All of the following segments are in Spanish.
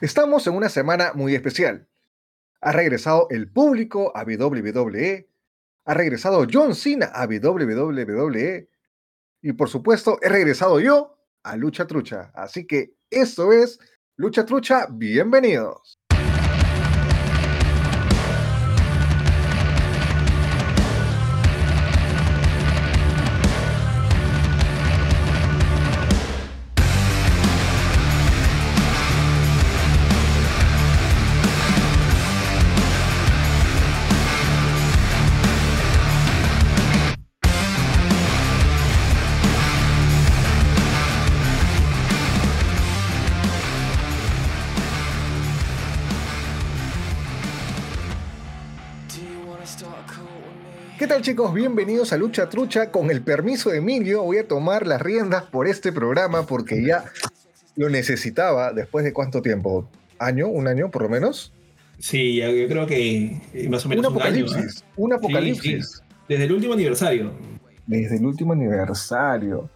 Estamos en una semana muy especial. Ha regresado el público a WWE, ha regresado John Cena a WWE y por supuesto he regresado yo a Lucha Trucha. Así que esto es Lucha Trucha, bienvenidos. Chicos? Bienvenidos a Lucha Trucha. Con el permiso de Emilio voy a tomar las riendas por este programa porque ya lo necesitaba después de cuánto tiempo? ¿Año? ¿Un año por lo menos? Sí, yo creo que eh, más o menos un apocalipsis. Un, apocalipsis. Desde el último aniversario. Desde el último aniversario.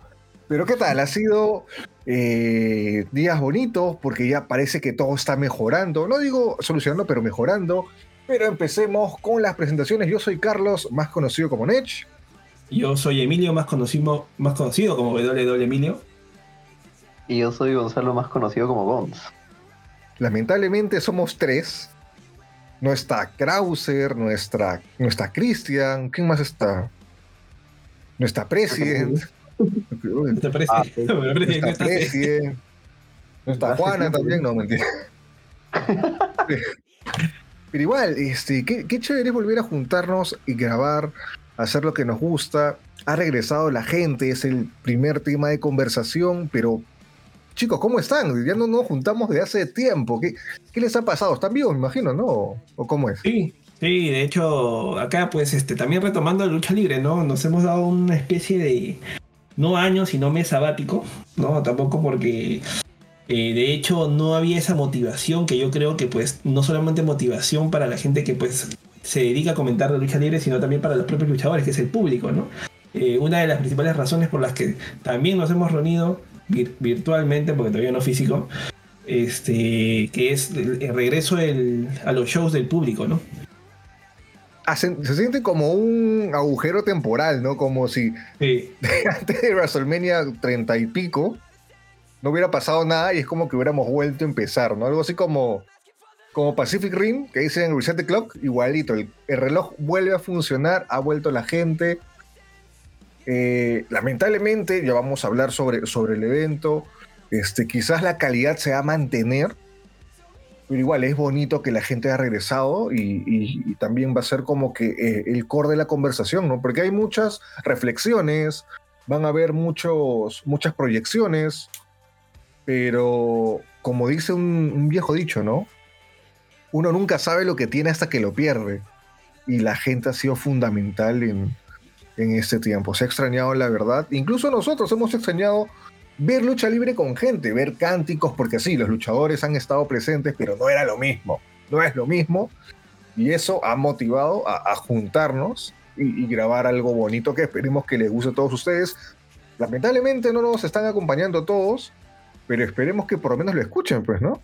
Pero ¿qué tal? Ha sido eh, días bonitos porque ya parece que todo está mejorando. No digo solucionando, pero mejorando. Pero empecemos con las presentaciones. Yo soy Carlos, más conocido como Nech. Yo soy Emilio, más conocido, más conocido como WW Emilio. Y yo soy Gonzalo, más conocido como Gons. Lamentablemente somos tres. No está Krauser, no está, no está Christian. ¿Quién más está? No está President. No está President. No está President. No está Juana también, no, mentira. Pero igual, este, qué, qué chévere volver a juntarnos y grabar, hacer lo que nos gusta. Ha regresado la gente, es el primer tema de conversación, pero chicos, ¿cómo están? Ya no nos juntamos de hace tiempo. ¿Qué, ¿Qué, les ha pasado? ¿Están vivos, me imagino, no? ¿O cómo es? Sí, sí, de hecho, acá pues este, también retomando la lucha libre, ¿no? Nos hemos dado una especie de, no año, sino mes sabático, ¿no? Tampoco porque eh, de hecho, no había esa motivación que yo creo que, pues, no solamente motivación para la gente que, pues, se dedica a comentar la lucha libre, sino también para los propios luchadores, que es el público, ¿no? Eh, una de las principales razones por las que también nos hemos reunido virtualmente, porque todavía no físico, este, que es el, regreso a los shows del público, ¿no? se siente como un agujero temporal, ¿no? Como si antes de WrestleMania 30 y pico, no hubiera pasado nada y es como que hubiéramos vuelto a empezar, ¿no? Algo así como, como Pacific Rim, que dicen Reset the Clock, igualito. El, reloj vuelve a funcionar, ha vuelto la gente. Eh, lamentablemente, ya vamos a hablar sobre, sobre el evento. Este, quizás la calidad se va a mantener, pero igual es bonito que la gente haya regresado y, también va a ser como que eh, el core de la conversación, ¿no? Porque hay muchas reflexiones, van a haber muchos, muchas proyecciones, pero como dice un, viejo dicho, ¿no? Uno nunca sabe lo que tiene hasta que lo pierde. Y la gente ha sido fundamental en, en este tiempo. Se ha extrañado la verdad. Incluso nosotros hemos extrañado ver lucha libre con gente, ver cánticos, porque sí, los luchadores han estado presentes, pero no era lo mismo. No es lo mismo. Y eso ha motivado a, juntarnos y, y, grabar algo bonito que esperemos que les guste a todos ustedes. Lamentablemente no nos están acompañando todos, pero esperemos que por lo menos lo escuchen, pues, ¿no?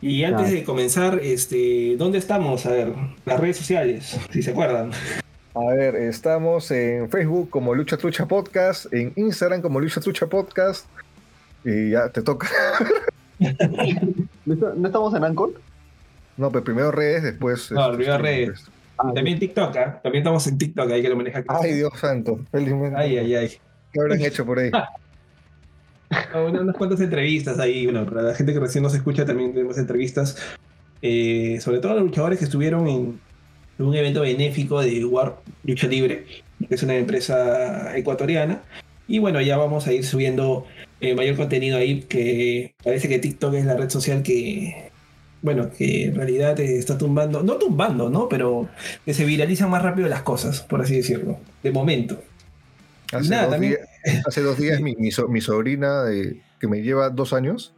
Y antes de comenzar, este, ¿dónde estamos? A ver, las redes sociales, si se acuerdan. A ver, estamos en Facebook como Lucha Trucha Podcast, en Instagram como Lucha Trucha Podcast, y ya te toca. ¿No estamos en Anchor? No, pero primero redes, después. No, este, primero redes. Ah, también TikTok, ¿eh? También estamos en TikTok, ahí que lo maneja. Ay, Dios santo, felizmente. Ay, ay, ay. ¿Qué habrán hecho por ahí? unas cuantas entrevistas ahí, bueno, para la gente que recién nos escucha también tenemos entrevistas, eh, sobre todo a los luchadores que estuvieron en un evento benéfico de War Lucha Libre, que es una empresa ecuatoriana. Y bueno, ya vamos a ir subiendo eh, mayor contenido ahí, que parece que TikTok es la red social que, bueno, que en realidad está tumbando, no tumbando, ¿no? Pero que se viralizan más rápido las cosas, por así decirlo, de momento. Hace, dos, días, hace dos días mi, mi, sobrina, de, que me lleva dos años,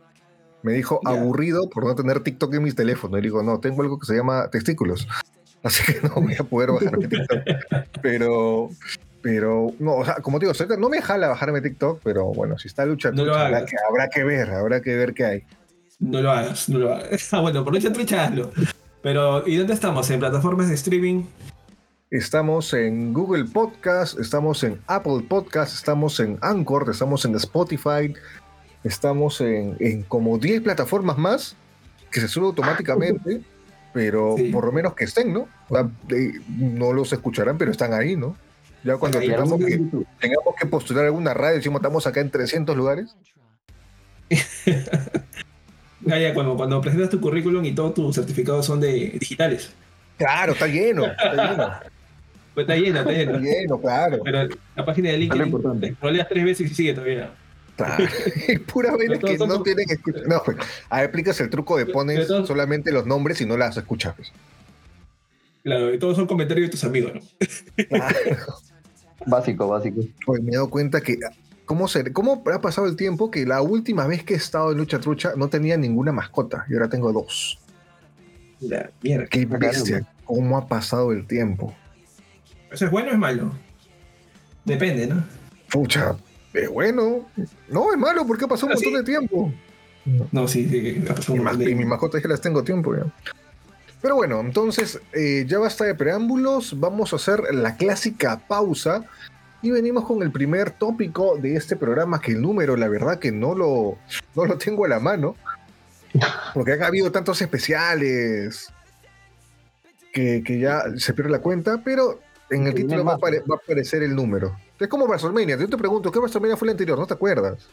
me dijo aburrido por no tener TikTok en mi teléfono. Y digo, no, tengo algo que se llama testículos. Así que no voy a poder bajarme TikTok. Pero, pero, no, o sea, como te digo, no me jala bajarme TikTok, pero bueno, si está luchando, habrá, que, habrá que ver, habrá que ver qué hay. No lo hagas, no lo hagas. Ah, bueno, por lucha trucha hazlo. Pero, ¿y dónde estamos? ¿En plataformas de streaming? Estamos en Google Podcast, estamos en Apple Podcast, estamos en Anchor, estamos en Spotify, estamos en, como 10 plataformas más que se suben automáticamente, pero por lo menos que estén, ¿no? no los escucharán, pero están ahí, ¿no? Ya cuando tengamos que, tengamos que, postular alguna radio, decimos estamos acá en 300 lugares. ya, cuando, cuando presentas tu currículum y todos tus certificados son de digitales. Claro, está lleno, está lleno. Pues está lleno, está lleno. Está lleno, claro. Pero la página de LinkedIn, leas tres veces y sigue todavía. Claro, pura que no tienen que escuchar. No, pues, ahí aplicas el truco de pones solamente los nombres y no las escuchas. Pues. Claro, y todos son comentarios de tus amigos, ¿no? Claro. básico, básico. Pues me he dado cuenta que ¿Cómo, se, ¿Cómo ha pasado el tiempo que la última vez que he estado en Lucha Trucha no tenía ninguna mascota y ahora tengo dos? La mierda. Qué bestia. ¿Cómo ha pasado el tiempo? ¿Eso es bueno o es malo? Depende, ¿no? Pucha, es bueno. No, es malo porque ha pasado un ¿Ah, montón de tiempo. No, sí, sí, ha pasado un montón de Y mis mascotas ya las tengo tiempo ya. Pero bueno, entonces eh, ya basta de preámbulos. Vamos a hacer la clásica pausa y venimos con el primer tópico de este programa, que el número, la verdad que no lo, no lo tengo a la mano, porque han habido tantos especiales que, ya se pierde la cuenta, pero en el título va a, aparecer el número. Es como WrestleMania. Yo te pregunto, ¿qué WrestleMania fue el anterior? ¿No te acuerdas?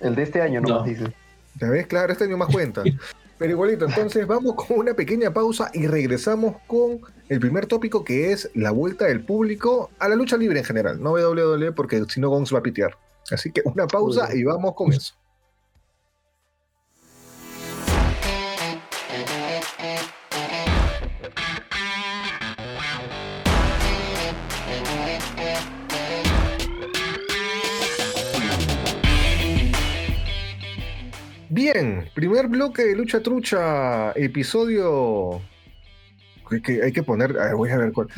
El de este año, no, dice. ¿Ya ves? Claro, este año más cuenta. Pero igualito, entonces vamos con una pequeña pausa y regresamos con el primer tópico que es la vuelta del público a la lucha libre en general, no WWE porque si no Gonz va a pitear. Así que una pausa y vamos con eso. Bien, primer bloque de Lucha Trucha, episodio que, hay que poner, voy a ver cuál.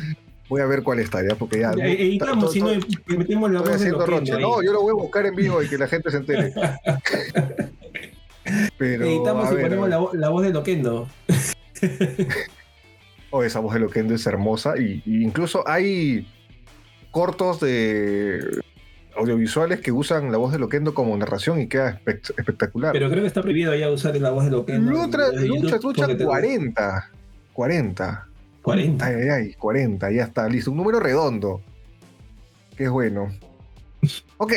Voy a ver cuál está ya, porque ya. Editamos, si no, metemos la voz de Roche. No, yo lo voy a buscar en vivo y que la gente se entere. Pero, Editamos y ponemos la, la, voz de Loquendo. oh, esa voz de Loquendo es hermosa. Y, y, incluso hay cortos de audiovisuales que usan la voz de Loquendo como narración y queda espectacular. Pero creo que está prohibido ya usar la voz de Loquendo. Lucha, lucha, lucha 40. 40. 40. Ay, ay, ay, 40, ya está, listo. Un número redondo. Qué bueno. Ok,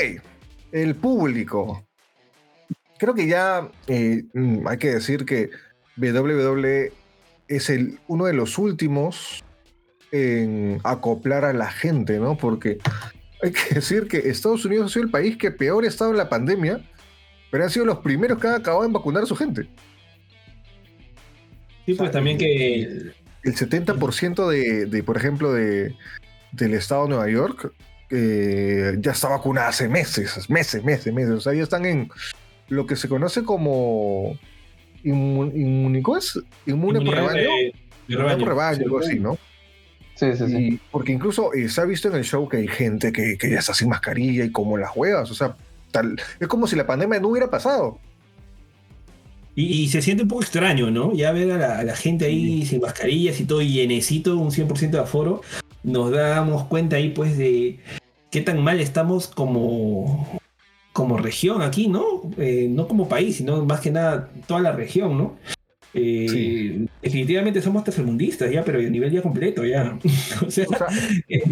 el público. Creo que ya eh, mm, hay que decir que WWE es el, uno de los últimos en acoplar a la gente, ¿no? Porque hay que decir que Estados Unidos ha sido el país que peor ha estado en la pandemia, pero han sido los primeros que han acabado de vacunar a su gente. Sí, pues también que... El 70% de, de, por ejemplo, de, del estado de Nueva York eh, ya está vacunada hace meses, meses, meses, meses. O sea, ya están en lo que se conoce como inmun, inmune por rebaño. Por rebaño, algo así, ¿no? Sí, sí, sí. porque incluso eh, se ha visto en el show que hay gente que, que ya está sin mascarilla y como las juegas. O sea, tal, es como si la pandemia no hubiera pasado. Y, se siente un poco extraño, ¿no? Ya ver a la, gente ahí sin mascarillas y todo llenecito, un 100% de aforo, nos damos cuenta ahí pues de qué tan mal estamos como, como región aquí, ¿no? Eh, no como país, sino más que nada toda la región, ¿no? Eh, definitivamente somos tercermundistas ya, pero a nivel ya completo ya. o sea, eh,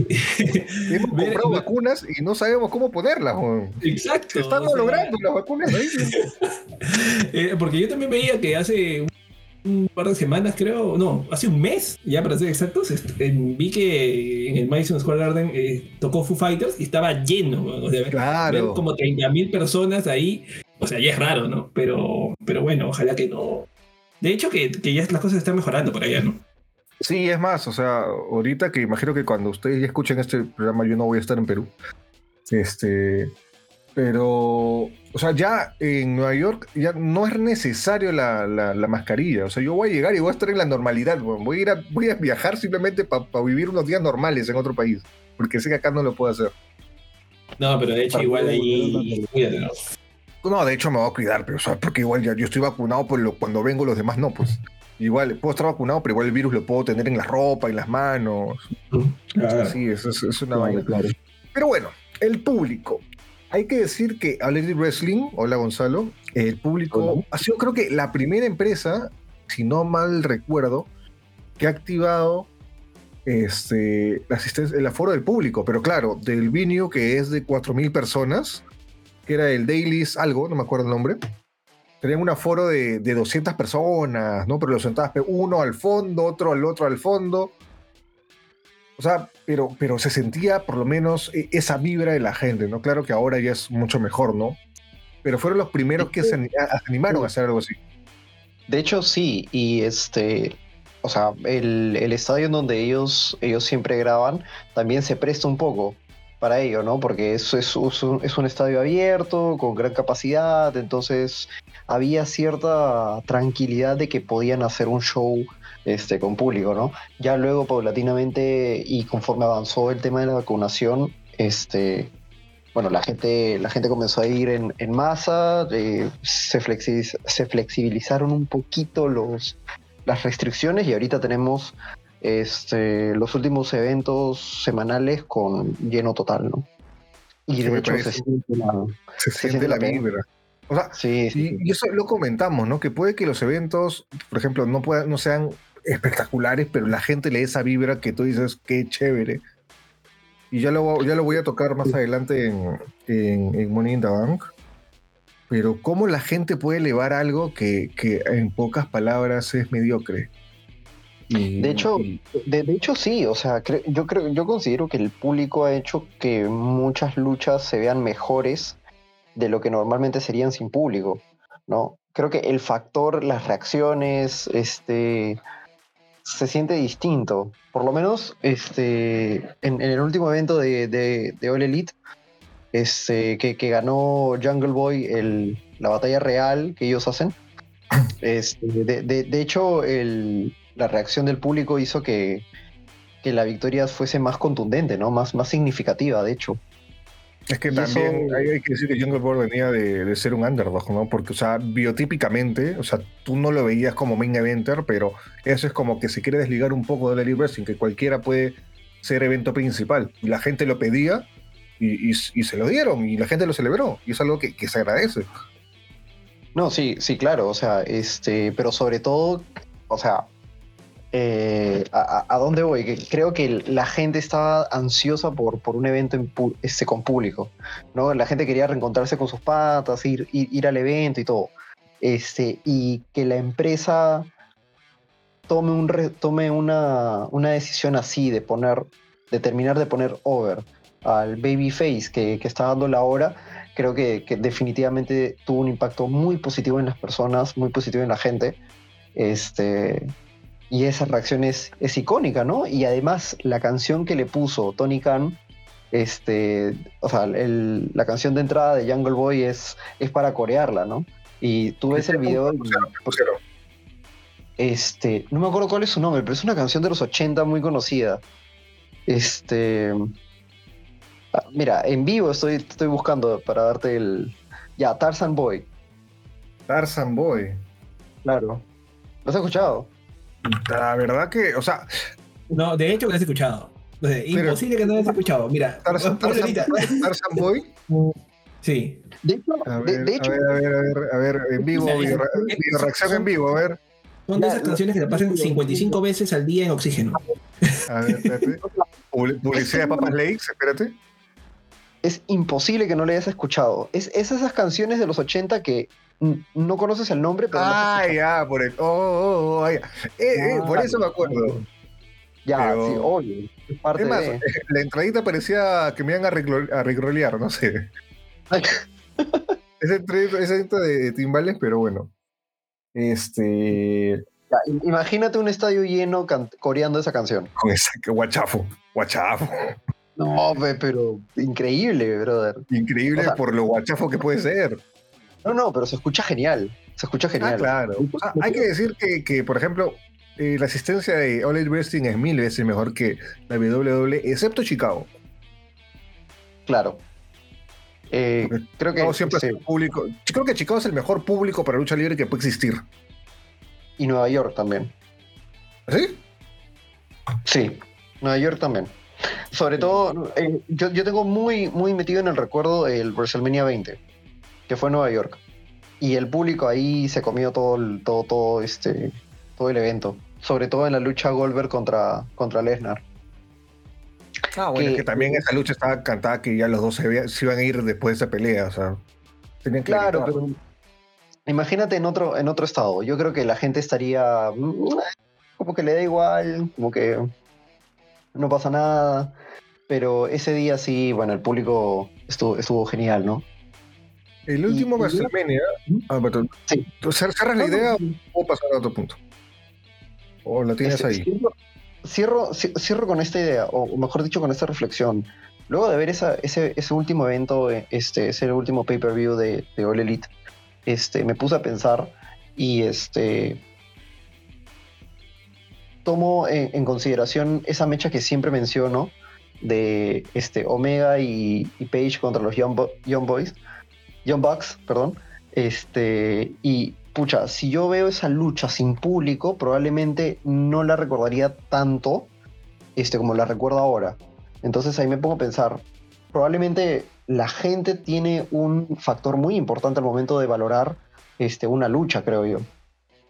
hemos comprado vacunas y no sabemos cómo ponerlas. Exacto. Estamos logrando las vacunas. eh, porque yo también veía que hace un par de semanas, creo, no, hace un mes, ya para ser exactos, vi que en el Madison Square Garden eh, tocó Foo Fighters y estaba lleno. O sea, claro. como 30.000 personas ahí. O sea, ya es raro, ¿no? Pero, pero bueno, ojalá que no, de hecho, que, ya las cosas están mejorando por allá, ¿no? Sí, es más, o sea, ahorita que imagino que cuando ustedes ya escuchen este programa, yo no voy a estar en Perú. Este, pero, o sea, ya en Nueva York ya no es necesario la, mascarilla. O sea, yo voy a llegar y voy a estar en la normalidad. Voy a ir a, voy a viajar simplemente para vivir unos días normales en otro país, porque sé que acá no lo puedo hacer. No, pero de hecho igual ahí, No, de hecho me voy a cuidar, pero porque igual ya yo estoy vacunado, pero cuando vengo los demás no, pues. Igual puedo estar vacunado, pero igual el virus lo puedo tener en la ropa, en las manos. Sí, eso es, una vaina. Pero bueno, el público. Hay que decir que Lady Wrestling, hola Gonzalo, el público ha sido creo que la primera empresa, si no mal recuerdo, que ha activado este, la asistencia, el aforo del público, pero claro, del venue que es de 4.000 personas, que era el Daily's algo, no me acuerdo el nombre, tenían un aforo de, de 200 personas, ¿no? Pero los sentadas uno al fondo, otro al otro al fondo. O sea, pero, pero se sentía por lo menos e, esa vibra de la gente, ¿no? Claro que ahora ya es mucho mejor, ¿no? Pero fueron los primeros que se animaron a hacer algo así. De hecho, sí, y este, o sea, el, estadio en donde ellos, ellos siempre graban también se presta un poco para ello, ¿no? Porque es, es, un, es un estadio abierto, con gran capacidad, entonces había cierta tranquilidad de que podían hacer un show este, con público, ¿no? Ya luego, paulatinamente, y conforme avanzó el tema de la vacunación, este, bueno, la gente, la gente comenzó a ir en, masa, eh, se, se flexibilizaron un poquito los, las restricciones y ahorita tenemos este, los últimos eventos semanales con lleno total, ¿no? Y de hecho se siente la, se, siente la vibra. O sea, sí, y, eso lo comentamos, ¿no? Que puede que los eventos, por ejemplo, no, puedan, no sean espectaculares, pero la gente le da esa vibra que tú dices, qué chévere. Y ya lo, ya lo voy a tocar más adelante en, en, en Money in the Bank. Pero cómo la gente puede elevar algo que, que en pocas palabras es mediocre de hecho, de, hecho sí, o sea, yo creo, yo considero que el público ha hecho que muchas luchas se vean mejores de lo que normalmente serían sin público, ¿no? Creo que el factor, las reacciones, este, se siente distinto. Por lo menos, este, en, el último evento de, de, All Elite, este, que, ganó Jungle Boy el, la batalla real que ellos hacen. Este, de, de, hecho, el, la reacción del público hizo que, la victoria fuese más contundente, ¿no? Más, más significativa, de hecho. Es que también hay, que decir que Jungle Boy venía de, ser un underdog, ¿no? Porque, o sea, biotípicamente, o sea, tú no lo veías como main eventer, pero eso es como que se quiere desligar un poco de la Wrestling, que cualquiera puede ser evento principal. Y la gente lo pedía y, se lo dieron y la gente lo celebró. Y es algo que, que se agradece. No, sí, sí, claro, o sea, este, pero sobre todo, o sea, eh, a, dónde voy? Que creo que la gente estaba ansiosa por, por un evento este, con público, ¿no? La gente quería reencontrarse con sus patas, ir, ir, al evento y todo. Este, y que la empresa tome, un tome una, una, decisión así de poner, de terminar de poner over al babyface que, que está dando la hora, creo que, que, definitivamente tuvo un impacto muy positivo en las personas, muy positivo en la gente. Este, y esa reacción es, icónica, ¿no? Y además la canción que le puso Tony Khan, este, o sea, la canción de entrada de Jungle Boy es, es para corearla, ¿no? Y tú ves el video... Este, no me acuerdo cuál es su nombre, pero es una canción de los 80 muy conocida. Este... Ah, mira, en vivo estoy, estoy buscando para darte el... Ya, Tarzan Boy. Tarzan Boy. Claro. ¿Lo has escuchado? La verdad que, o sea. No, de hecho que lo has escuchado. imposible que no lo hayas escuchado. Mira, Tarzan, Boy. Sí. De hecho, a ver, de, hecho, a ver, a ver, a ver, en vivo, video, reacción en vivo, a ver. Son de esas canciones que te pasan 55 veces al día en oxígeno. A ver, espérate. Publicidad de Papas Lakes, espérate. Es imposible que no le hayas escuchado. Es, es esas canciones de los 80 que no conoces el nombre, pero. Ah, ya, por el. Oh, oh, oh, ya. Eh, eh, por eso me acuerdo. Ya, sí, oye. Es parte más, la entradita parecía que me iban a, regrolear, no sé. ese entradito de timbales, pero bueno. Este. imagínate un estadio lleno coreando esa canción. Con ese guachafo, guachafo. No, pero increíble, brother. Increíble por lo guachafo que puede ser. No, no, pero se escucha genial. Se escucha ah, genial. claro. hay que decir que, por ejemplo, eh, la asistencia de All Elite Wrestling es mil veces mejor que la WWE, excepto Chicago. Claro. Eh, creo que siempre público. Yo creo que Chicago es el mejor público para lucha libre que puede existir. Y Nueva York también. ¿Sí? Sí, Nueva York también. Sobre todo, eh, yo, yo, tengo muy, muy metido en el recuerdo el WrestleMania 20, que fue en Nueva York. Y el público ahí se comió todo el, todo, todo, este, todo el evento. Sobre todo en la lucha Goldberg contra, contra Lesnar. Ah, bueno, que, es que también esa lucha estaba cantada que ya los dos se, iban a ir después de esa pelea, o sea, tenían que Claro, pero imagínate en otro, en otro estado. Yo creo que la gente estaría mm, como que le da igual, como que no pasa nada. Pero ese día sí, bueno, el público estuvo, estuvo genial, ¿no? El último WrestleMania. Ah, sí. ¿Cerras la idea o pasar a otro punto? ¿O la tienes ahí? cierro, cierro con esta idea, o mejor dicho, con esta reflexión. Luego de ver ese, ese último evento, este, ese último pay-per-view de, de All Elite, este, me puse a pensar y este, tomo en, consideración esa mecha que siempre menciono de este, Omega y, Page contra los Young, Young Boys, Young Bucks, perdón. Este, y pucha, si yo veo esa lucha sin público, probablemente no la recordaría tanto este, como la recuerdo ahora. Entonces ahí me pongo a pensar, probablemente la gente tiene un factor muy importante al momento de valorar este, una lucha, creo yo,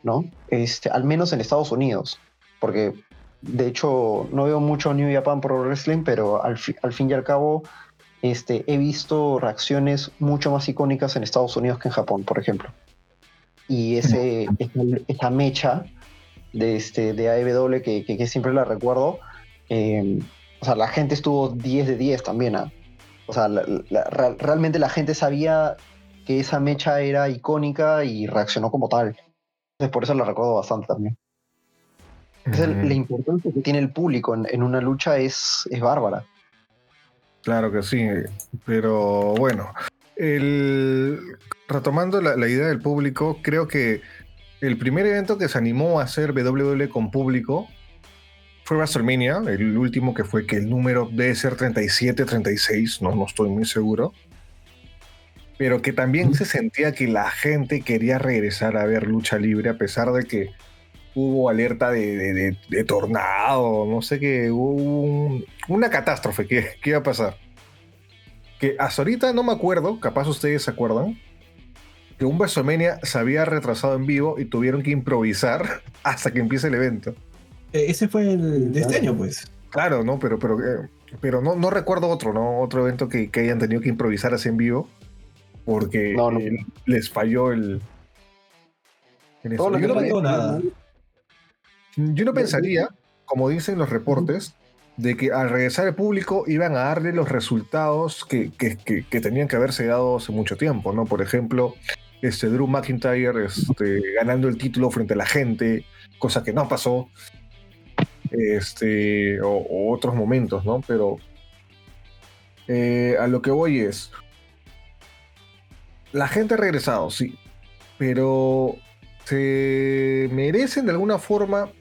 ¿no? Este, al menos en Estados Unidos, porque de hecho no veo mucho New Japan Pro Wrestling, pero al, al fin y al cabo este, he visto reacciones mucho más icónicas en Estados Unidos que en Japón, por ejemplo y ese, esa, mecha de, este, de AEW que, que, siempre la recuerdo, em, o sea, la gente estuvo 10 de 10 también. ¿ah? O sea, realmente la gente sabía que esa mecha era icónica y reaccionó como tal. Entonces, por eso la recuerdo bastante también. la importancia que tiene el público en, en, una lucha es, es bárbara. Claro que sí, pero bueno, el, retomando la, idea del público, creo que el primer evento que se animó a hacer WWE con público fue WrestleMania, el último que fue que el número debe ser 37, 36, no, no estoy muy seguro. Pero que también se sentía que la gente quería regresar a ver lucha libre a pesar de que hubo alerta de, tornado, no sé qué, hubo una catástrofe que, que iba a pasar que hasta ahorita no me acuerdo, capaz ustedes se acuerdan, que un WrestleMania se había retrasado en vivo y tuvieron que improvisar hasta que empiece el evento. E, ese fue el de este año, pues. Claro, no, pero, pero, eh, pero no, no recuerdo otro, ¿no? Otro evento que, hayan tenido que improvisar así en vivo. Porque les falló el. yo, no nada. Yo no pensaría, como dicen los reportes, de que al regresar el público iban a darle los resultados que, tenían que haberse dado hace mucho tiempo, ¿no? Por ejemplo, este Drew McIntyre este, ganando el título frente a la gente, cosa que no pasó, este, o, otros momentos, ¿no? Pero eh, a lo que voy es, la gente ha regresado, sí, pero se merecen de alguna forma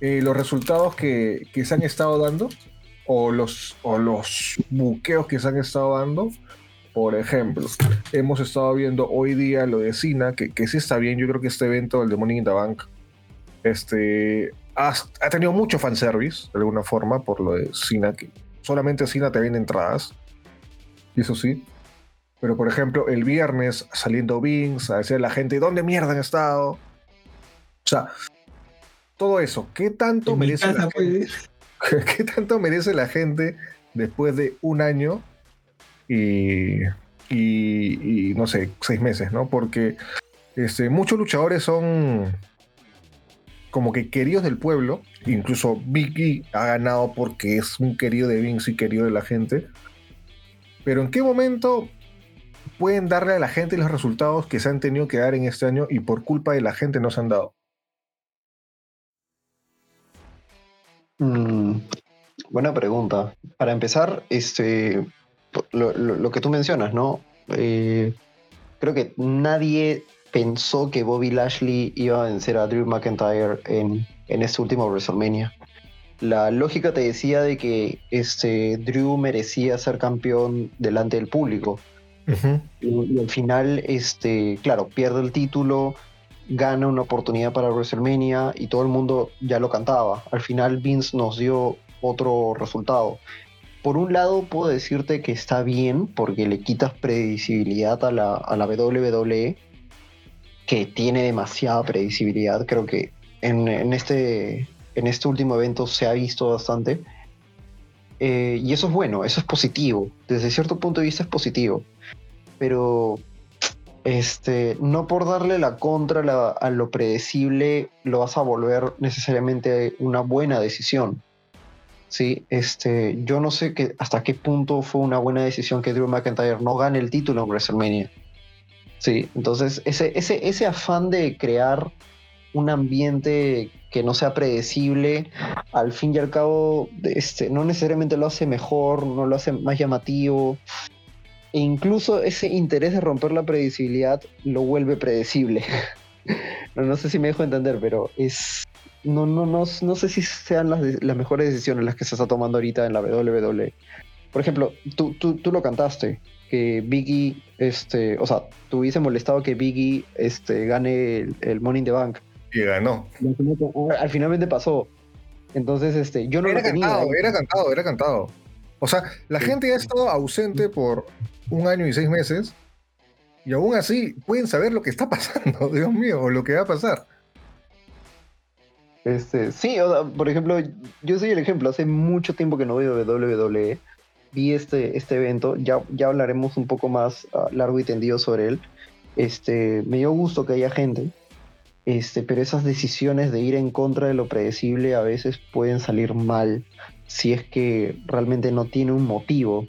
eh, los resultados que, se han estado dando o los, o los buqueos que se han estado dando. Por ejemplo, hemos estado viendo hoy día lo de Cina, que, que sí está bien. Yo creo que este evento, el de Money in the Bank, este, ha, tenido mucho fanservice, de alguna forma, por lo de Cina, que solamente Cina te vende entradas. Y eso sí. Pero, por ejemplo, el viernes saliendo Vince a decir a la gente, ¿dónde mierda han estado? O sea, todo eso, ¿qué tanto merece la gente? ¿Qué tanto merece la gente después de un año y, y, no sé, seis meses, ¿no? Porque este, muchos luchadores son como que queridos del pueblo, incluso Vicky ha ganado porque es un querido de Vince y querido de la gente. Pero ¿en qué momento pueden darle a la gente los resultados que se han tenido que dar en este año y por culpa de la gente no se han dado? Mm, buena pregunta. Para empezar, este, lo, que tú mencionas, ¿no? Eh, creo que nadie pensó que Bobby Lashley iba a vencer a Drew McIntyre en, en este último WrestleMania. La lógica te decía de que este, Drew merecía ser campeón delante del público, y, al final, este, claro, pierde el título, gana una oportunidad para WrestleMania y todo el mundo ya lo cantaba. Al final Vince nos dio otro resultado. Por un lado puedo decirte que está bien porque le quitas predecibilidad a la, a la WWE, que tiene demasiada predecibilidad. Creo que en, este, en este último evento se ha visto bastante. Eh, y eso es bueno, eso es positivo. Desde cierto punto de vista es positivo. Pero este, no por darle la contra a lo predecible lo vas a volver necesariamente una buena decisión. Sí, este, yo no sé que, hasta qué punto fue una buena decisión que Drew McIntyre no gane el título en WrestleMania. Sí, entonces ese, ese, ese afán de crear un ambiente que no sea predecible, al fin y al cabo, este, no necesariamente lo hace mejor, no lo hace más llamativo. E incluso ese interés de romper la predecibilidad lo vuelve predecible. no, sé si me dejo entender, pero es. No, no, no, no sé si sean las, las mejores decisiones las que se está tomando ahorita en la WWE. Por ejemplo, tú, tú, tú lo cantaste, que Biggie, este, o sea, tú hubiese molestado que Biggie este, gane el, el Money in the Bank y ganó. Al finalmente pasó. Entonces, este, yo no era cantado, era cantado, era cantado. O sea, la gente ha estado ausente por un año y seis meses y aún así pueden saber lo que está pasando, Dios mío, o lo que va a pasar. Este, sí, por ejemplo, yo soy el ejemplo, hace mucho tiempo que no veo WWE, vi este, este evento, ya, ya hablaremos un poco más ah, largo y tendido sobre él. Este, me dio gusto que haya gente, este, pero esas decisiones de ir en contra de lo predecible a veces pueden salir mal si es que realmente no tiene un motivo,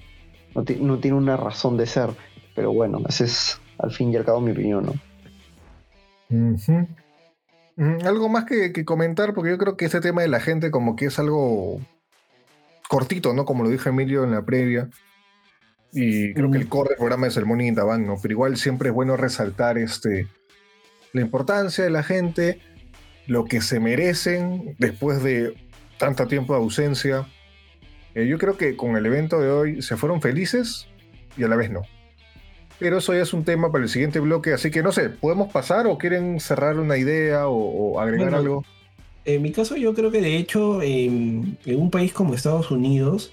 no, tiene una razón de ser. Pero bueno, esa es al fin y al cabo mi opinión, ¿no? Algo más que, comentar, porque yo creo que ese tema de la gente como que es algo cortito, ¿no? Como lo dijo Emilio en la previa. Y creo que el core del programa es el Money in ¿no? Pero igual siempre es bueno resaltar este la importancia de la gente, lo que se merecen después de tanto tiempo de ausencia. Eh, yo creo que con el evento de hoy se fueron felices y a la vez no. Pero eso ya es un tema para el siguiente bloque, así que no sé, ¿podemos pasar o quieren cerrar una idea o, agregar algo? En mi caso yo creo que de hecho en, un país como Estados Unidos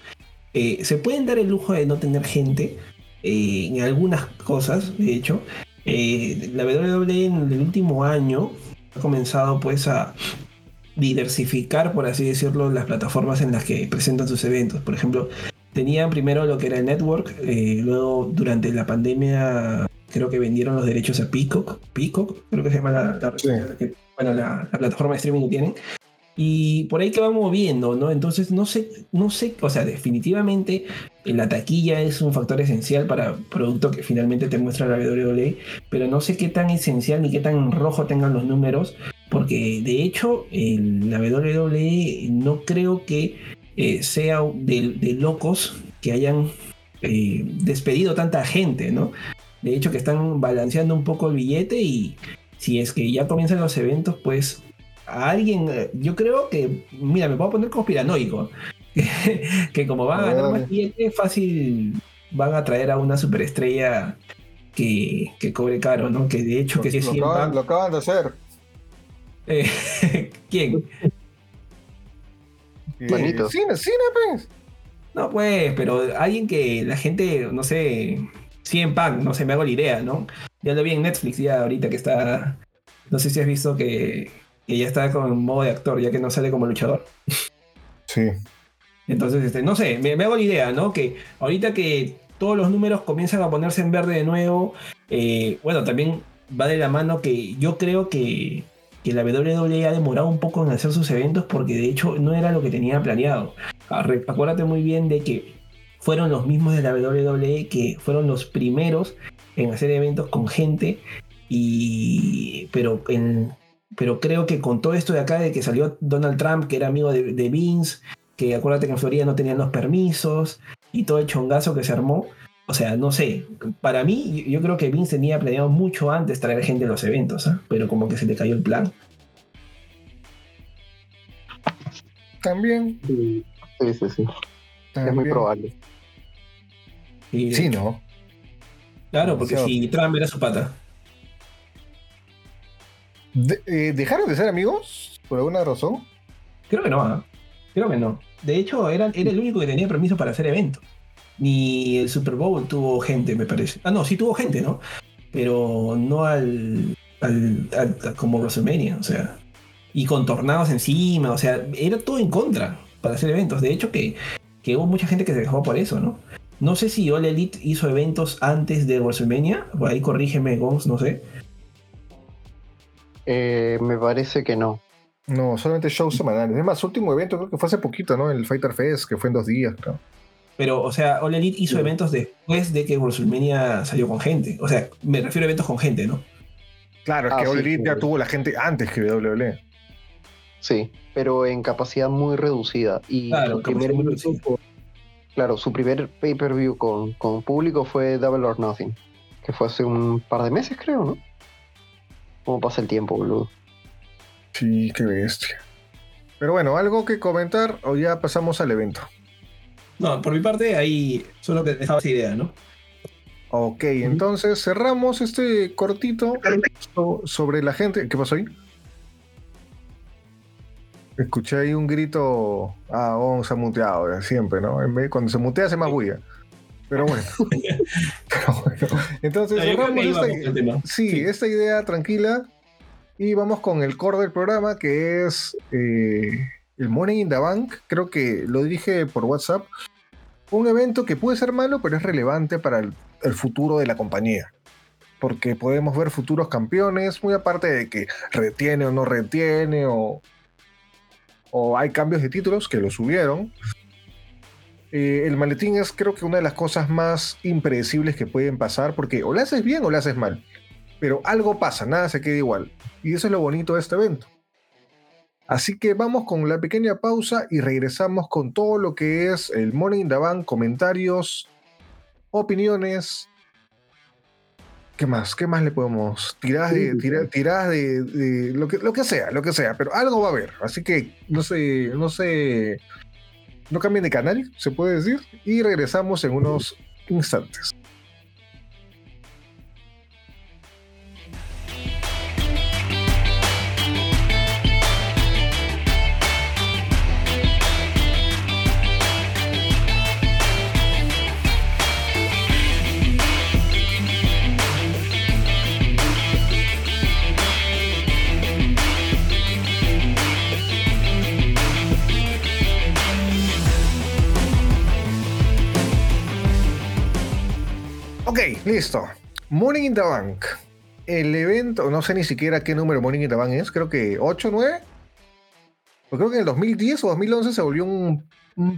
eh, se pueden dar el lujo de no tener gente eh, en algunas cosas, de hecho, eh, la WWE en el último año ha comenzado pues a diversificar, por así decirlo, las plataformas en las que presentan sus eventos. Por ejemplo, tenían primero lo que era el network, eh, luego durante la pandemia creo que vendieron los derechos a Peacock, Peacock creo que se llama la, la plataforma de streaming que tienen. Y por ahí que va moviendo, ¿no? Entonces no sé, no sé, o sea, definitivamente la taquilla es un factor esencial para producto que finalmente te muestra la WWE, pero no sé qué tan esencial ni qué tan rojo tengan los números, porque de hecho la WWE no creo que eh, sea de, locos que hayan eh, despedido tanta gente, ¿no? De hecho que están balanceando un poco el billete y si es que ya comienzan los eventos, pues a alguien, eh, yo creo que, mira, me puedo poner conspiranoico, que, como van a ganar más billete, fácil van a traer a una superestrella que, que cobre caro, ¿no? Que de hecho que lo, sí lo, acaban, lo acaban de hacer. Eh, ¿Quién? Cine, cine, pues. No, pues, pero alguien que la gente, no sé, 100 pan, no sé, me hago la idea, ¿no? Ya lo vi en Netflix ya ahorita que está, no sé si has visto que y ya está con modo de actor, ya que no sale como luchador. Sí. Entonces, este, no sé, me, hago la idea, ¿no? Que ahorita que todos los números comienzan a ponerse en verde de nuevo, eh, bueno, también va de la mano que yo creo que, que la WWE ha demorado un poco en hacer sus eventos porque de hecho no era lo que tenía planeado. Acuérdate muy bien de que fueron los mismos de la WWE que fueron los primeros en hacer eventos con gente y pero en, pero creo que con todo esto de acá, de que salió Donald Trump, que era amigo de, Vince, que acuérdate que en Florida no tenían los permisos, y todo el chongazo que se armó, o sea, no sé, para mí yo creo que Vince tenía planeado mucho antes traer gente a los eventos, ¿ah? pero como que se le cayó el plan. También. Sí, sí, sí. Es muy probable. sí, ¿no? Claro, porque si Trump era su pata. Eh, ¿Dejaron de ser amigos? ¿Por alguna razón? Creo que no, ¿ah? creo que no. De hecho, era, era el único que tenía permiso para hacer eventos. Ni el Super Bowl tuvo gente, me parece. Ah, no, sí tuvo gente, ¿no? Pero no al, al, como WrestleMania, o sea. Y con tornados encima, o sea, era todo en contra para hacer eventos. De hecho, que, que hubo mucha gente que se dejó por eso, ¿no? No sé si All Elite hizo eventos antes de WrestleMania, ahí corrígeme, Gons, no sé. Eh, me parece que no. No, solamente shows semanales. Es más, su último evento creo que fue hace poquito, ¿no? El Fighter Fest, que fue en dos días, creo. Pero, o sea, All Elite hizo eventos después de que WrestleMania salió con gente. O sea, me refiero a eventos con gente, ¿no? Claro, es que ah, All Elite ya tuvo la gente antes que WWE. Sí, pero en capacidad muy reducida. Y claro, primer claro su primer pay-per-view con, con público fue Double or Nothing, que fue hace un par de meses, creo, ¿no? ¿Cómo pasa el tiempo, boludo? Sí, qué bestia. Pero bueno, ¿algo que comentar o ya pasamos al evento? No, por mi parte, ahí solo que dejaba esa idea, ¿no? Ok, entonces cerramos este cortito sobre la gente. ¿Qué pasó ahí? Escuché ahí un grito. Ah, vamos a muteado, siempre, ¿no? En vez, cuando se mutea hace más bulla. Pero bueno. Entonces, cerramos esta, sí, esta idea tranquila. Y vamos con el core del programa, que es eh, el Money in the Bank. Creo que lo dije por WhatsApp. Un evento que puede ser malo, pero es relevante para el, futuro de la compañía. Porque podemos ver futuros campeones, muy aparte de que retiene o no retiene, o, hay cambios de títulos que lo subieron. Eh, el maletín es creo que una de las cosas más impredecibles que pueden pasar, porque o lo haces bien o lo haces mal. Pero algo pasa, nada se queda igual. Y eso es lo bonito de este evento. Así que vamos con la pequeña pausa y regresamos con todo lo que es el Morning in comentarios, opiniones. ¿Qué más? ¿Qué más le podemos? tirar de, de, lo, que, lo que sea, lo que sea, pero algo va a haber. Así que no sé, no sé no cambien de canal, se puede decir, y regresamos en unos instantes. Ok, listo. Morning in the Bank. El evento, no sé ni siquiera qué número Morning in the Bank es, creo que 8, 9. Pues creo que en el 2010 o 2011 se volvió un,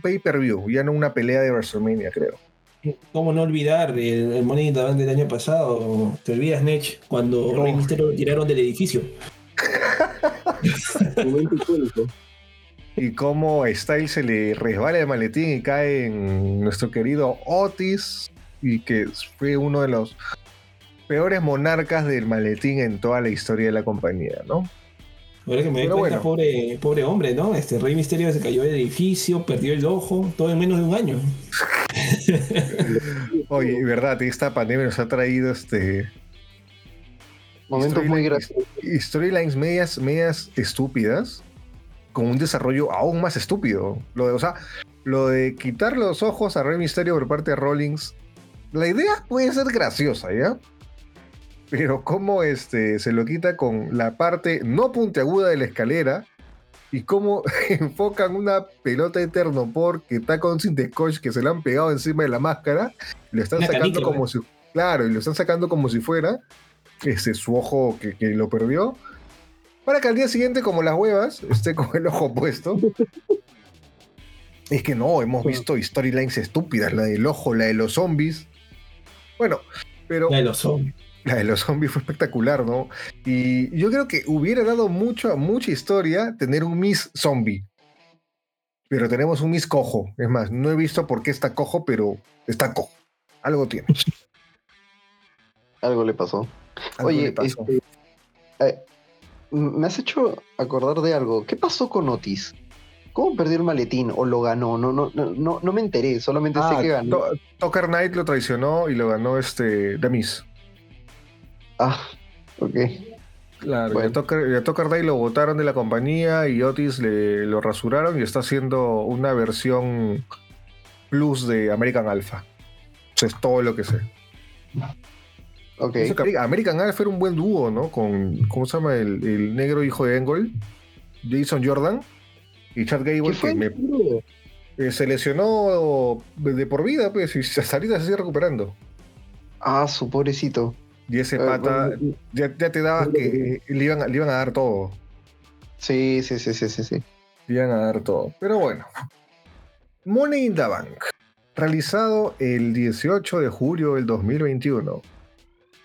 pay-per-view, ya no una pelea de WrestleMania, creo. ¿Cómo no olvidar el, Morning in the Bank del año pasado? Te olvidas, Nech, cuando no. Rey lo tiraron del edificio. y cómo Style se le resbala el maletín y cae en nuestro querido Otis y que fue uno de los peores monarcas del maletín en toda la historia de la compañía, ¿no? Ahora que me doy cuenta, pobre, pobre hombre, ¿no? Este Rey Misterio se cayó del edificio, perdió el ojo, todo en menos de un año. Oye, verdad, esta pandemia nos ha traído este. Momentos muy graciosos. Storylines medias, medias estúpidas, con un desarrollo aún más estúpido. Lo de, o sea, lo de quitar los ojos a Rey Misterio por parte de Rollins la idea puede ser graciosa, ¿ya? Pero cómo este, se lo quita con la parte no puntiaguda de la escalera y cómo enfocan una pelota eterno por que está con sin scotch que se le han pegado encima de la máscara, lo están sacando como si, claro, y lo están sacando como si fuera ese su ojo que, que lo perdió, para que al día siguiente, como las huevas, esté con el ojo puesto. Es que no, hemos visto storylines estúpidas, la del ojo, la de los zombies, bueno, pero. La de los zombies. La de los zombies fue espectacular, ¿no? Y yo creo que hubiera dado mucho, mucha historia tener un Miss Zombie. Pero tenemos un Miss Cojo. Es más, no he visto por qué está cojo, pero está cojo. Algo tiene. Algo le pasó. Oye, este, eh, me has hecho acordar de algo. ¿Qué pasó con Otis? ¿Cómo perdió el maletín o lo ganó? No, no, no, no me enteré, solamente sé ah, que ganó. Tucker Knight lo traicionó y lo ganó este Demis. Ah, ok. Claro, y a Tucker, Knight lo votaron de la compañía y Otis le, lo rasuraron y está haciendo una versión plus de American Alpha. Eso es todo lo que sé. Ok. American Alpha era un buen dúo, ¿no? Con, ¿cómo se llama? El, el negro hijo de Engel, Jason Jordan. Y Chad Gable, que me, eh, se lesionó de por vida, pues, y hasta ahorita se sigue recuperando. Ah, su pobrecito. Y ese pata, ya, te dabas que le iban, le iban a dar todo. Sí, sí, sí, sí, sí, sí. Le iban a dar todo. Pero bueno. Money in the Bank. Realizado el 18 de julio del 2021.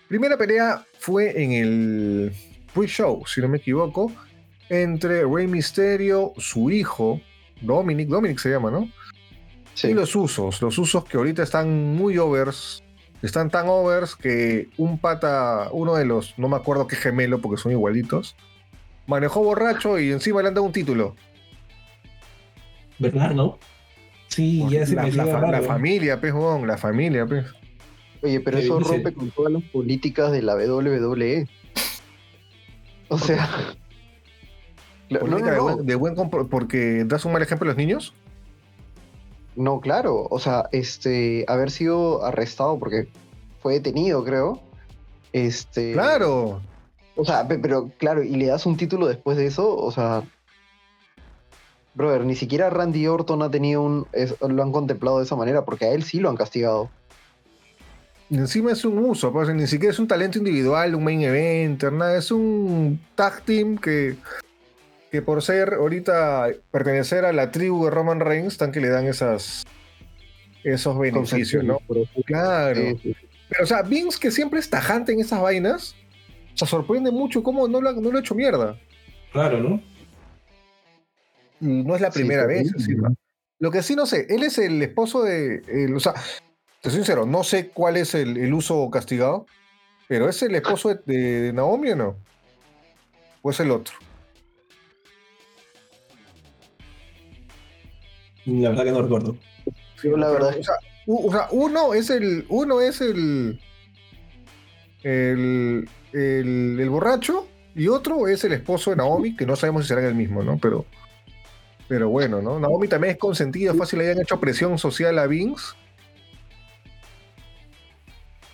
Primera pelea fue en el pre-show, si no me equivoco, entre Rey Mysterio, su hijo, Dominic, Dominic se llama, ¿no? Sí. Y los usos, los usos que ahorita están muy overs, están tan overs que un pata, uno de los, no me acuerdo qué gemelo porque son igualitos, manejó borracho y encima le han dado un título. ¿Verdad, no? Sí, ya se la, me la, la familia, pez, la familia, pez. Oye, pero eso rompe con todas las políticas de la WWE. O sea, de, buen, porque das un mal ejemplo a los niños. No, claro. O sea, este, haber sido arrestado porque fue detenido, creo. Este. Claro. O sea, pero claro, y le das un título después de eso, o sea. Brother, ni siquiera Randy Orton ha tenido un. lo han contemplado de esa manera, porque a él sí lo han castigado. encima es un uso, pues, ni siquiera es un talento individual, un main event, nada, es un tag team que que por ser ahorita pertenecer a la tribu de Roman Reigns, tan que le dan esas esos beneficios, ¿no? Claro. Pero, o sea, Vince, que siempre es tajante en esas vainas, se sorprende mucho cómo no lo, no lo ha hecho mierda. Claro, ¿no? Y no es la primera vez. Lo que sí no sé, él es el esposo de. o sea, te soy sincero, no sé cuál es el, uso castigado, pero ¿es el esposo de, de Naomi o no? ¿O es el otro? La verdad que no recuerdo. la verdad. O sea, uno es el. Uno es el. El, el, borracho y otro es el esposo de Naomi, que no sabemos si serán el mismo, ¿no? Pero, pero bueno, ¿no? Naomi también es consentida, fácil le hayan hecho presión social a Vince.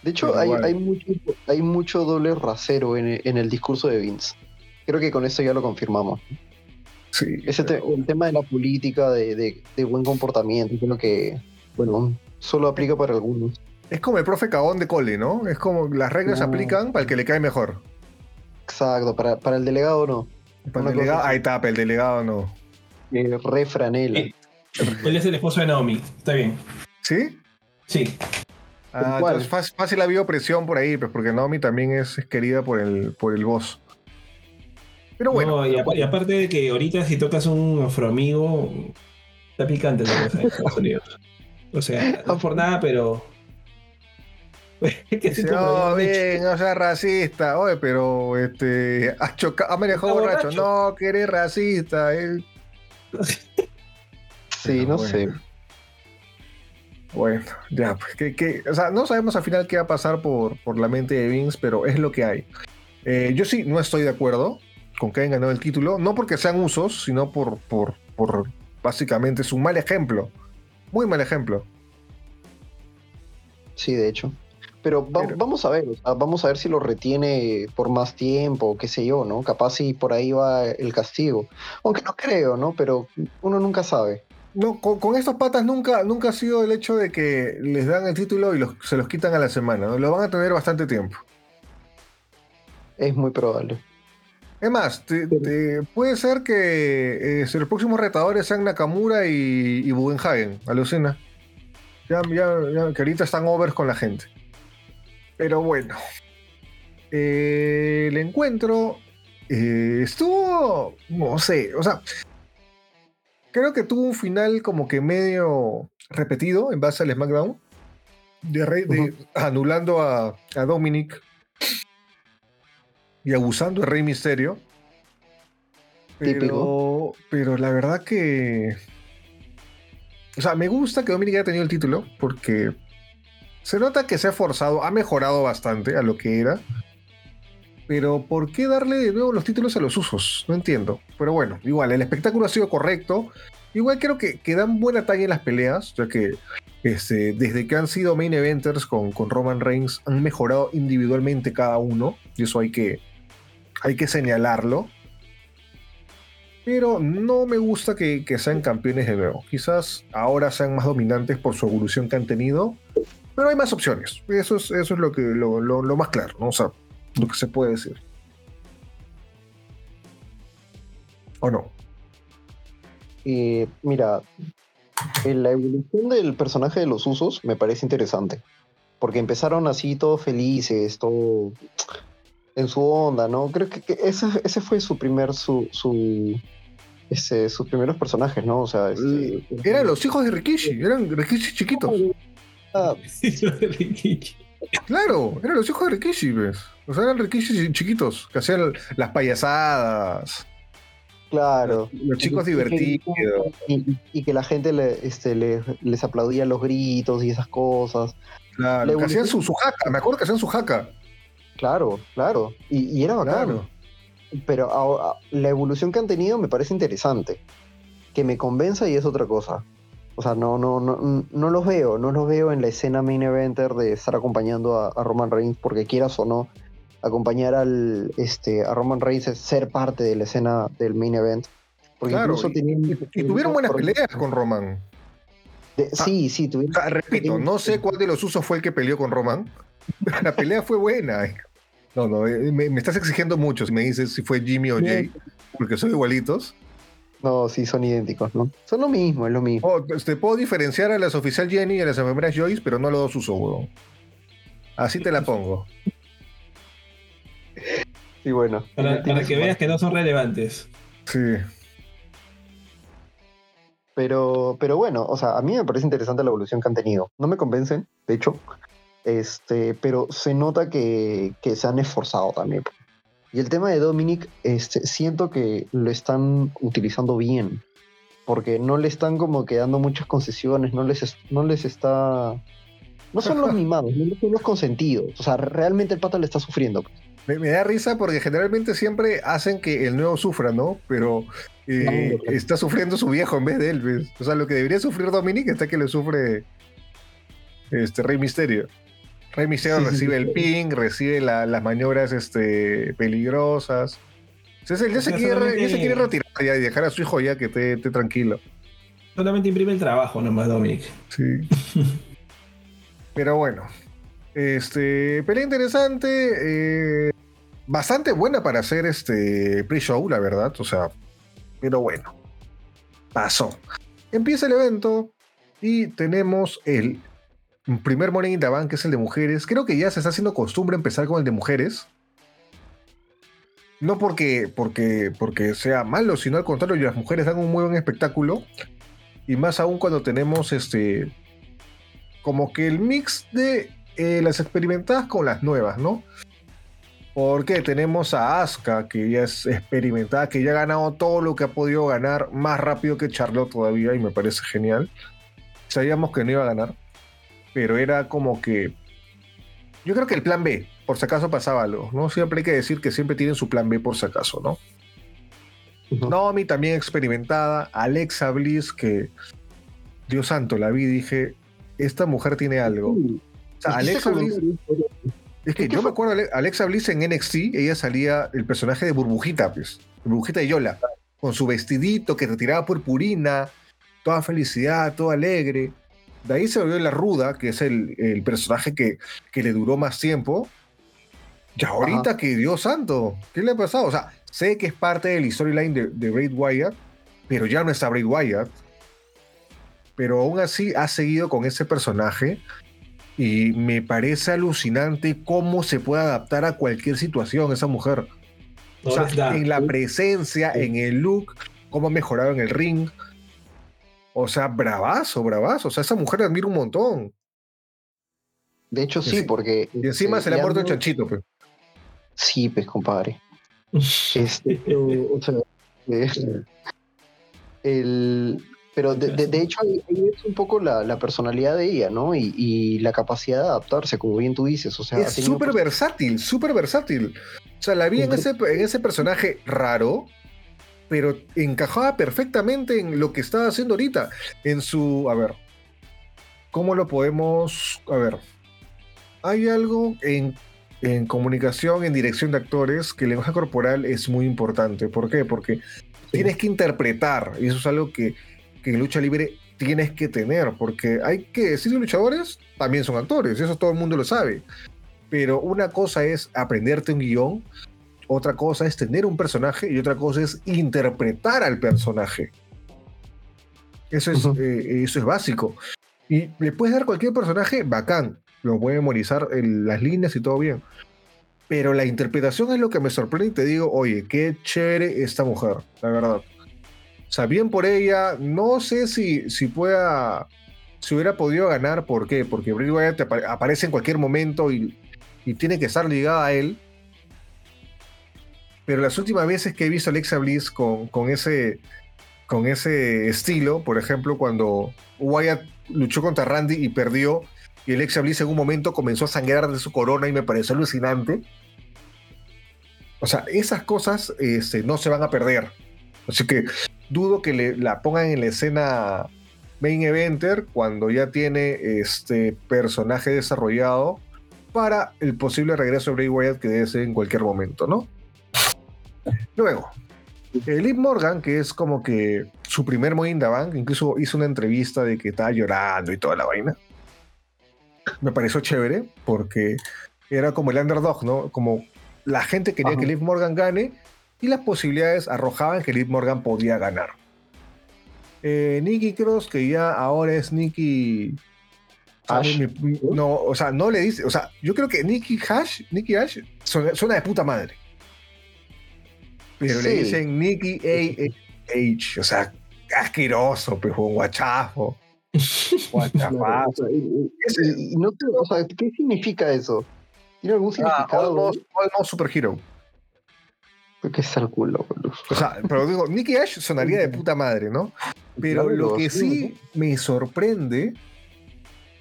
De hecho, hay, hay, mucho, hay mucho doble rasero en, en, el discurso de Vince. Creo que con eso ya lo confirmamos. Ese el tema de la política, de, buen comportamiento, creo que, bueno, solo aplica para algunos. Es como el profe cagón de cole, ¿no? Es como las reglas se aplican para el que le cae mejor. Exacto, para, para el delegado no. Para el delegado, ahí está, el delegado no. Eh, refranela. Él es el esposo de Naomi, está bien. ¿Sí? Sí. Ah, entonces fácil, fácil ha habido presión por ahí, pues porque Naomi también es, querida por el, por el boss. Pero bueno. y, aparte de que ahorita si tocas un afroamigo, está picante la cosa en Estados Unidos. O sea, no por nada, pero. que no, bien, no seas racista. Oye, pero este. Has chocado, ha manejado borracho. No, que eres racista. Eh. sí, no sé. Bueno, ya, pues que, que, o sea, no sabemos al final qué va a pasar por, por la mente de Vince, pero es lo que hay. Eh, yo sí no estoy de acuerdo con que hayan ganado el título, no porque sean usos, sino por, por, por básicamente es un mal ejemplo. Muy mal ejemplo. Sí, de hecho. Pero, vamos a ver, vamos a ver si lo retiene por más tiempo, qué sé yo, ¿no? Capaz si por ahí va el castigo. Aunque no creo, ¿no? Pero uno nunca sabe. No, con, estos patas nunca, nunca ha sido el hecho de que les dan el título y se los quitan a la semana, ¿no? Lo van a tener bastante tiempo. Es muy probable. Es más, puede ser que eh, los próximos retadores sean Nakamura y, y Bugenhagen, alucina. Ya, ya, que ahorita están overs con la gente. Pero bueno. Eh, el encuentro eh, estuvo, no sé, o sea, creo que tuvo un final como que medio repetido en base al SmackDown, de, anulando a, a Dominic y abusando de Rey Misterio. Pero, pero la verdad que. O sea, me gusta que Dominic haya tenido el título porque se nota que se ha forzado, ha mejorado bastante a lo que era. Pero ¿por qué darle de nuevo los títulos a los usos? No entiendo. Pero bueno, igual, el espectáculo ha sido correcto. Igual creo que, que dan buena talla en las peleas, ya que este, desde que han sido main eventers con, con, Roman Reigns han mejorado individualmente cada uno, y eso hay que, hay que señalarlo. Pero no me gusta que, sean campeones de nuevo. Quizás ahora sean más dominantes por su evolución que han tenido, pero hay más opciones. Eso es, eso es lo, que, lo, lo más claro, ¿no? O sea, lo que se puede decir. ¿O no? Eh, mira, la evolución del personaje de los usos me parece interesante. Porque empezaron así todos felices, todo en su onda, ¿no? Creo que, ese, ese, fue su primer, su, su ese, sus primeros personajes, ¿no? O sea, este, eran los hijos de Rikishi, eran Rikishi chiquitos. Ah, claro, eran los hijos de Rikishi, ¿ves? O sea, eran Rikishi chiquitos, que hacían las payasadas. Claro. Los, chicos divertidos. Y, que la gente le, este, les aplaudía los gritos y esas cosas. Claro, que hacían su, jaca, me acuerdo que hacían su jaca. Claro, claro. Y, era bacán. Pero la evolución que han tenido me parece interesante. Que me convenza y es otra cosa. O sea, no, no, no, no los veo, no los veo en la escena main eventer de estar acompañando a, a Roman Reigns porque quieras o no acompañar al, este, a Roman Reigns ser parte de la escena del main event. Porque incluso y, tuvieron buenas peleas con Roman. Ah, sí, sí, tuvieron. repito, no sé cuál de los usos fue el que peleó con Roman, pero la pelea fue buena. No, no, eh, me, estás exigiendo mucho si me dices si fue Jimmy o Jay, porque son igualitos. No, sí, son idénticos, ¿no? Son lo mismo, es lo mismo. Oh, pues, te puedo diferenciar a las oficial Jenny y a las enfermeras Joyce, pero no a los dos weón. Así te la pongo. Sí, bueno. Para, que veas que no son relevantes. Sí. Pero, pero bueno, o sea, a mí me parece interesante la evolución que han tenido. No me convencen, de hecho, este, pero se nota que, se han esforzado también. Y el tema de Dominic, este, siento que lo están utilizando bien, porque no le están como que dando muchas concesiones, no les, no les está... No son los mimados, no son los consentidos. O sea, realmente el pata le está sufriendo. Pues. Me, da risa porque generalmente siempre hacen que el nuevo sufra, ¿no? Pero eh, está sufriendo su viejo en vez de él. O sea, lo que debería sufrir Dominic está que le sufre este Rey Misterio. Rey Misterio recibe el ping, recibe las maniobras este, peligrosas. Entonces él ya se, quiere, se quiere retirar y dejar a su hijo ya que esté, tranquilo. Solamente imprime el trabajo nomás, Dominic. Sí. Pero bueno. Este, pelea interesante. Eh, bastante buena para hacer este pre-show, la verdad. O sea, pero bueno, pasó. Empieza el evento y tenemos el primer Morning in the que es el de mujeres. Creo que ya se está haciendo costumbre empezar con el de mujeres. No porque, porque, porque sea malo, sino al contrario, las mujeres dan un muy buen espectáculo. Y más aún cuando tenemos este. Como que el mix de eh, las experimentadas con las nuevas, ¿no? Porque tenemos a Asuka, que ya es experimentada, que ya ha ganado todo lo que ha podido ganar más rápido que Charlotte todavía, y me parece genial. Sabíamos que no iba a ganar, pero era como que. Yo creo que el plan B, por si acaso pasaba algo, ¿no? Siempre hay que decir que siempre tienen su plan B por si acaso, ¿no? Nomi también experimentada, Alexa Bliss, que. Dios santo, la vi y dije, esta mujer tiene algo. O sea, Alexa Bliss. Es que yo me acuerdo, Alexa Bliss en NXT, ella salía el personaje de Burbujita, pues, Burbujita de Yola, con su vestidito que retiraba purpurina, toda felicidad, todo alegre. De ahí se volvió la ruda, que es el, personaje que, que, le duró más tiempo. Y ahorita que Dios santo, ¿qué le ha pasado? O sea, sé que es parte del storyline de, de Braid Wyatt, pero ya no está Braid Wyatt. Pero aún así ha seguido con ese personaje y me parece alucinante cómo se puede adaptar a cualquier situación esa mujer. O sea, en la presencia, en el look, cómo ha mejorado en el ring. O sea, bravazo, bravazo. O sea, esa mujer admira un montón. De hecho, sí, porque. Y encima se le ha muerto el chanchito, pues. Sí, pues, compadre. este, o sea, Este, el, pero de, hecho ahí, es un poco la, personalidad de ella, ¿no? Y, la capacidad de adaptarse, como bien tú dices. O sea, es súper versátil, súper versátil. O sea, la vi en ese, en ese personaje raro, pero encajaba perfectamente en lo que estaba haciendo ahorita. En su. A ver. ¿Cómo lo podemos.? A ver. Hay algo en, en comunicación, en dirección de actores, que el lenguaje corporal es muy importante. ¿Por qué? Porque tienes que interpretar, y eso es algo que que en lucha libre tienes que tener, porque hay que decir luchadores también son actores, eso todo el mundo lo sabe. Pero una cosa es aprenderte un guion, otra cosa es tener un personaje y otra cosa es interpretar al personaje. Eso es, eh, eso es básico. Y le puedes dar cualquier personaje bacán, lo puede memorizar en las líneas y todo bien. Pero la interpretación es lo que me sorprende y te digo, oye, qué chévere esta mujer, la verdad. O sea, bien por ella. No sé si, si pueda. Si hubiera podido ganar, ¿por qué? Porque Bray Wyatt aparece en cualquier momento y, tiene que estar ligada a él. Pero las últimas veces que he visto a Alexa Bliss con, con, ese, con ese estilo, por ejemplo, cuando Wyatt luchó contra Randy y perdió, y Alexa Bliss en un momento comenzó a sangrar de su corona y me pareció alucinante. O sea, esas cosas este, no se van a perder. Así que dudo que le, la pongan en la escena main eventer cuando ya tiene este personaje desarrollado para el posible regreso de Bray Wyatt que debe ser en cualquier momento, ¿no? Luego, Liv Morgan, que es como que su primer Bank, incluso hizo una entrevista de que estaba llorando y toda la vaina. Me pareció chévere porque era como el underdog, ¿no? Como la gente quería que Liv Morgan gane y las posibilidades arrojaban que Liv Morgan podía ganar. Eh, Nikki Cross, que ya ahora es Nikki. no, o sea, no le dice. O sea, yo creo que Nikki Hash, Nikki Ash, suena, de puta madre. Pero le dicen Nikki A. O sea, asqueroso, pues, un guachafo. Guachafazo. No, o sea, ¿qué significa eso? ¿Tiene algún ah, significado? Ah, Superhero. Que es el culo, O sea, pero digo, Nicky Ash sonaría de puta madre, ¿no? Pero lo que sí me sorprende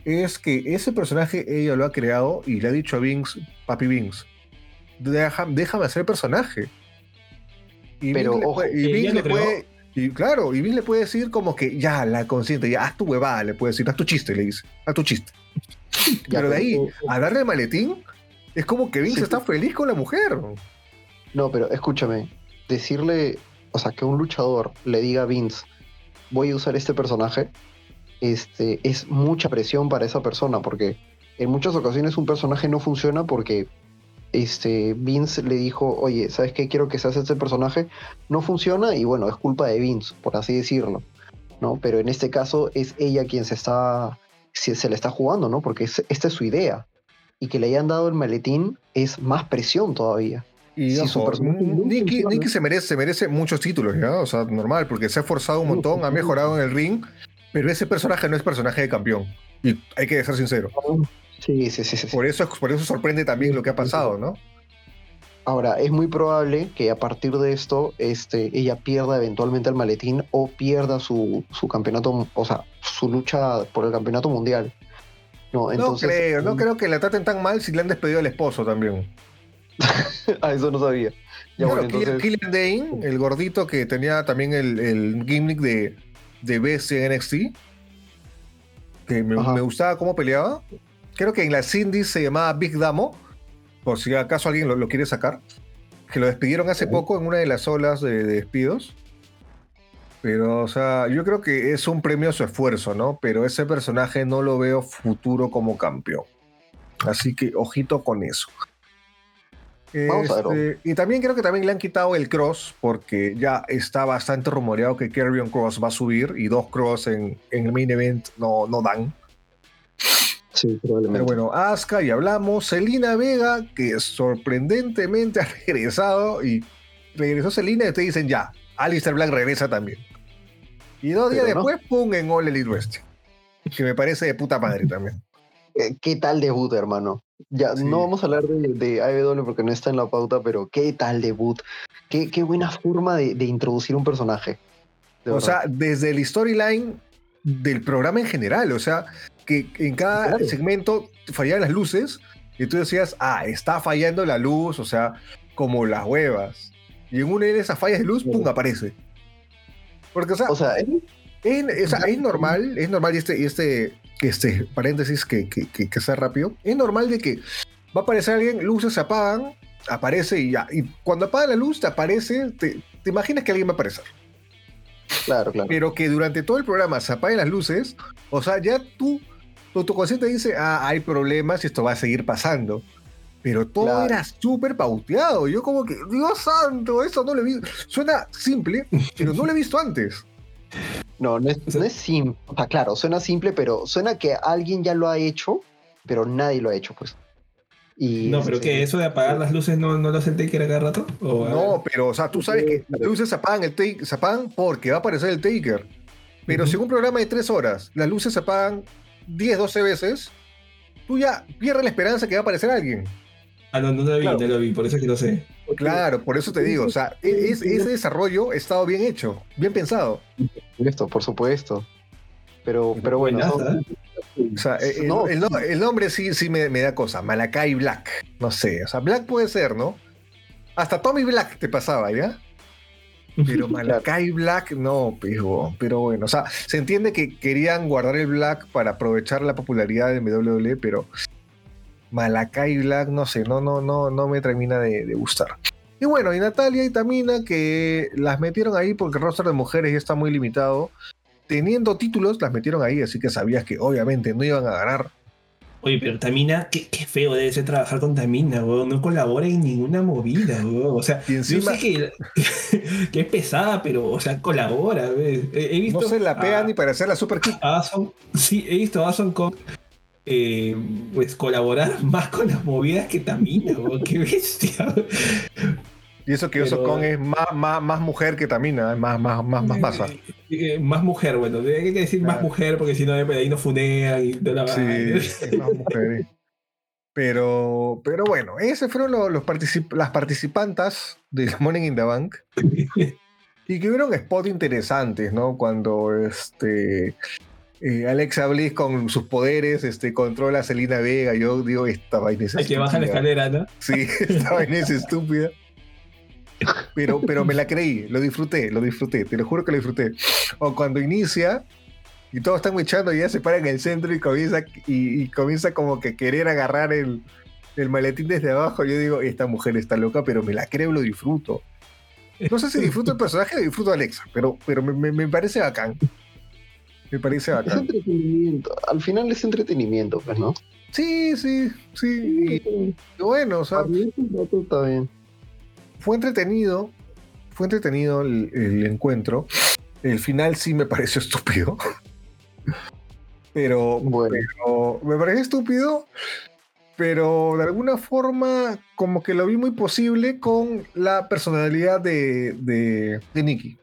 es que ese personaje ella lo ha creado y le ha dicho a Vince, papi Vince, déjame hacer el personaje. Y pero, Vince le puede, y claro, y Vince le puede decir como que ya, la consciente, ya, haz tu huevada, le puede decir, haz tu chiste, le dice, haz tu chiste. pero de ahí, a darle el maletín, es como que Vince está feliz con la mujer. No, pero escúchame, decirle, o sea, que un luchador le diga a Vince, voy a usar este personaje, este, es mucha presión para esa persona, porque en muchas ocasiones un personaje no funciona porque este, Vince le dijo, oye, ¿sabes qué? Quiero que seas este personaje. No funciona y bueno, es culpa de Vince, por así decirlo. ¿no? Pero en este caso es ella quien se está, se, le está jugando, ¿no? Porque esta es su idea. Y que le hayan dado el maletín es más presión todavía. Y Nicky, se merece, se merece muchos títulos, ¿ya? O sea, normal, porque se ha esforzado un montón, ha mejorado en el ring, pero ese personaje no es personaje de campeón. Y hay que ser sincero. Sí, sí, sí, sí. Por eso, por eso sorprende también lo que ha pasado, ¿no? Ahora, es muy probable que a partir de esto este, ella pierda eventualmente el maletín o pierda su, su campeonato, o sea, su lucha por el campeonato mundial. No, entonces, no creo, no mm. creo que la traten tan mal si le han despedido al esposo también. ah, eso no sabía. Ya, Killian Dane, el gordito que tenía también el, el gimmick de, de bestia en NXT, que me, gustaba cómo peleaba. Creo que en las indies se llamaba Big Damo, por si acaso alguien lo, quiere sacar. Que lo despidieron hace poco en una de las olas de, de, despidos. Pero, o sea, yo creo que es un premio a su esfuerzo, ¿no? Pero ese personaje no lo veo futuro como campeón. Así que ojito con eso. Este, y también creo que también le han quitado el cross porque ya está bastante rumoreado que Carrion Cross va a subir y dos cross en, el main event no, no dan. Sí, probablemente. Pero bueno, Asuka y hablamos. Selina Vega, que sorprendentemente ha regresado y regresó Selina y te dicen ya, Alistair Black regresa también. Y dos días después, pum, en All Elite West. Que me parece de puta madre también. ¿qué tal debut, hermano? Ya, no vamos a hablar de, de AEW porque no está en la pauta, pero ¿qué tal debut? Qué, qué buena forma de, introducir un personaje. O sea, desde el storyline del programa en general, o sea, que en cada segmento fallaban las luces y tú decías, ah, está fallando la luz, o sea, como las huevas. Y en una de esas fallas de luz, ¡pum! aparece. Porque, o sea, o sea, es, normal, es normal, y este, y este, este paréntesis que, que, que, sea rápido, es normal de que va a aparecer alguien, luces se apagan, aparece y ya. Y cuando apaga la luz, te aparece, te, imaginas que alguien va a aparecer. Claro, claro. Pero que durante todo el programa se apaguen las luces, o sea, ya tú, tu, consciente dice, ah, hay problemas y esto va a seguir pasando. Pero todo era súper pauteado. Yo como que, Dios santo, eso no lo he visto. Suena simple, pero no lo he visto antes. No, no es, no es simple. O sea, claro, suena simple, pero suena que alguien ya lo ha hecho, pero nadie lo ha hecho, pues. Y no, pero que eso de apagar las luces no, no lo hace el Taker cada rato. no, pero o sea, tú sabes que las luces se apagan, el take, se apagan porque va a aparecer el Taker. Pero si un programa de tres horas, las luces se apagan 10, 12 veces, tú ya pierdes la esperanza que va a aparecer alguien. Ah, no, no lo vi, no lo vi, por eso es que lo sé. Claro, por eso te digo, o sea, e, ese desarrollo ha estado bien hecho, bien pensado. Esto, por supuesto. Pero, pero bueno. O sea, el, nombre sí, sí me, da cosa. Malakai Black. No sé. O sea, Black puede ser, ¿no? Hasta Tommy Black te pasaba, ¿ya? Pero Malakai Black no, pero, pero bueno, o sea, se entiende que querían guardar el Black para aprovechar la popularidad de WWE, pero Malakai Black, no sé, no, no, no, no me termina de, gustar. Y bueno, y Natalia y Tamina, que las metieron ahí porque el roster de mujeres ya está muy limitado. Teniendo títulos, las metieron ahí, así que sabías que obviamente no iban a ganar. Oye, pero Tamina, qué, feo debe ser trabajar con Tamina, weón. No colabora en ninguna movida, weón. O sea, yo sé que, es pesada, pero, o sea, colabora. He, visto no se la pega ni para hacer la super kick. sí, he visto a Ason con eh, pues colaborar más con las movidas que Tamina, qué bestia. Y eso que Oso Kong es más, más, más, mujer que Tamina, es más, más, más, más masa. Eh, eh, más mujer, bueno, hay que decir más mujer porque si no ahí no funean y toda la Sí, más mujer. Pero, pero bueno, esos fueron los, los las participantes de Morning in the Bank. y que hubieron spots interesantes, ¿no? Cuando este eh, Alexa Bliss con sus poderes este, controla a Selena Vega. Yo digo, esta vaina es Hay que bajar la escalera, ¿no? Sí, esta vaina es estúpida. Pero, pero me la creí, lo disfruté, lo disfruté, te lo juro que lo disfruté. O cuando inicia y todos están echando y ella se para en el centro y comienza, y, comienza como que querer agarrar el, el maletín desde abajo. Yo digo, esta mujer está loca, pero me la creo, lo disfruto. No sé si disfruto el personaje o disfruto a Alexa, pero, pero me, me parece bacán. Me parece bacán. Es entretenimiento. Al final es entretenimiento, pues, ¿no? Sí, sí, sí. bueno, o sea. Está bien. Fue entretenido. Fue entretenido el, encuentro. El final sí me pareció estúpido. Pero, bueno. me pareció estúpido. Pero de alguna forma, como que lo vi muy posible con la personalidad de, de, de Nicky.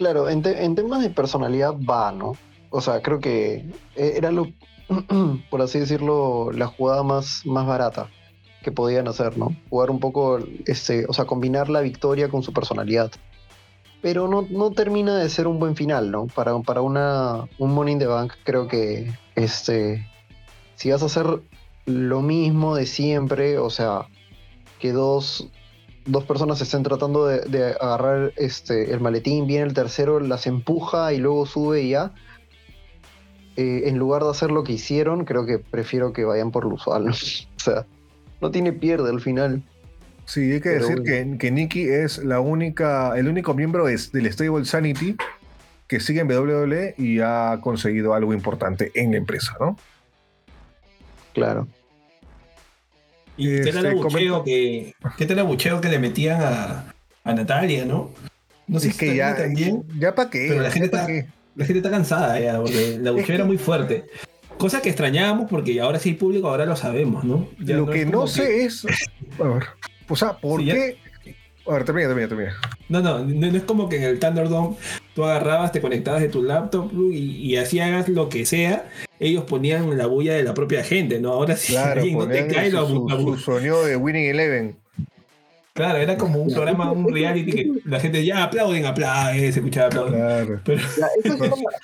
Claro, en, temas de personalidad va, ¿no? O sea, creo que e, era lo, por así decirlo, la jugada más, más barata que podían hacer, ¿no? Jugar un poco, este, o sea, combinar la victoria con su personalidad. Pero no, no termina de ser un buen final, ¿no? Para, para una, un Money in the Bank, creo que este, si vas a hacer lo mismo de siempre, o sea, que dos, dos personas estén tratando de, agarrar este, el maletín, viene el tercero, las empuja y luego sube y ya. Eh, en lugar de hacer lo que hicieron, creo que prefiero que vayan por lo usual. o sea, no tiene pierde al final. Sí, hay que decir que, que Nicky es la única, el único miembro es del Stable Sanity que sigue en WWE y ha conseguido algo importante en la empresa, ¿no? Claro. Y qué tal este, abucheo que, qué tal abucheo que le metían a, a Natalia, ¿no? No sé si que ya, también. Ya para qué. Pero la gente, está, la gente está cansada ya, porque la abucheo era muy fuerte. Cosa que extrañábamos porque ahora sí hay público, ahora lo sabemos, ¿no? lo que no sé es. A ver, o sea, ¿por qué? A ver, termina, termina, termina. No, no, no, es como que en el Thunderdome tú agarrabas, te conectabas de tu laptop y, y así hagas lo que sea, ellos ponían la bulla de la propia gente, ¿no? Ahora sí, claro, no te cae su, su, sonido de Winning Eleven. Claro, era como un programa, un reality que la gente ya aplauden, aplauden, se escuchaba aplauden. Claro.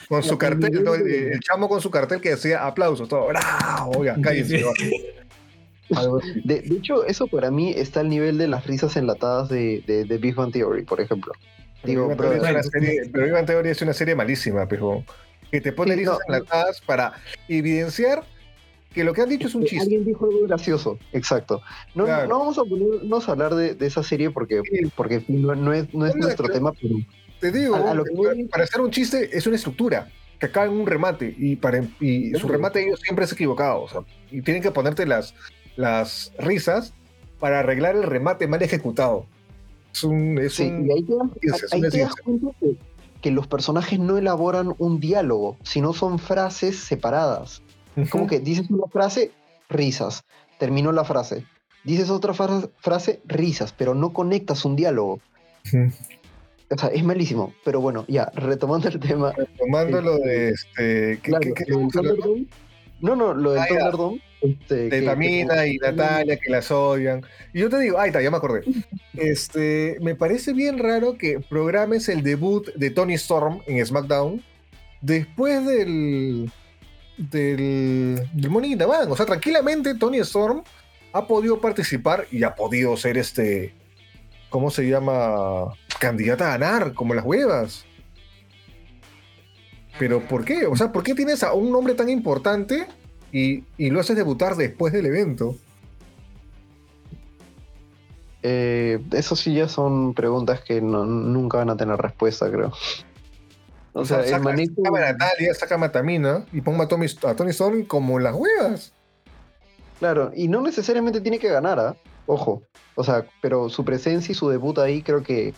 con, su cartel, el, chamo con su cartel que decía aplausos, todo, bravo, oiga, cállense. De, de, hecho, eso para mí está al nivel de las risas enlatadas de, de, de Big Bang Theory, por ejemplo. Digo, pero, Theory es una serie malísima, pero que te pone risas enlatadas para evidenciar que lo que han dicho es un chiste. Alguien dijo algo gracioso, exacto. No, no vamos a ponernos a hablar de, esa serie porque, porque no, es, no es nuestro tema, pero... Te digo, para hacer un chiste es una estructura que acaba en un remate y, para, y su remate ellos siempre es equivocado. O sea, y tienen que ponerte las, las risas para arreglar el remate mal ejecutado. Es un... Es un, y ahí te das, cuenta que, que los personajes no elaboran un diálogo, sino son frases separadas. Como que dices una frase, risas. Terminó la frase. Dices otra frase, risas, pero no conectas un diálogo. O sea, es malísimo. Pero bueno, ya, retomando el tema. Retomando lo de este. no, no, lo del ah, este, de Tamina y Natalia que las odian. Y yo te digo, ahí está, ya me acordé. Este, me parece bien raro que programes el debut de Tony Storm en SmackDown después del del, del Money O sea, tranquilamente Tony Storm ha podido participar y ha podido ser este, ¿cómo se llama? Candidata a ganar, como las huevas. Pero ¿por qué? O sea, ¿por qué tienes a un nombre tan importante y, lo haces debutar después del evento? Eh, eso sí ya son preguntas que nunca van a tener respuesta, creo. O sea, el manito. Sácame a Natalia, sácame a Tamina y ponga a Tony, a Tony Storm como las huevas. Claro, y no necesariamente tiene que ganar, ¿ah? Ojo. O sea, pero su presencia y su debut ahí creo que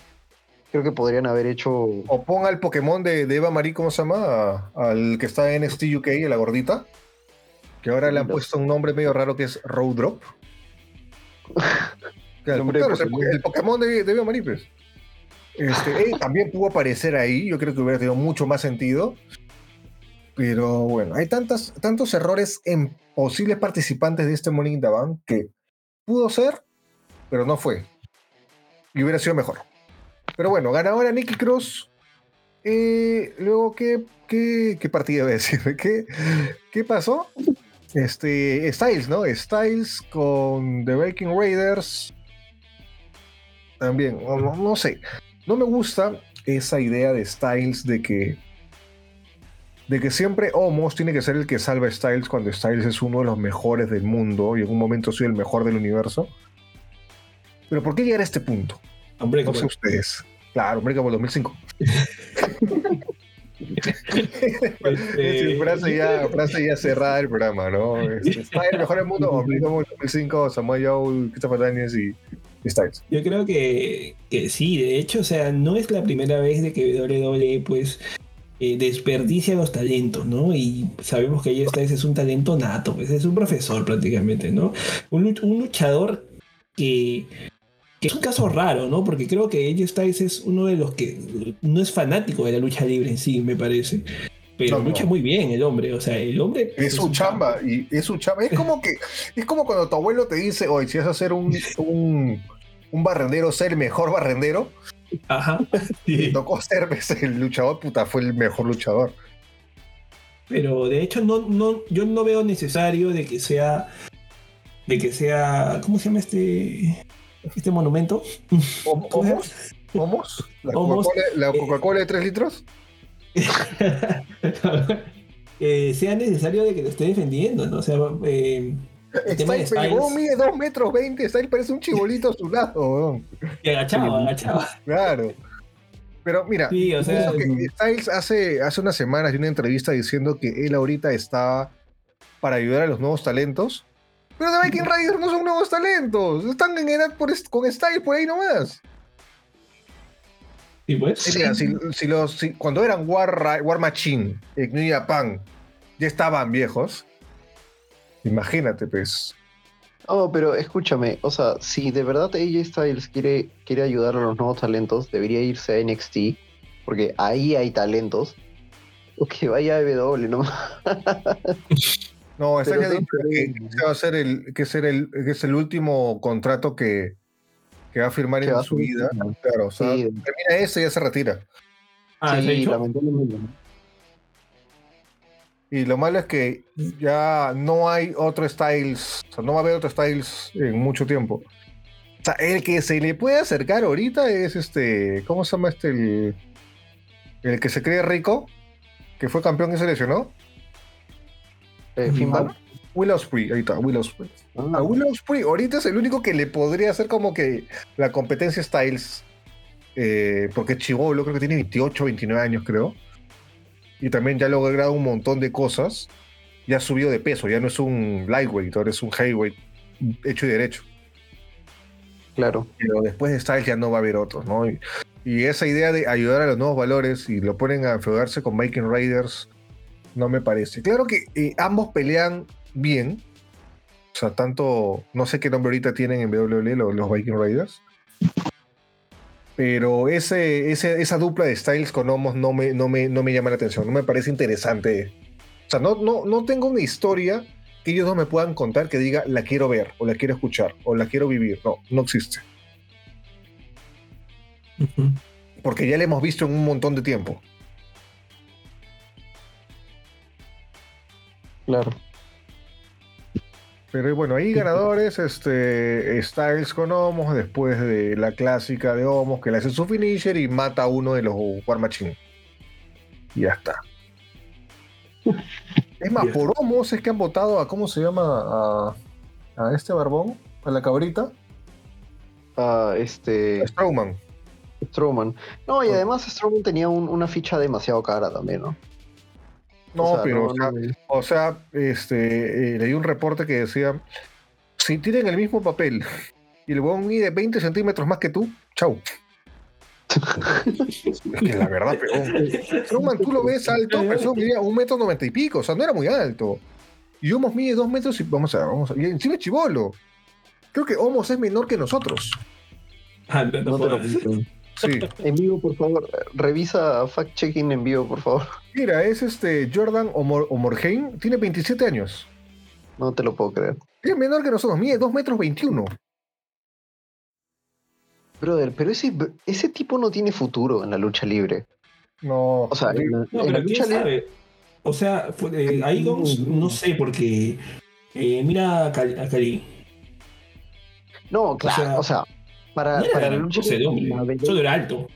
creo que podrían haber hecho. O ponga el Pokémon de, Eva Marie, ¿cómo se llama? Al que está en NXT UK, la gordita. Que ahora le han puesto un nombre medio raro que es Road Drop. el, Pokémon de, de pues. Este, también pudo aparecer ahí, yo creo que hubiera tenido mucho más sentido. Pero bueno, hay tantas, tantos errores en posibles participantes de este Morning Bank que pudo ser, pero no fue. Y hubiera sido mejor. Pero bueno, ganadora Nicky Cross. Eh, luego, ¿qué, qué, qué partida voy a decir? ¿Qué, ¿Qué pasó? Este, Styles, ¿no? Styles con The Viking Raiders. También, no sé. No me gusta esa idea de Styles de que de que siempre Omos tiene que ser el que salva a Styles cuando Styles es uno de los mejores del mundo y en un momento soy el mejor del universo. Pero ¿por qué llegar a este punto? Hombre, no sé ustedes. Claro, hombre, como 2005. Este, frase, ya, frase ya cerrada del programa, ¿no? Este, el mejor del mundo, como 2005, Samuel Joe, Christopher Daniels y yo creo que, sí, de hecho, o sea, no es la primera vez de que WWE pues eh, desperdicia los talentos, ¿no? Y sabemos que AJ Styles es un talento nato, pues es un profesor prácticamente, ¿no? Un, luchador que, es un caso raro, ¿no? Porque creo que AJ Styles es uno de los que no es fanático de la lucha libre en sí, me parece. Pero lucha muy bien el hombre, o sea, el hombre... Es, su chamba, y es su chamba. Es como que, es como cuando tu abuelo te dice, oye, si vas a hacer un, un, un barrendero, ser el mejor barrendero. Ajá. Y tocó ser el luchador, puta, fue el mejor luchador. Pero de hecho, no, no, yo no veo necesario de que sea. De que sea. ¿Cómo se llama este. Este monumento? ¿Homos? ¿Homos? ¿La Coca-Cola de 3 litros? eh, sea necesario de que lo esté defendiendo, ¿no? O sea, eh, mide 2 metros 20, Style parece un chibolito a su lado. Y agachaba, agachaba. Claro. Pero mira, Styles hace, hace unas semanas dio una entrevista diciendo que él ahorita está para ayudar a los nuevos talentos. Pero de Viking Riders no son nuevos talentos. Están en edad por con Styles por ahí nomás. ¿Y pues? si, los, cuando eran War, War Machine en New Japan ya estaban viejos, Imagínate, pues. Oh, pero escúchame, o sea, si de verdad AJ Styles quiere, quiere ayudar a los nuevos talentos, debería irse a NXT porque ahí hay talentos, o que vaya a W, ¿no? no, está ya dicho que, va a ser el, que, ser el, que es el último contrato que, que va a firmar en su vida. Claro, o sea, termina ese y ya se retira. Ah, sí, lamentablemente. Y lo malo es que ya no hay otro Styles, o sea, no va a haber otro Styles en mucho tiempo. O sea, el que se le puede acercar ahorita es este, ¿cómo se llama este? El, el que se cree rico, que fue campeón y se lesionó. Eh, Will ahí está, Will Ospreay. Ah. Will Ospreay ahorita es el único que le podría hacer como que la competencia Styles, eh, porque es chivolo, creo que tiene 28, 29 años, creo. Y también ya ha logrado un montón de cosas. Ya ha subido de peso, ya no es un lightweight, ahora es un heavyweight hecho y derecho. Claro. Pero después de Styles ya no va a haber otros, ¿no? Y, esa idea de ayudar a los nuevos valores y lo ponen a enfeudarse con Viking Raiders, no me parece. Claro que eh, ambos pelean bien. O sea, tanto, no sé qué nombre ahorita tienen en WWE los, los Viking Raiders. Pero ese, esa dupla de Styles con Homos no me, no, me, no me llama la atención, no me parece interesante. O sea, no, no, no tengo una historia que ellos dos me puedan contar que diga la quiero ver, o la quiero escuchar, o la quiero vivir. No, no existe. Porque ya la hemos visto en un montón de tiempo. Claro. Pero bueno, ahí ganadores, este, Styles con Homos, después de la clásica de Homos, que le hace su finisher y mata a uno de los War Machine. Y ya está. Es más, por Homos es que han votado a, ¿cómo se llama? A, este barbón, a la cabrita. A este. Strowman. Strowman. No, y además Strowman tenía una ficha demasiado cara también, ¿no? No, pero, o, sea, este, eh, leí un reporte que decía, si tienen el mismo papel y el huevón mide 20 centímetros más que tú, chau. que la verdad, pero Roman, tú lo ves alto, pero eso medía un metro noventa y pico, o sea, no era muy alto. Y Homos mide dos metros y vamos a ver, vamos a ver. Y encima es chivolo. Creo que Homos es menor que nosotros. Ah, no, te lo Sí. En vivo, por favor. Revisa fact-checking en vivo, por favor. Mira, es este Jordan Omorheim. Tiene 27 años. No te lo puedo creer. Es menor que nosotros. Mide 2 metros 21. Brother, pero ese, ese tipo no tiene futuro en la lucha libre. No. O sea, en la, lucha libre. O sea, eh, ahí no sé, porque. Eh, mira a Cali. No, claro, o sea para, para la lucha era alto.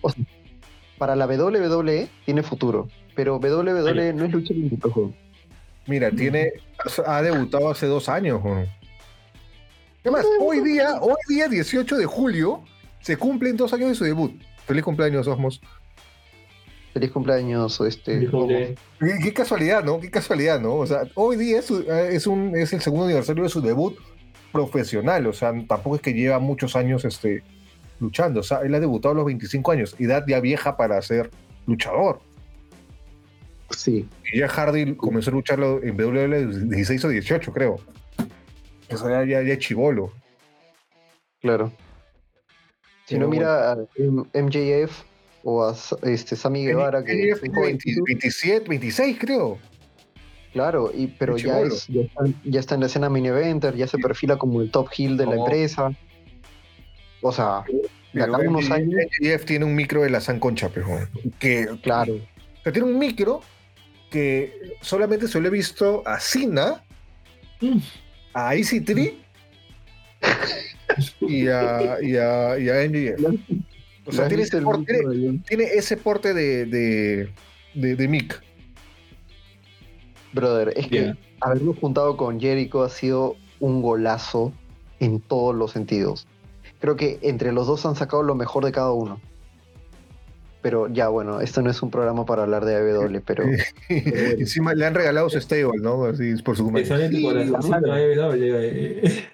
para la WWE tiene futuro, pero WWE no es lucha libre. Mira, tiene, ha debutado hace dos años. Además, hoy día, hoy día, 18 de julio, se cumplen dos años de su debut. Feliz cumpleaños, Osmos. Feliz cumpleaños, este. Qué, casualidad, ¿no? Qué casualidad, ¿no? O sea, hoy día es, es, un, es el segundo aniversario de su debut profesional, o sea, tampoco es que lleva muchos años este, luchando, o sea, él ha debutado a los 25 años, edad ya vieja para ser luchador. Sí. Y ya Hardy comenzó a lucharlo en WWE 16 o 18, creo. Eso ya, ya, ya es chivolo. Claro. Si no, mira a MJF o a este, Sammy Guevara, que. 27, 26, creo. Claro, y, pero ya, ya, está, en la escena mini eventer, ya se perfila como el top heel de la empresa. O sea, de acá unos años. Jeff tiene un micro de la San Concha, pero que. Claro. O tiene un micro que solamente se lo he visto a Sina, mm. a Easy Tree y a, y a, y a O sea, tiene ese, porte, tiene, ese porte de, de, de, de mic. Brother, es que habernos juntado con Jericho ha sido un golazo en todos los sentidos. Creo que entre los dos han sacado lo mejor de cada uno. Pero ya, bueno, esto no es un programa para hablar de AW, pero. Encima le han regalado su stable, ¿no? Así por su cumpleaños.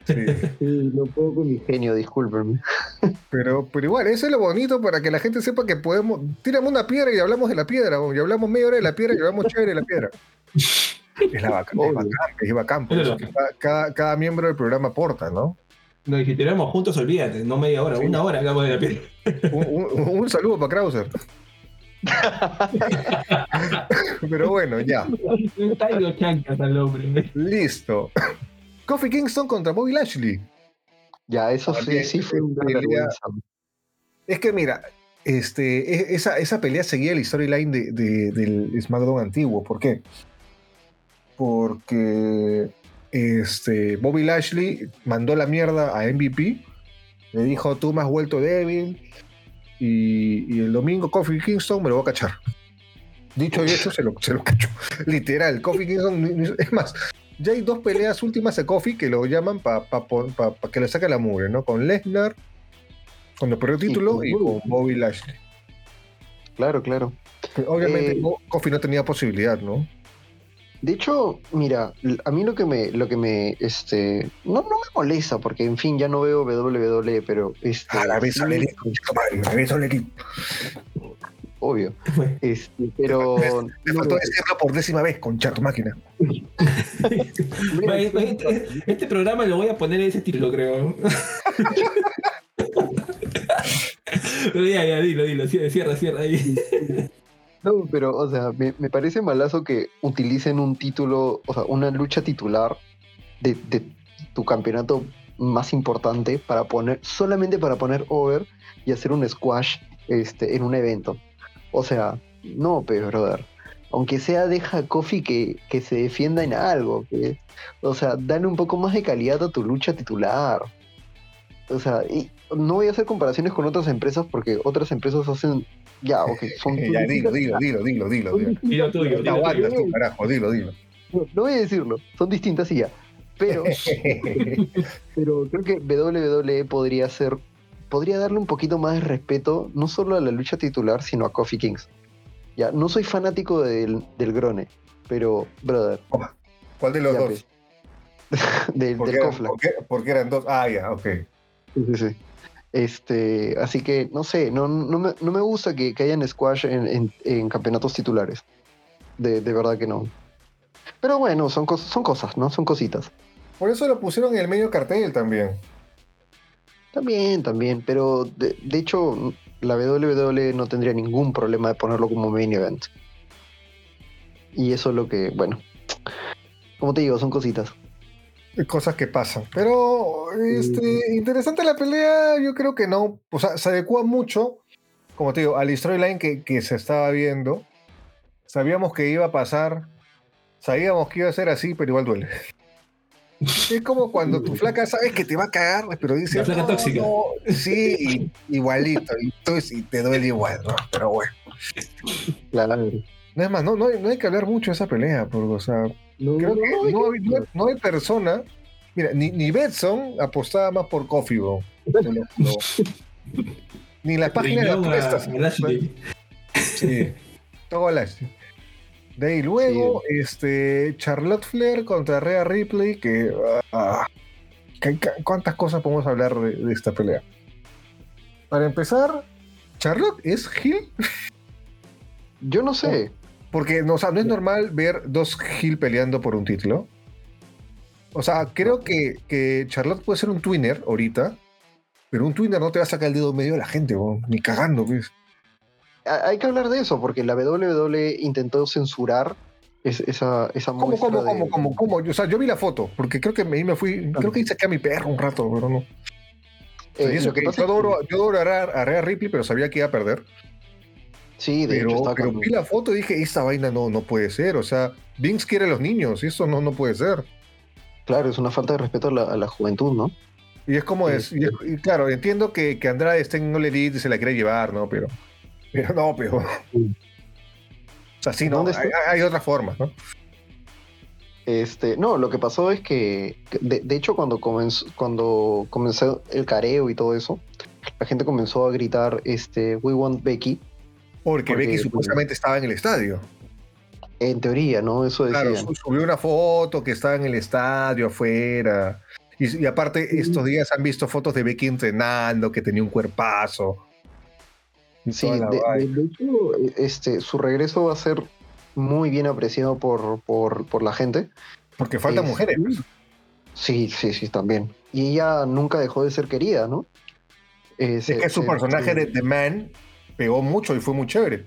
Sí, no puedo con mi genio, discúlpenme. Pero, pero igual, eso es lo bonito para que la gente sepa que podemos. Tiramos una piedra y hablamos de la piedra, y hablamos media hora de la piedra y hablamos chévere de la piedra. Es, la bacán, es bacán, es cada, cada, miembro del programa aporta, ¿no? No, y si tiramos juntos, olvídate, no media hora, una hora hablamos de la piel. Un, un, saludo para Krauser. Pero bueno, ya. Listo. Kofi Kingston contra Bobby Lashley. Ya, eso sí, sí fue una vergüenza. Es que mira, este, e, esa, esa pelea seguía el storyline de, del SmackDown antiguo. ¿Por qué? Porque este, Bobby Lashley mandó la mierda a MVP. Le dijo, tú me has vuelto débil. Y, el domingo Kofi Kingston me lo va a cachar. Dicho y hecho, se lo, se lo cachó. Literal, Kofi Kingston. Es más, ya hay dos peleas últimas de Kofi que lo llaman para que le saque la mugre, ¿no? Con Lesnar, cuando perdió el título, y, con Bobby Lashley. Claro, claro. Obviamente, eh, Kofi no tenía posibilidad, ¿no? De hecho, mira, a mí lo que me, lo que me, este, no, no me molesta, porque en fin, ya no veo WWE, pero este. A la vez al equipo, la vez. Obvio. Este, pero. Me, faltó decirlo por décima vez, con chato máquina. este, este, programa lo voy a poner en ese título, creo. pero ya, ya, dilo, dilo, cierra, cierra ahí. Pero, o sea, me, parece malazo que utilicen un título, o sea, una lucha titular de, tu campeonato más importante para poner, solamente para poner over y hacer un squash este, en un evento. O sea, no, pero brother. Aunque sea, deja a Kofi que, que se defienda en algo. Que, o sea, dale un poco más de calidad a tu lucha titular. O sea, y no voy a hacer comparaciones con otras empresas porque otras empresas hacen ya, ok. Son ya, dilo, dilo, dilo, dilo, dilo. Dilo tuyo. Dilo, aguantas tú, carajo, dilo, dilo. No, no, voy a decirlo, son distintas y ya. Pero, pero creo que WWE podría ser, podría darle un poquito más de respeto, no solo a la lucha titular, sino a Coffee Kings. Ya, no soy fanático del, del Grone, pero, brother. ¿Cuál de los dos? Pues. del, ¿Por del Porque, porque eran dos. Ah, ya, ok. Sí, sí, sí. Este, así que no sé, no, no, me, no me gusta que, que hayan squash en, en, campeonatos titulares. De, de, verdad que no. Pero bueno, son, son cosas, ¿no? Son cositas. Por eso lo pusieron en el medio cartel también. También, también, pero de, de hecho la WWE no tendría ningún problema de ponerlo como main event. Y eso es lo que, bueno, como te digo, son cositas cosas que pasan. Pero este, interesante la pelea, yo creo que no. O sea, se adecua mucho, como te digo, al storyline que, que se estaba viendo. Sabíamos que iba a pasar, sabíamos que iba a ser así, pero igual duele. Es como cuando tu flaca sabes que te va a cagar, pero dice. La tóxica. sí, igualito, y, te duele igual, ¿no? Pero bueno. Claro. No es más, no, no, no hay que hablar mucho de esa pelea, porque, o sea, Creo que no, hay, persona. Mira, ni, ni Betson apostaba más por Coffee, bro. ni la página de apuestas. Sí, todo Lashley. De ahí luego, este, Charlotte Flair contra Rhea Ripley, que, ah, ¿Cuántas cosas podemos hablar de, esta pelea? Para empezar, ¿Charlotte es Gil? Yo no sé. Porque no, o sea, no es normal ver dos Hill peleando por un título. O sea, creo que, que, Charlotte puede ser un twinner ahorita, pero un twinner no te va a sacar el dedo medio de la gente, ni cagando, ¿ves? Hay que hablar de eso, porque la WWE intentó censurar esa, esa ¿Cómo, cómo, cómo, cómo, cómo? O sea, yo vi la foto, porque creo que me, me fui, creo que saqué a mi perro un rato, pero no. Eh, eso, que yo, adoro, yo adoro a, a Rhea Ripley, pero sabía que iba a perder. Sí, de pero, hecho pero vi la foto y dije, esta vaina no, no puede ser. O sea, Vince quiere a los niños y eso no, no puede ser. Claro, es una falta de respeto a la, juventud, ¿no? Y es como es, y, claro, entiendo que, que Andrade está en Elite y se la quiere llevar, ¿no? Pero, pero no, pero. O sea, sí, no, hay, hay, otras formas, ¿no? Este, no, lo que pasó es que, de, de, hecho, cuando comenzó, cuando comenzó el careo y todo eso, la gente comenzó a gritar, este, We want Becky, porque, Becky pues, supuestamente estaba en el estadio. En teoría, ¿no? Eso decía. Claro, subió una foto que estaba en el estadio afuera. Y, aparte, estos días han visto fotos de Becky entrenando, que tenía un cuerpazo. Sí, de, hecho, este, su regreso va a ser muy bien apreciado por, por, la gente. Porque faltan mujeres. Pues. Sí, sí, sí, también. Y ella nunca dejó de ser querida, ¿no? es que su personaje de The Man pegó mucho y fue muy chévere.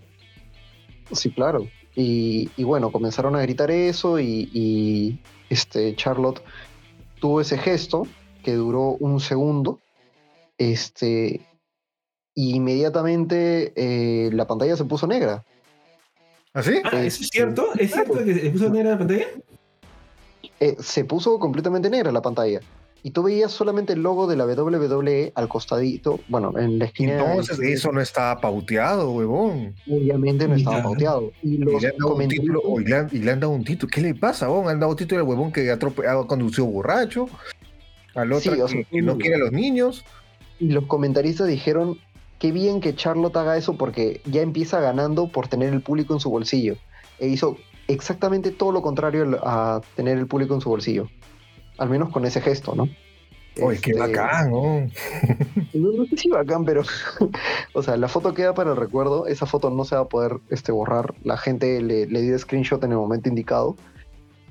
Sí, claro. Y, bueno, comenzaron a gritar eso y, este, Charlotte tuvo ese gesto que duró un segundo. Este, y inmediatamente eh, la pantalla se puso negra. ¿Ah, sí? Ah, ¿Es cierto? ¿Es cierto que se puso negra la pantalla? Eh, se puso completamente negra la pantalla y tú veías solamente el logo de la WWE al costadito, bueno, en la esquina. Entonces eso no estaba pauteado, huevón. Obviamente no estaba pauteado. Y, le han dado un título, y, le han, dado un título. ¿Qué le pasa, huevón? Han dado un título al huevón que ha conducido borracho, al otro que, no quiere a los niños. Y los comentaristas dijeron, qué bien que Charlotte haga eso porque ya empieza ganando por tener el público en su bolsillo. E hizo exactamente todo lo contrario a tener el público en su bolsillo al menos con ese gesto, ¿no? Uy, qué este, bacán, ¿no? ¿no? sé si bacán, pero, o sea, la foto queda para el recuerdo, esa foto no se va a poder este, borrar, la gente le, le dio screenshot en el momento indicado,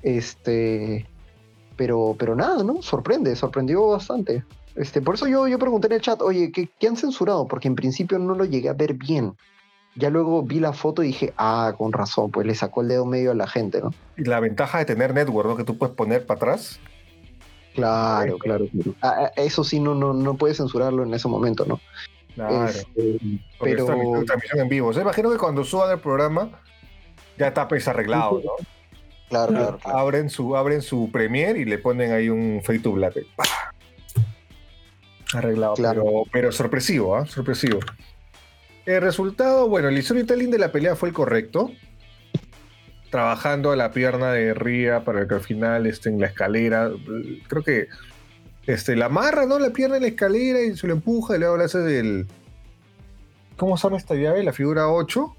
este, pero, pero nada, ¿no? Sorprende, sorprendió bastante. Este, por eso yo, yo pregunté en el chat, oye, ¿qué, ¿qué han censurado? Porque en principio no lo llegué a ver bien. Ya luego vi la foto y dije, ah, con razón, pues le sacó el dedo medio a la gente, ¿no? Y la ventaja de tener network, ¿no? Que tú puedes poner para atrás Claro, claro. Ah, ah, eso sí, no, no, no puedes censurarlo en ese momento, ¿no? Claro. Este, pero. Transmisión en vivo. O imagino que cuando suban el programa ya está pues arreglado, ¿no? Claro, claro, Abren su, abren su premier y le ponen ahí un fade to black. Arreglado. Pero, pero sorpresivo, ¿ah? Sorpresivo. El resultado, bueno, el storytelling de la pelea fue el correcto trabajando a la pierna de Ría para que al final esté en la escalera. Creo que este, la amarra, ¿no? La pierna en la escalera y se lo empuja y luego le hace del. ¿Cómo se llama esta llave? La figura 8.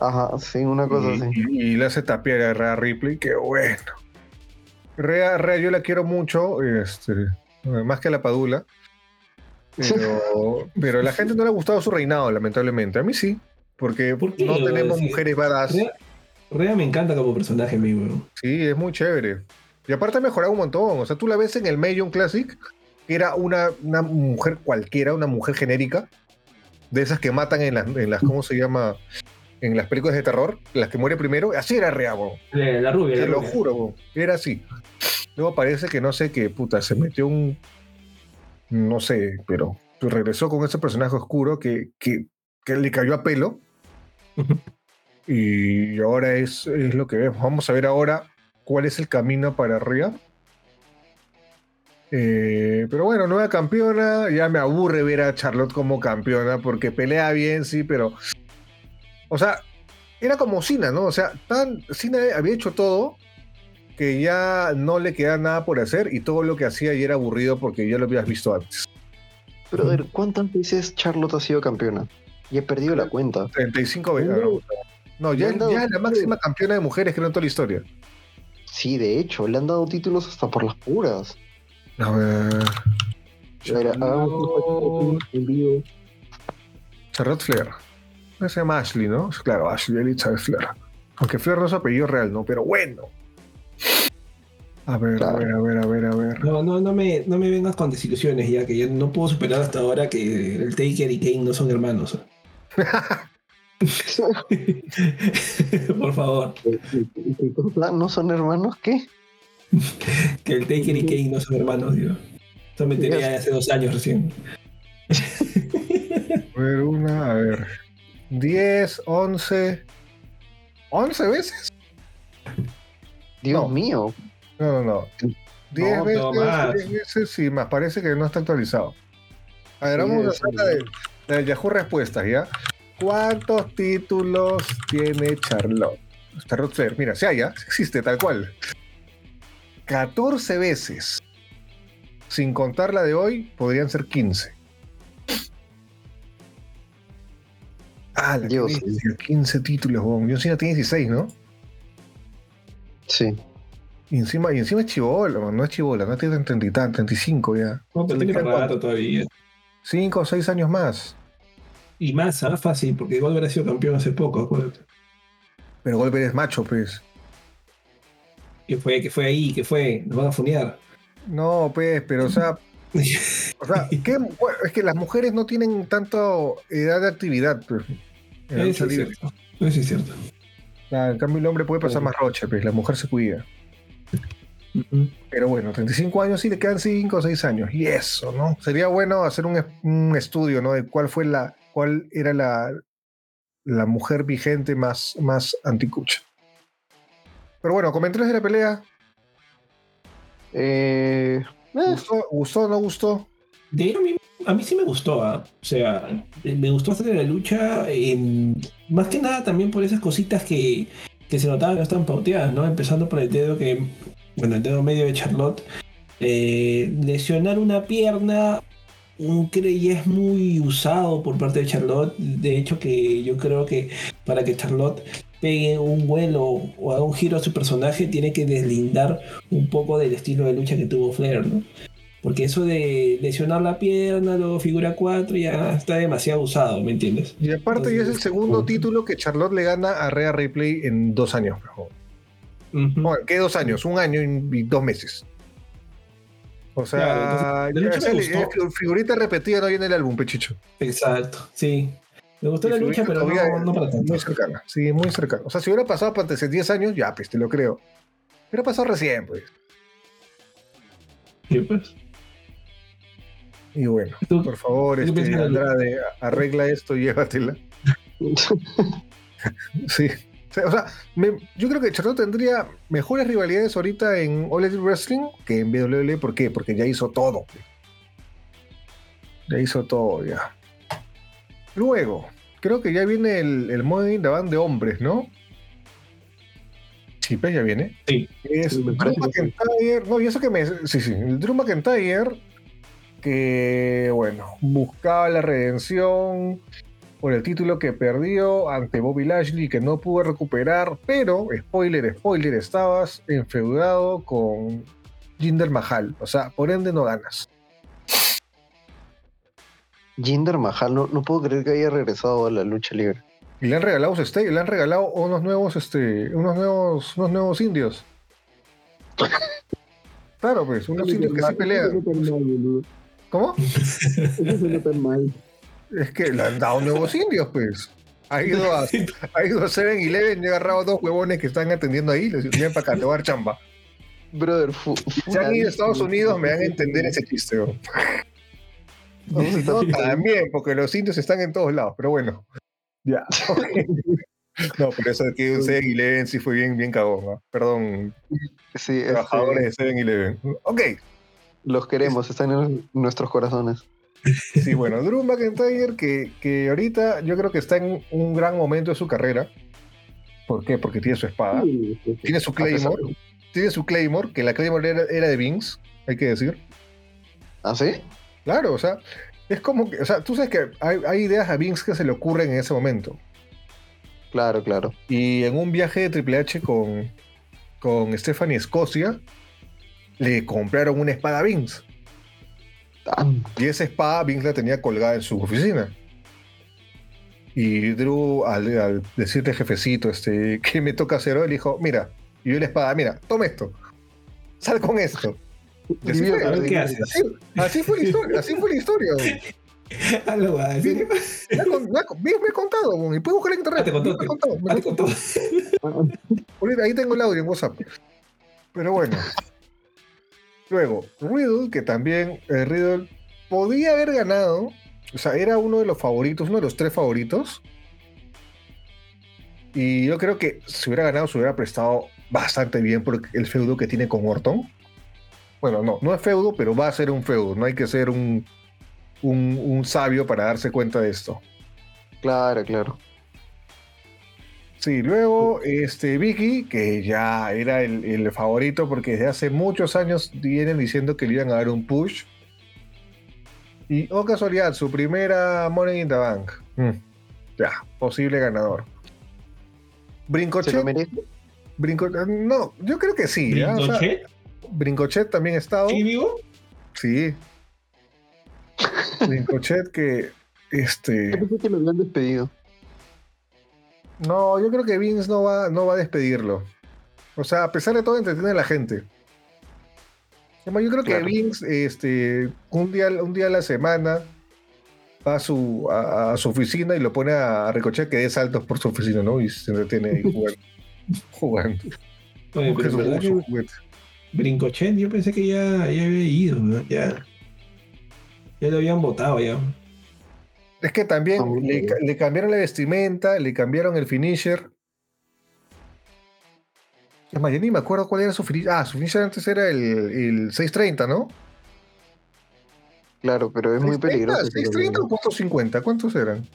Ajá, sí, una cosa y, así. Y, le hace tapiar a Rea Ripley, qué bueno. Rea, Rea, yo la quiero mucho, este, más que a la Padula. Pero, pero a la gente no le ha gustado su reinado, lamentablemente. A mí sí, porque no tenemos mujeres badass. Rea me encanta como personaje, mi weón. Sí, es muy chévere. Y aparte ha mejorado un montón. O sea, tú la ves en el Medium Classic, que era una, una mujer cualquiera, una mujer genérica, de esas que matan en las, en las, ¿cómo se llama? En las películas de terror, las que muere primero. Así era Rea, weón. La, rubia. Te lo juro, weón. Era así. Luego parece que no sé qué, puta, se metió un. No sé, pero regresó con ese personaje oscuro que, que, que le cayó a pelo. Y ahora es, es lo que vemos. Vamos a ver ahora cuál es el camino para arriba. Eh, pero bueno, nueva campeona. Ya me aburre ver a Charlotte como campeona porque pelea bien, sí, pero. O sea, era como Cena, ¿no? O sea, tan, Cena había hecho todo que ya no le queda nada por hacer y todo lo que hacía ya era aburrido porque ya lo habías visto antes. Pero a ver, ¿cuántas veces Charlotte ha sido campeona? Y he perdido la cuenta. 35 veces. No, ya, es la máxima campeona de mujeres que en toda la historia. Sí, de hecho, le han dado títulos hasta por las puras. A ver. Charlotte Flair. No se llama Ashley, ¿no? Claro, Ashley Elizabeth Flair. Aunque Flair no es apellido real, ¿no? Pero bueno. A ver, a ver, a ver, a ver, a ver. No, no, no me, no me vengas con desilusiones ya, que yo no puedo superar hasta ahora que el Taker y Kane no son hermanos. Por favor. ¿No son hermanos? ¿Qué? que el Taker y Kane no son hermanos, digo. Eso me tenía hace dos años recién. a ver, una, a ver. 10, 11. ¿11 veces? Dios mío. No, no, no. 10 veces, veces, sí, más parece que no está actualizado. A ver, vamos a hacer la de, la de Yahoo Respuestas, ¿ya? ¿Cuántos títulos tiene Charlotte? Charlotte Flair, mira, si haya, existe tal cual. 14 veces. Sin contar la de hoy, podrían ser 15. Ah, la Dios. 15 títulos, John Cena tiene 16, ¿no? Sí. Y encima, y encima es chivola, no es chivola, no tiene 30 35 ya. No, pero tiene rato todavía. 5 o 6 años más. Y más, ¿ah? Fácil, porque Goldberg ha sido campeón hace poco, acuérdate. Pero Goldberg es macho, pues. ¿Qué fue? ¿Qué fue ahí? ¿Qué fue? Nos van a funear. No, pues, pero o sea. o sea, es que las mujeres no tienen tanta edad de actividad, pues. Eso es cierto. Eso es cierto. en cambio, el hombre puede pasar más roche, pues la mujer se cuida. Pero bueno, 35 años sí le quedan 5 o 6 años. Y eso, ¿no? Sería bueno hacer un, estudio, ¿no? De cuál fue la, cuál era la, la mujer vigente más, más anticucha. Pero bueno, comentarios de la pelea. Eh, ¿Gustó, ¿Gustó o no gustó? De a mí, a mí sí me gustó. ¿ah? O sea, me gustó hacer la lucha. más que nada también por esas cositas que, que se notaban que estaban pauteadas, ¿no? Empezando por el dedo que. Bueno, el dedo medio de Charlotte. Eh, lesionar una pierna que ya es muy usado por parte de Charlotte. De hecho, que yo creo que para que Charlotte pegue un vuelo o haga un giro a su personaje, tiene que deslindar un poco del estilo de lucha que tuvo Flair, ¿no? Porque eso de lesionar la pierna, luego figura 4, ya está demasiado usado, ¿me entiendes? Y aparte ya es el segundo título que Charlotte le gana a Rhea Ripley en dos años. ¿Qué dos años? Un año y dos meses. O sea, figurita repetida no viene el álbum, Pechicho. Exacto, sí. Me gustó la lucha, pero no, para tanto. Muy cercana, sí, muy cercana. O sea, si hubiera pasado para hace 10 años, ya, pues te lo creo. Hubiera pasado recién, pues. Sí, pues. Y bueno, por favor, este, Andrade, arregla esto y llévatela. sí. O sea, yo creo que Charlotte tendría mejores rivalidades ahorita en All Elite Wrestling que en WWE. ¿Por qué? Porque ya hizo todo. Ya hizo todo, ya. Luego, creo que ya viene el, el Money de hombres, ¿no? Sí, pues ya viene. Sí. Es Drew McIntyre. No, y eso que me. Sí, sí. El Drew McIntyre, que, bueno, buscaba la redención por el título que perdió ante Bobby Lashley que no pudo recuperar, pero, spoiler, spoiler, estabas enfeudado con Jinder Mahal, o sea, por ende no ganas. Jinder Mahal, no, puedo creer que haya regresado a la lucha libre. Y le han regalado su stay, le han regalado unos nuevos, este, unos nuevos, unos nuevos indios. claro, pues, unos indios que sí pelean. ¿Cómo? Eso mal. Es que le han dado nuevos indios, pues. Ha ido a, ha ido a 7-Eleven y ha agarrado dos huevones que están atendiendo ahí. Les vienen para acá, te voy a dar chamba. Brother, si han ido a Estados Unidos, me van a entender ese chiste. No, también, porque los indios están en todos lados, pero bueno. Ya. no, por eso es que un 7-Eleven sí fue bien, bien cagón. ¿no? Perdón. Sí, trabajadores de 7-Eleven. Ok. Los queremos, están en nuestros corazones. Sí, bueno, Drew McIntyre, que, que ahorita yo creo que está en un gran momento de su carrera. ¿Por qué? Porque tiene su espada, tiene su Claymore, tiene su Claymore, que la Claymore era, de Vince, hay que decir. ¿Ah, sí? Claro, o sea, es como que, o sea, tú sabes que hay, ideas a Vince que se le ocurren en ese momento. Claro, claro. Y en un viaje de Triple H con, con Stephanie Escocia, le compraron una espada a Vince. Y esa espada Vince la tenía colgada en su oficina. Y Drew, al, decirte jefecito, este, ¿qué me toca hacer hoy? Le dijo, mira, y yo la espada, mira, toma esto. Sal con esto. así, fue, así, fue la historia, así fue la historia. Algo. Me, he contado, y puedo buscar en internet. Ah, te contó, me contó. Ahí tengo el audio en WhatsApp. Pero bueno, Luego, Riddle, que también eh, Riddle podía haber ganado, o sea, era uno de los favoritos, uno de los tres favoritos. Y yo creo que si hubiera ganado, se hubiera prestado bastante bien por el feudo que tiene con Orton. Bueno, no, no es feudo, pero va a ser un feudo. No hay que ser un, un sabio para darse cuenta de esto. Claro, claro. Sí, luego este Vicky, que ya era el, favorito porque desde hace muchos años vienen diciendo que le iban a dar un push. Y, oh casualidad, su primera Money in the Bank. Mm, ya, posible ganador. Brincochet. Brincochet, no, yo creo que sí. ¿Brincochet? Brincochet también ha estado. ¿Sí vivo? Sí. Brincochet que este. que lo habían despedido. No, yo creo que Vince no va, no va a despedirlo. O sea, a pesar de todo, entretiene a la gente. yo creo que Vince, este, un día, un día a la semana, va a su, a, su oficina y lo pone a recochar que dé saltos por su oficina, ¿no? Y se entretiene ahí jugando. jugando. Oye, pero Brincochen, yo pensé que ya, ya había ido, ¿no? Ya, ya lo habían votado ya. Es que también le, cambiaron la vestimenta, le cambiaron el finisher. Es más, yo ni me acuerdo cuál era su finisher. Ah, su finisher antes era el, el 630, ¿no? Claro, pero es muy peligroso. ¿630 o 450? ¿Cuántos eran?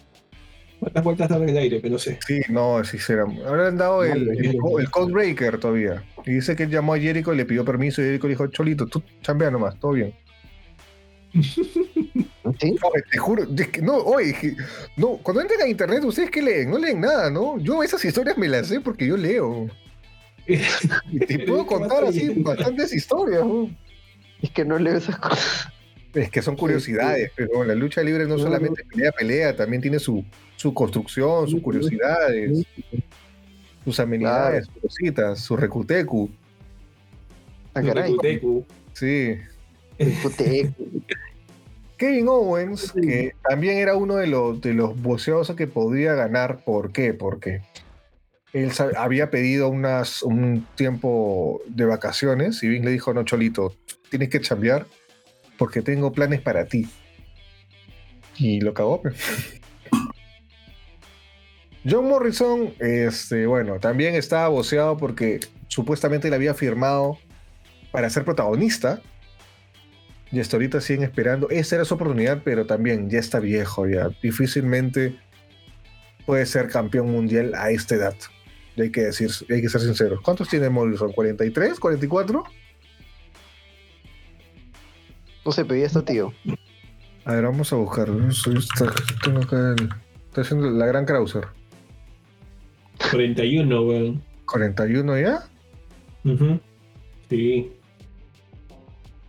¿Cuántas vueltas daban en el aire? Que no sé. Sí, no, sí serán. Ahora han dado el, el, Breaker todavía. Y dice que llamó a Jericho y le pidió permiso y Jericho le dijo, Cholito, tú chambea nomás, todo bien. ¿Sí? te juro, no, oye, no, cuando entran a internet, ¿ustedes qué leen? No leen nada, ¿no? Yo esas historias me las sé porque yo leo. y te puedo contar así bastantes historias, ¿no? Es que no leo esas cosas. Es que son curiosidades, pero la lucha libre no, solamente pelea, pelea, también tiene su, su construcción, sus curiosidades, sus amenidades, sus cositas, su recutecu. Ah, recutecu. Sí. Kevin Owens, que también era uno de los, de los que podía ganar. ¿Por qué? Porque él había pedido unas, un tiempo de vacaciones y Vince le dijo, no, Cholito, tienes que cambiar porque tengo planes para ti. Y lo cagó. Pues. John Morrison, este, bueno, también estaba boceado porque supuestamente le había firmado para ser protagonista. Y hasta ahorita siguen esperando. Esa era su oportunidad, pero también ya está viejo, ya. Difícilmente puede ser campeón mundial a esta edad. Y hay que decir, hay que ser sinceros. ¿Cuántos tiene Morrison? ¿43? ¿44? No sé, pedí esto, tío. A ver, vamos a buscarlo. Tengo acá el, estoy haciendo la gran Krauser. 41, weón. ¿41 ya? Sí.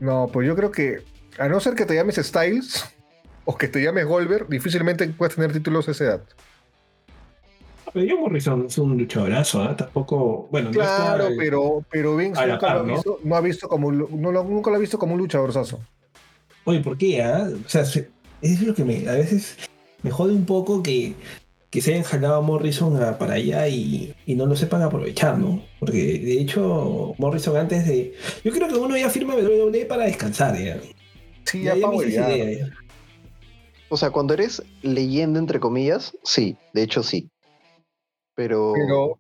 No, pues yo creo que, a no ser que te llames Styles o que te llames Goldberg, difícilmente puedes tener títulos a esa edad. Pero yo Morrison es un luchadorazo, ¿eh? tampoco. Bueno, claro, pero, pero Vince nunca, lo visto, ¿no? ha visto como, no, nunca lo ha visto como un luchadorzazo. Oye, ¿por qué? Ah? O sea, es lo que me, a veces me jode un poco que, que se hayan jalado a Morrison para allá y, no lo sepan aprovechar, ¿no? Porque de hecho, Morrison antes de. Yo creo que uno ya firma WWE para descansar, ¿ya? Sí, ya, ya, ya. O sea, cuando eres leyenda, entre comillas, sí, de hecho sí. Pero. Pero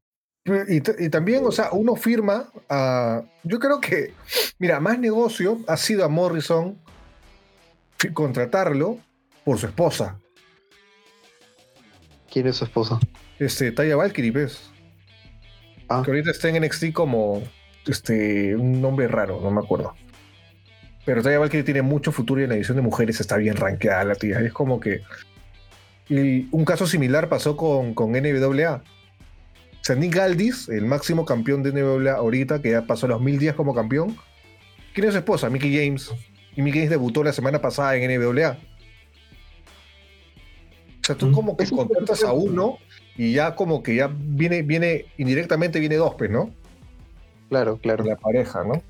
y, y, también, o sea, uno firma a. Yo creo que, mira, más negocio ha sido a Morrison contratarlo por su esposa. ¿Quién es su esposa? Este, Taya Valkyrie, ¿ves? Ah. Que ahorita está en NXT como este, un nombre raro, no me acuerdo. Pero Taya Valkyrie tiene mucho futuro y en la edición de mujeres está bien rankeada la tía. Es como que. Y un caso similar pasó con, con NWA. Sandy Galdis, el máximo campeón de NWA ahorita, que ya pasó los mil días como campeón. ¿Quién es su esposa? Mickey James. Y Mickey James debutó la semana pasada en NWA. O sea, tú como que contratas a uno y ya como que ya viene, viene, indirectamente viene dos, pues, ¿no? Claro, claro. La pareja, ¿no?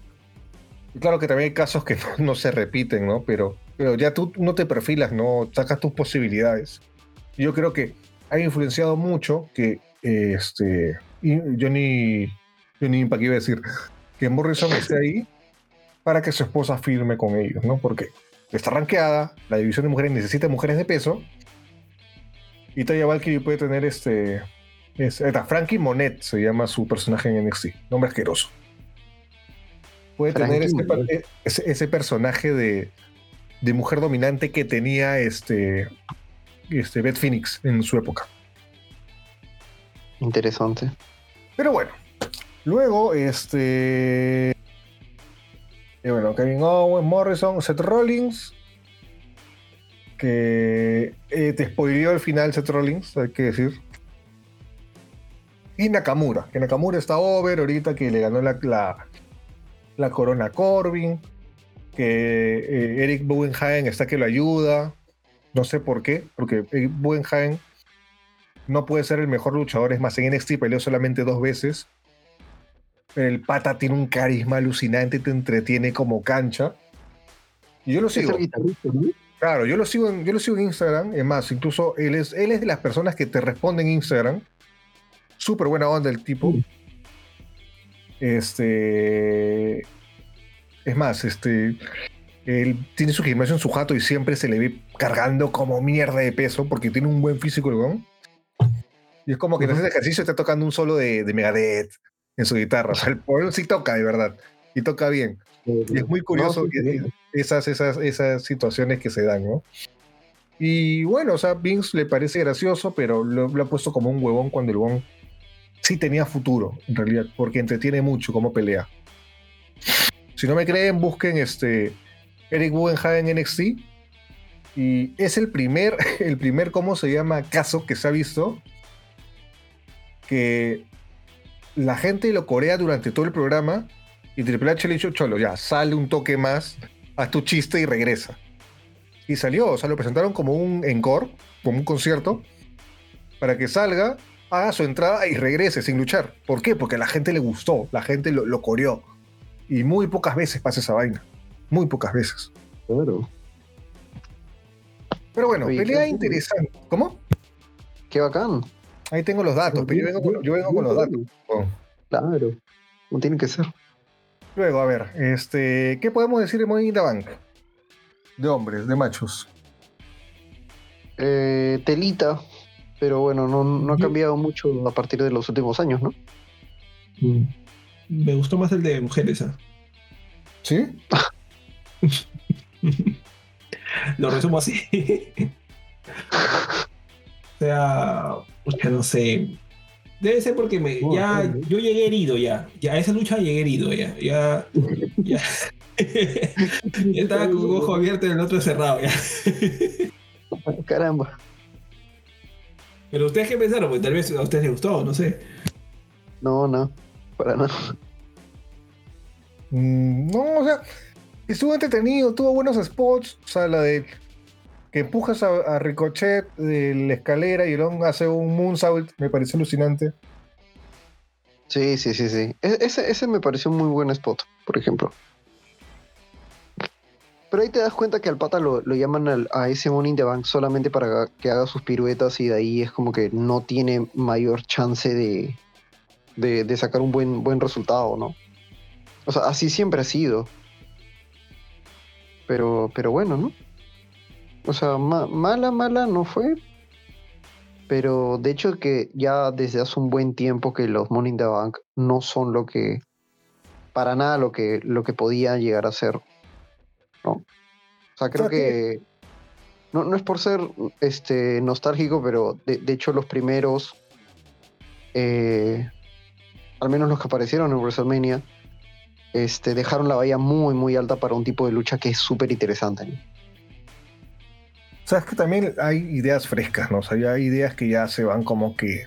Y claro que también hay casos que no, se repiten, ¿no? Pero, pero ya tú no te perfilas, ¿no? Sacas tus posibilidades. Yo creo que ha influenciado mucho que este. Yo ni. Yo ni para qué iba a decir. Que Morrison esté ahí para que su esposa firme con ellos, ¿no? Porque está ranqueada, la división de mujeres necesita mujeres de peso. Y Taya Valkyrie puede tener este. Frankie Monet se llama su personaje en NXT. Nombre asqueroso. Puede tener ese, personaje de, de, mujer dominante que tenía este, este Beth Phoenix en su época. Interesante. Pero bueno. Luego, este. Y bueno, Kevin Owens, Morrison, Seth Rollins. Que eh, te spoileó el final Seth Rollins, hay que decir. Y Nakamura, que Nakamura está over ahorita, que le ganó la, la, corona a Corbin. Que eh, Eric Buenhagen está que lo ayuda. No sé por qué, porque Eric no puede ser el mejor luchador. Es más, en NXT peleó solamente dos veces el pata tiene un carisma alucinante, te entretiene como cancha. Y yo lo sigo. Claro, yo lo sigo en, yo lo sigo en Instagram. Es más, incluso él es, él es de las personas que te responden en Instagram. Súper buena onda el tipo. Este. Es más, este. Él tiene su gimnasio en su jato y siempre se le ve cargando como mierda de peso porque tiene un buen físico el. Y es como que en ese ejercicio está tocando un solo de, de Megadeth en su guitarra. O sea, el pobre sí toca, de verdad. Y toca bien. Y es muy curioso esas, esas, esas situaciones que se dan, ¿no? Y bueno, o sea, Vince le parece gracioso, pero lo, ha puesto como un huevón cuando el huevón sí tenía futuro, en realidad, porque entretiene mucho cómo pelea. Si no me creen, busquen este Eric Buenhagen en NXT. Y es el primer, el primer, ¿cómo se llama? Caso que se ha visto que la gente lo corea durante todo el programa y Triple H le dijo, cholo, ya, sale un toque más, haz tu chiste y regresa. Y salió, o sea, lo presentaron como un encore, como un concierto, para que salga, haga su entrada y regrese sin luchar. ¿Por qué? Porque a la gente le gustó, la gente lo, lo coreó. Y muy pocas veces pasa esa vaina. Muy pocas veces. Claro. Pero bueno, pelea interesante. ¿Cómo? Qué bacán. Ahí tengo los datos, pero yo vengo con, yo vengo con los datos. Claro, no tiene que ser. Luego, a ver, este, ¿qué podemos decir de Money in the Bank? De hombres, de machos. Eh, telita, pero bueno, no, ha cambiado mucho a partir de los últimos años, ¿no? Mm. Me gustó más el de mujeres, ¿ah? ¿Sí? Lo resumo así. o sea, no sé, Debe ser porque me, ya, yo llegué herido ya. Ya a esa lucha llegué herido ya. Ya. ya. estaba con un ojo abierto y el otro cerrado ya. Caramba. Pero ustedes qué pensaron, pues tal vez a ustedes les gustó, no sé. No, no, para nada. Mm, no, o sea, estuvo entretenido, tuvo buenos spots. O sea, la de que empujas a, Ricochet de la escalera y el hace un moonsault, me pareció alucinante. Sí, sí, sí, sí. E, ese, ese me pareció un muy buen spot, por ejemplo. Pero ahí te das cuenta que al pata lo, llaman a ese Money the Bank solamente para que haga sus piruetas y de ahí es como que no tiene mayor chance de, de, sacar un buen, buen resultado, ¿no? O sea, así siempre ha sido. Pero, pero bueno, ¿no? O sea, mala, mala no fue. Pero de hecho que ya desde hace un buen tiempo que los Money in the Bank no son lo que. Para nada lo que, lo que podía llegar a ser. ¿no? O sea, creo que. No, no, es por ser este, nostálgico, pero de, hecho los primeros. Eh, al menos los que aparecieron en WrestleMania. Este, dejaron la valla muy, muy alta para un tipo de lucha que es súper interesante. O sea, es que también hay ideas frescas, ¿no? O sea, hay ideas que ya se van como que.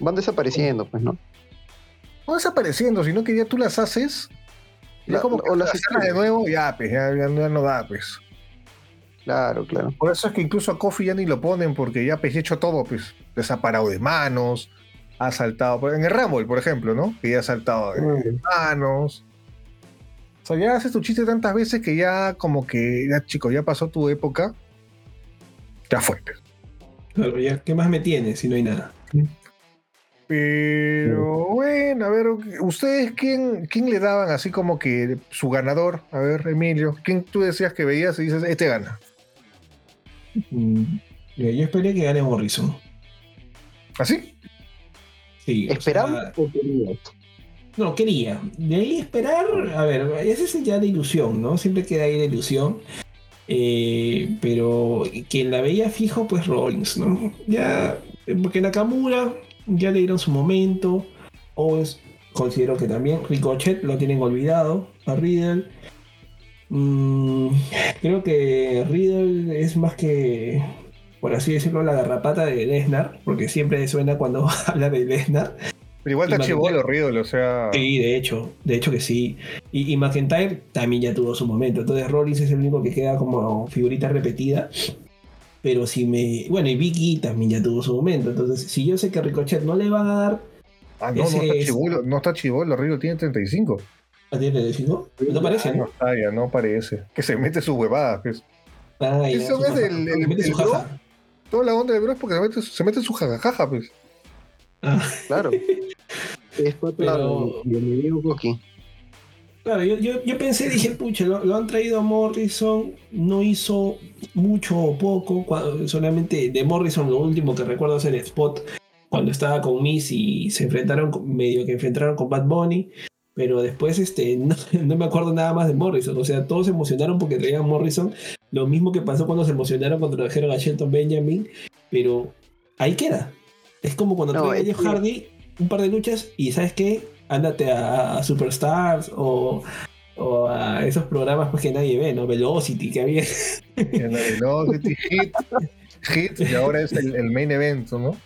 Van desapareciendo, pues, ¿no? No desapareciendo, sino que ya tú las haces. Ya como que o las haces de nuevo, ya, pues, ya, no da, pues. Claro, claro. Por eso es que incluso a Kofi ya ni lo ponen, porque ya pues, hecho todo, pues. Les ha parado de manos, ha saltado. En el Rumble, por ejemplo, ¿no? Que ya ha saltado de manos o sea, ya haces tu chiste tantas veces que ya como que, ya chico, ya pasó tu época. Ya fue. Claro, ya, ¿qué más me tienes si no hay nada? Pero bueno, a ver, ¿ustedes quién, quién le daban así como que su ganador? A ver, Emilio, ¿quién tú decías que veías y dices, este gana? Mm, yo esperé que gane Morrison. ¿Así? Sí. ¿Esperaba o no, quería. De ahí esperar, a ver, ese es ya de ilusión, ¿no? Siempre queda ahí de ilusión. Eh, pero quien la veía fijo, pues Rollins, ¿no? Ya, porque Nakamura ya le dieron su momento. O considero que también Ricochet lo tienen olvidado a Riddle. Mm, creo que Riddle es más que, por así decirlo, la garrapata de Lesnar, porque siempre suena cuando habla de Lesnar. Pero igual está chivolo Riddle, o sea. Sí, de hecho, de hecho que sí. Y, McIntyre también ya tuvo su momento. Entonces Rollins es el único que queda como figurita repetida. Pero si me. Bueno, y Vicky también ya tuvo su momento. Entonces, si yo sé que Ricochet no le van a dar. Ah, no, no está chivolo, no está chivolo, Riddle tiene 35. ¿Ah, tiene 35? No parece, ¿no? No está, ya no parece. Que se mete su huevada, pues. Eso es el, el, el bro. Toda la onda de bro es porque se mete, se mete su jajajaja, pues. Ah. Claro. es Pero... Claro, yo, yo, yo, pensé, dije, pucha, lo, han traído a Morrison, no hizo mucho o poco, solamente de Morrison lo último que recuerdo es el spot cuando estaba con Miss y se enfrentaron, medio que enfrentaron con Bad Bunny, pero después este, no, me acuerdo nada más de Morrison, o sea, todos se emocionaron porque traían a Morrison, lo mismo que pasó cuando se emocionaron cuando trajeron a Shelton Benjamin, pero ahí queda. Es como cuando no, traen a Jeff Hardy un par de luchas y ¿sabes qué? Ándate a, Superstars o, o, a esos programas pues, que nadie ve, ¿no? Velocity que había. Velocity, Hit, Hit, y ahora es el, main event, ¿no?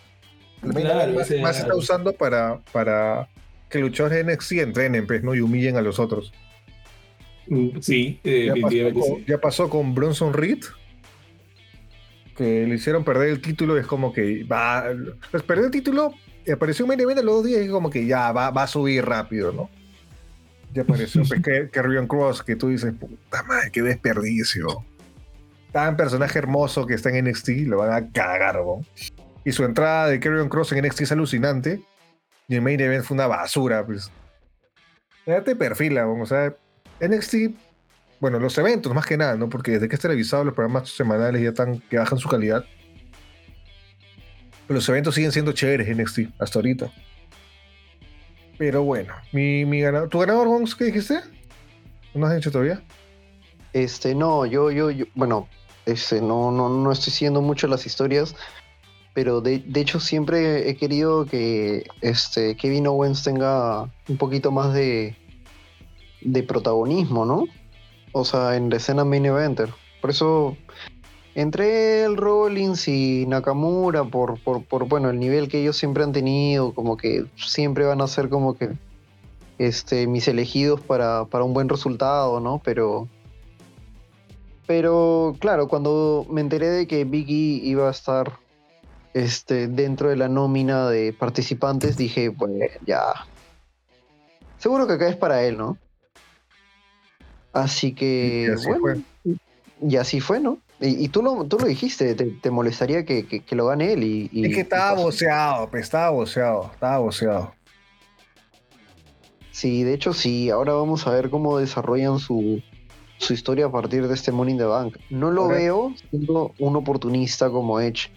El main event más, se está usando para, para que luchadores de NXT entrenen, pues, ¿no? Y humillen a los otros. Mm, sí, eh, ya, pasó con, ya, pasó con, Bronson Reed, que le hicieron perder el título, es como que va. Pues perder el título, apareció un main event los dos días y es como que ya va, va a subir rápido, ¿no? Ya apareció pues, que, que Cross, que tú dices, puta madre, qué desperdicio. Tan personaje hermoso que está en NXT, lo van a cagar, ¿no? Y su entrada de Carrion Cross en NXT es alucinante. Y el main event fue una basura, pues. Ya te perfila, o sea, NXT, bueno, los eventos más que nada, ¿no? Porque desde que es televisado los programas semanales ya están que bajan su calidad. Los eventos siguen siendo chéveres NXT hasta ahorita. Pero bueno, mi, mi ganador, ¿tu ganador, Gonz, qué dijiste? ¿No has dicho todavía? Este, no, yo, yo, yo bueno, este, no, no, no estoy siguiendo mucho las historias pero de, hecho siempre he querido que este Kevin Owens tenga un poquito más de, de protagonismo, ¿no? O sea, en la escena main eventer. Por eso entre el Rollins y Nakamura, por, por, por, bueno, el nivel que ellos siempre han tenido, como que siempre van a ser como que este, mis elegidos para, para un buen resultado, ¿no? Pero, pero claro, cuando me enteré de que Biggie iba a estar este, dentro de la nómina de participantes, dije, pues ya. Seguro que acá es para él, ¿no? Así que, y así bueno, fue. y así fue, ¿no? Y, tú, lo, tú lo dijiste, te, molestaría que, lo gane él. Y, es que estaba boceado, pues, estaba boceado, estaba boceado. Sí, de hecho sí, ahora vamos a ver cómo desarrollan su, su historia a partir de este Money in the Bank. No lo veo siendo un oportunista como Edge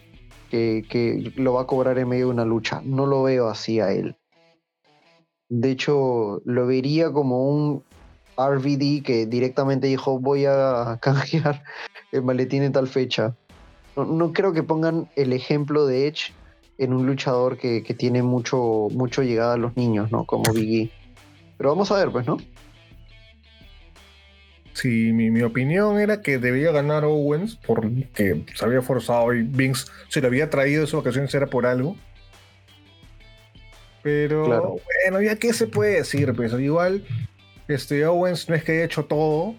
que, lo va a cobrar en medio de una lucha. No lo veo así a él. De hecho, lo vería como un RVD que directamente dijo voy a canjear el maletín en tal fecha. No, creo que pongan el ejemplo de Edge en un luchador que, tiene mucho, mucho llegada a los niños, ¿no? Como Biggie. Pero vamos a ver, pues, ¿no? Sí, mi, opinión era que debía ganar Owens porque se había forzado y Vince se lo había traído esa ocasión era por algo. Pero bueno, ya qué se puede decir, pues igual este Owens no es que haya hecho todo,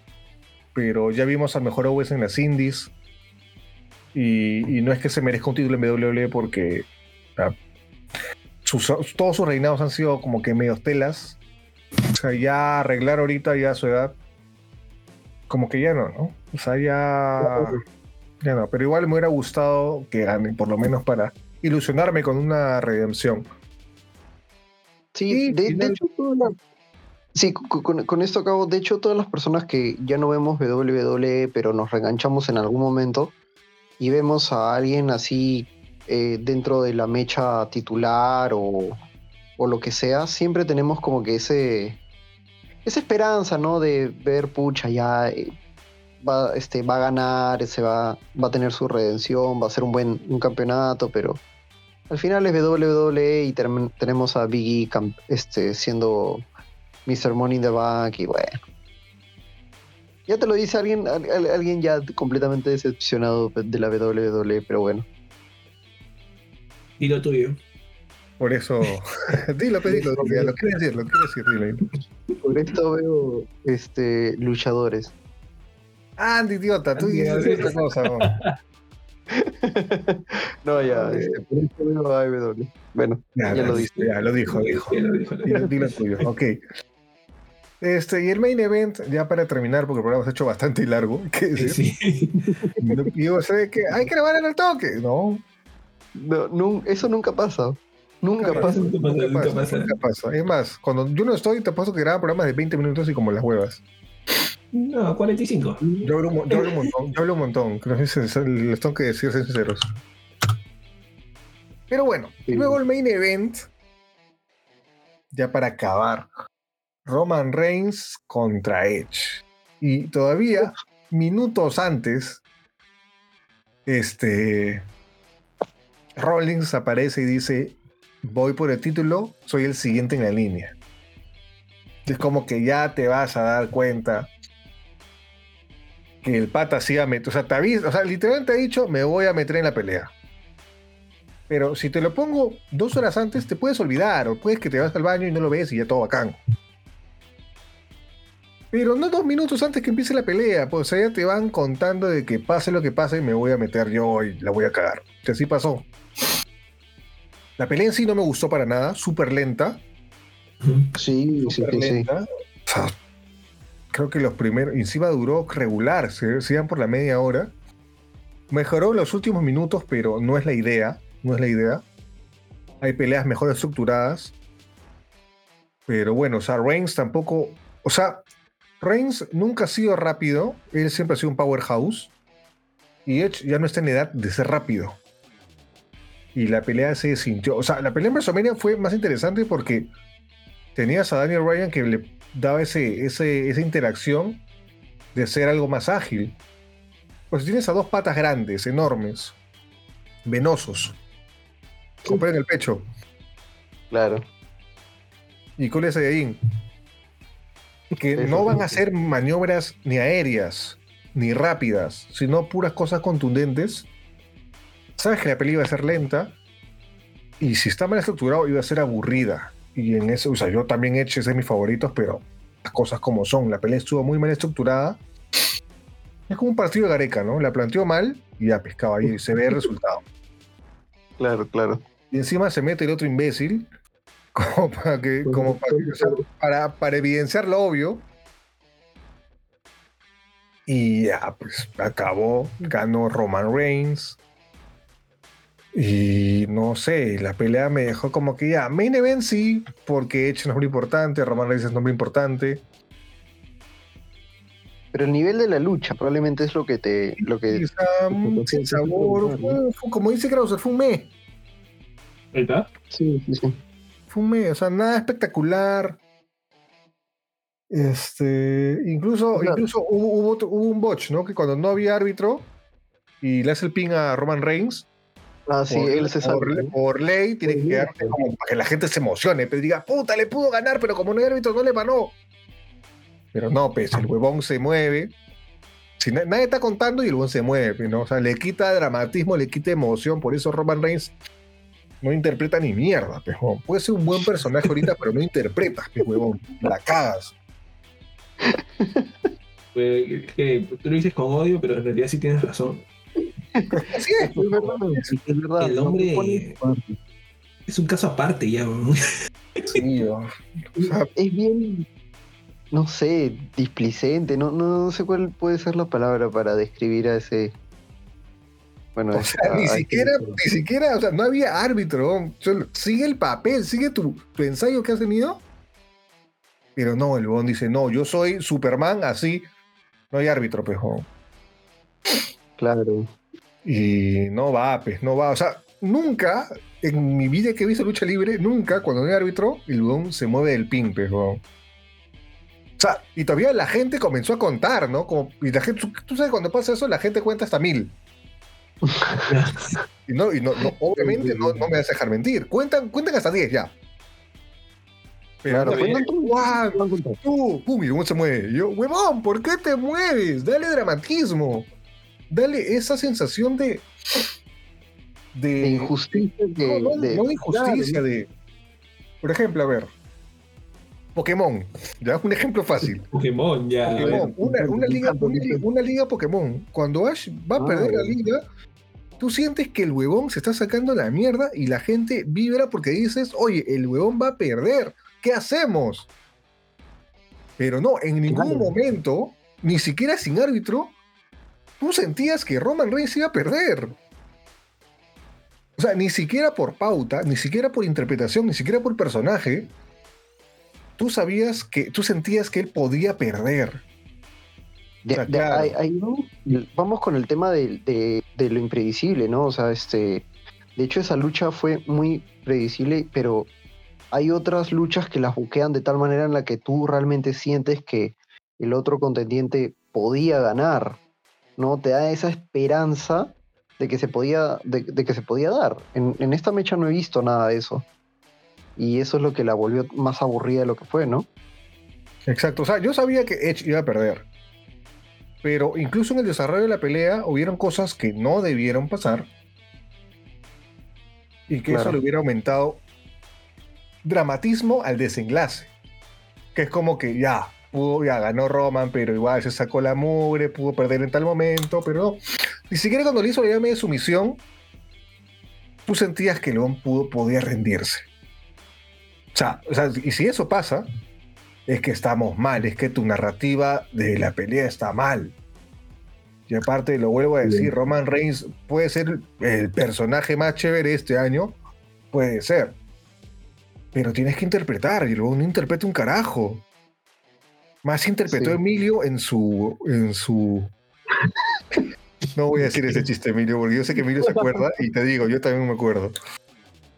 pero ya vimos al mejor Owens en las indies. Y, no es que se merezca un título en WWE porque todos sus reinados han sido como que medio telas. O sea, ya arreglar ahorita ya su edad como que ya no, ¿no? O sea, ya, ya no, pero igual me hubiera gustado que gane, por lo menos para ilusionarme con una redención. Sí, de, hecho, sí, con, esto acabo, de hecho, todas las personas que ya no vemos WWE, pero nos reenganchamos en algún momento y vemos a alguien así eh, dentro de la mecha titular o, o lo que sea, siempre tenemos como que ese esa esperanza, ¿no? De ver, pucha, ya eh, va, este, va a ganar, se va, va a tener su redención, va a ser un buen un campeonato, pero al final es WWE y tenemos a Biggie este, siendo Mr. Money in the Bank y bueno. Ya te lo dice alguien, alguien ya completamente decepcionado de la WWE, pero bueno. Y lo tuyo. Por eso, dilo, dilo, lo quiero decir, lo quiero decir, dilo. Por esto veo este, luchadores. Andy, idiota, tú dices otra cosa. ¿no? no, ya, este, por esto veo AEW. Bueno, ya, lo dijo. Ya lo dijo, dijo. Dilo, dilo tuyo, ok. Este, y el main event, ya para terminar, porque el programa se ha hecho bastante largo, ¿qué Sí. Yo sé que hay que grabar en el toque. No. no, eso nunca pasa. Nunca, pasa, nunca, pasa, nunca, pasa, Es más, cuando yo no estoy, te paso que graba programas de 20 minutos y como las huevas. No, 45. Yo hablo, un montón, yo hablo un montón. Que les tengo que decir sinceros. Pero bueno, luego el main event, ya para acabar, Roman Reigns contra Edge. Y todavía, minutos antes, este, Rollins aparece y dice, voy por el título, soy el siguiente en la línea. Es como que ya te vas a dar cuenta que el pata siga metiendo. O sea, te avisa, o sea, literalmente ha dicho, me voy a meter en la pelea. Pero si te lo pongo dos horas antes, te puedes olvidar, o puedes que te vas al baño y no lo ves y ya todo bacán. Pero no dos minutos antes que empiece la pelea, pues ya te van contando de que pase lo que pase, me voy a meter yo y la voy a cagar. Que así pasó. La pelea en sí no me gustó para nada, súper lenta. Sí, sí, sí. creo que los primeros, encima duró regular, se, se iban por la media hora. Mejoró los últimos minutos, pero no es la idea, no es la idea. Hay peleas mejor estructuradas. Pero bueno, o sea, Reigns tampoco, o sea, Reigns nunca ha sido rápido, él siempre ha sido un powerhouse. Y Edge ya no está en edad de ser rápido. Y la pelea se sintió. O sea, la pelea en WrestleMania fue más interesante porque tenías a Daniel Ryan que le daba ese, esa interacción de ser algo más ágil. Pues tienes a dos patas grandes, enormes, venosos, en el pecho. Claro. Y con ese que no van a hacer maniobras ni aéreas, ni rápidas, sino puras cosas contundentes. Sabes que la peli iba a ser lenta, y si está mal estructurado, iba a ser aburrida. Y en eso, o sea, yo también he hecho ese de mis favoritos, pero las cosas como son. La pelea estuvo muy mal estructurada. Es como un partido de Gareca, ¿no? La planteó mal y ya pescaba ahí, y se ve el resultado. Claro, claro. Y encima se mete el otro imbécil como para que, como para, para, evidenciar lo obvio. Y ya, pues acabó, ganó Roman Reigns. Y no sé, la pelea me dejó como que ya, main event sí, porque Edge no es muy importante, Roman Reigns es muy importante. Pero el nivel de la lucha probablemente es lo que te. Lo que, sin sabor. como dice Krauser, fue un mes. ¿Verdad? Sí, sí, sí o sea, nada espectacular. Este, incluso, incluso hubo, hubo, un botch, ¿no? Que cuando no había árbitro y le hace el ping a Roman Reigns. Ah, sí, él se sabe. Por, ley tiene que quedarte como para que la gente se emocione, pero diga, puta, le pudo ganar, pero como no hay árbitro, no le ganó. Pero no, pues el huevón se mueve. Si nadie está contando y el huevón se mueve, ¿no? O sea, le quita dramatismo, le quita emoción, por eso Roman Reigns no interpreta ni mierda, pejón. Puede ser un buen personaje ahorita, pero no interpretas, huevón. La cagas. Pues, que tú lo dices con odio, pero en realidad sí tienes razón. Así es, es verdad. El hombre es un caso aparte ya. Sí, o sea, es bien, no sé, displicente. No, no sé cuál puede ser la palabra para describir a ese o sea, ni siquiera, ni siquiera, o sea, no había árbitro. Sigue el papel, sigue tu, ensayo que has tenido. Pero no, el Bond dice, no, yo soy Superman, así. No hay árbitro, pejo. Claro. Y no va, pues, no va. O sea, nunca, en mi vida que he visto lucha libre, nunca, cuando no hay árbitro, el Bond se mueve del pin, pejo. O sea, y todavía la gente comenzó a contar, ¿no? Como, y la gente, tú sabes, cuando pasa eso, la gente cuenta hasta mil. Y no, y no, obviamente no, me vas a dejar mentir. Cuentan, cuentan hasta 10 ya. Pero claro, cuentan tú, tú, pum, y cómo se mueve. yo, huevón, ¿por qué te mueves? Dale dramatismo. Dale esa sensación de. De, injusticia. De, no, de, injusticia, de. Por ejemplo, a ver. Pokémon, ya un ejemplo fácil. Pokémon, ya. una, liga, una, liga, Pokémon. Cuando Ash va a perder la liga, tú sientes que el huevón se está sacando la mierda y la gente vibra porque dices, oye, el huevón va a perder, ¿qué hacemos? Pero no, en ningún momento, ni siquiera sin árbitro, tú sentías que Roman Reigns iba a perder. O sea, ni siquiera por pauta, ni siquiera por interpretación, ni siquiera por personaje, tú sabías que, tú sentías que él podía perder. Vamos con el tema de, lo impredecible, ¿no? O sea, este, de hecho esa lucha fue muy predecible, pero hay otras luchas que las buquean de tal manera en la que tú realmente sientes que el otro contendiente podía ganar, ¿no? Te da esa esperanza de que se podía, de, que se podía dar. En, esta mecha no he visto nada de eso. Y eso es lo que la volvió más aburrida de lo que fue, ¿no? Exacto. O sea, yo sabía que Edge iba a perder. Pero incluso en el desarrollo de la pelea hubieron cosas que no debieron pasar. Y que eso le hubiera aumentado dramatismo al desenlace. Que es como que ya, pudo, ya ganó Roman, pero igual se sacó la mugre, pudo perder en tal momento, pero ni siquiera cuando le hizo la llave de sumisión, tú sentías que León pudo, podía rendirse. O sea, y si eso pasa, es que estamos mal, es que tu narrativa de la pelea está mal. Y aparte, lo vuelvo a decir, Roman Reigns puede ser el personaje más chévere este año, puede ser. Pero tienes que interpretar, y luego no interpreta un carajo. Más interpretó Emilio en su, en su no voy a decir ese chiste, Emilio, porque yo sé que Emilio se acuerda y te digo, yo también me acuerdo.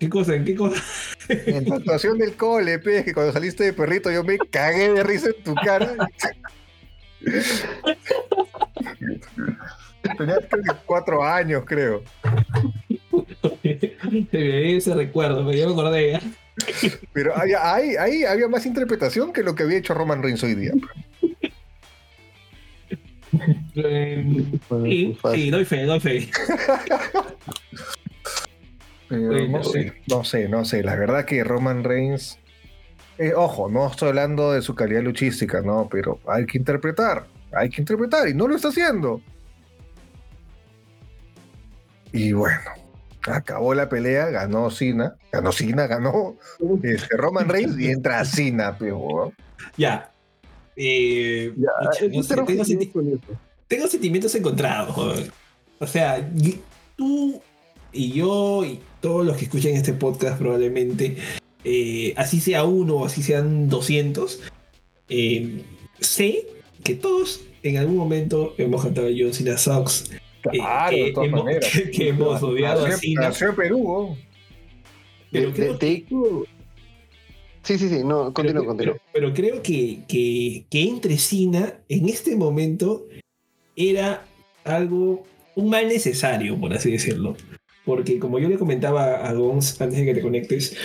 ¿Qué cosa? ¿En qué cosa? En la actuación del cole, pe, que cuando saliste de perrito yo me cagué de risa en tu cara. Tenías cuatro años, creo. Ese recuerdo, pero yo me acordé. Pero ahí, ahí había más interpretación que lo que había hecho Roman Reigns hoy día. sí, sí, doy fe, doy fe. No, sé, no sé, no sé. La verdad que Roman Reigns. Eh, ojo, no estoy hablando de su calidad luchística, ¿no? Pero hay que interpretar. Hay que interpretar y no lo está haciendo. Y bueno, acabó la pelea, ganó Cena, ganó Cena, ganó este, Roman Reigns y entra Cena, pero. Ya, eh, tengo, sentimientos encontrados, O sea, tú y yo y todos los que escuchan este podcast probablemente, eh, así sea uno o así sean 200, eh, sé que todos en algún momento hemos cantado John Cena Sox. Claro, de todas hemos, maneras. Que, hemos odiado a Cena. Perú. Pero creo que, Sí, sí, sí, no, continúo, continúo. Pero, creo que, que, que entre Cina en este momento era algo, un mal necesario, por así decirlo. Porque como yo le comentaba a Gons antes de que te conectes,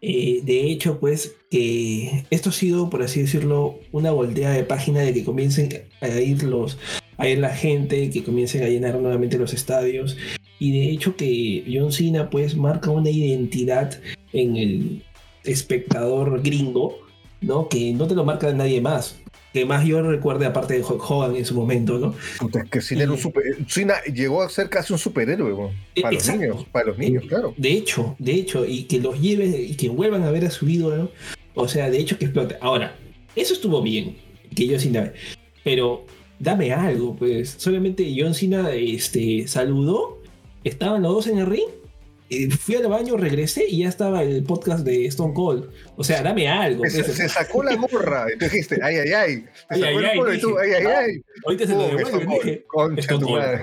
eh, de hecho, pues que esto ha sido, por así decirlo, una voltea de página de que comiencen a ir los, a ir la gente, que comiencen a llenar nuevamente los estadios. Y de hecho que John Cena pues marca una identidad en el, espectador gringo, ¿no? Que no te lo marca nadie más. Que más yo recuerde, aparte de Hulk Hogan en su momento, ¿no? es que Cena, llegó a ser casi un superhéroe, e, para los niños, para los niños, claro. De hecho, de hecho, y que los lleve y que vuelvan a ver a su ídolo, o sea, de hecho que explote. Ahora, eso estuvo bien, que yo Cena, pero dame algo, pues. Solamente John Cena este, saludó, estaban los dos en el ring fui al baño, regresé y ya estaba el podcast de Stone Cold. O sea, dame algo. Se, se sacó la morra y tú dijiste, ay, ay, ay. ay, ay, ay, tú, ay, ay, ay. Ahorita se lo devuelve dije, Concha tu madre.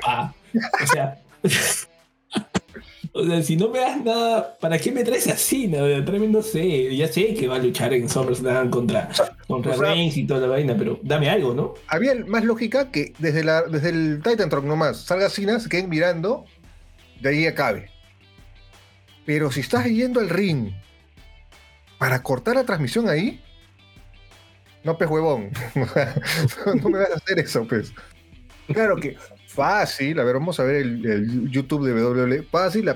O sea, o sea, si no me das nada, ¿para qué me traes así? No, tráeme, no sé, ya sé que va a luchar en SummerSlam contra, contra Reigns y toda la vaina, pero dame algo, ¿no? Había más lógica que desde, la, desde el Titan Truck nomás, salga Cena, se queden mirando, de ahí acabe. Pero si estás yendo al ring para cortar la transmisión ahí, no, pues huevón. no me vas a hacer eso, pues. Claro que fácil, a ver, vamos a ver el, YouTube de WWE. Fácil,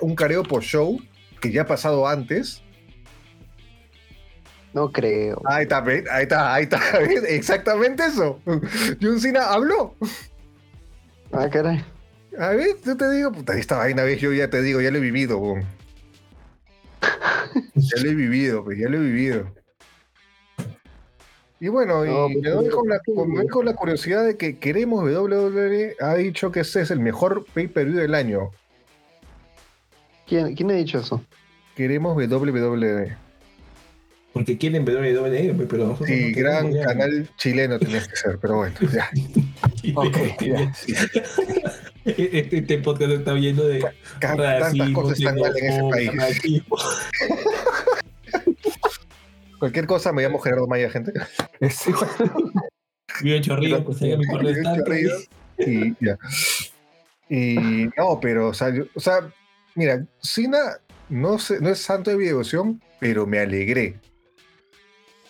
un careo por show que ya ha pasado antes. No creo. Ahí está, ahí está, ahí está. Exactamente eso. John Cena habló. Ah, caray. A ver, yo te digo, puta, esta vaina, ¿ves? yo ya te digo, ya lo he vivido, Ya lo he vivido, pues, ya lo he vivido. Y bueno, y me doy con la, con, la curiosidad de que queremos WWE ha dicho que ese es el mejor pay-per-view del año. ¿Quién, ¿Quién ha dicho eso? Queremos WWE. Porque quieren WWE, pero Sí, gran canal chileno tenía que ser, pero bueno, ya. ok, ya. Este, este, podcast está lleno de tantas cosas están mal en ese país. Cualquier cosa me llamo Gerardo Maya, gente. Vivo en Chorrillo, pues mi correo Y ya. Y no, pero, o sea, o sea mira, Sina no, no es santo de mi devoción, pero me alegré.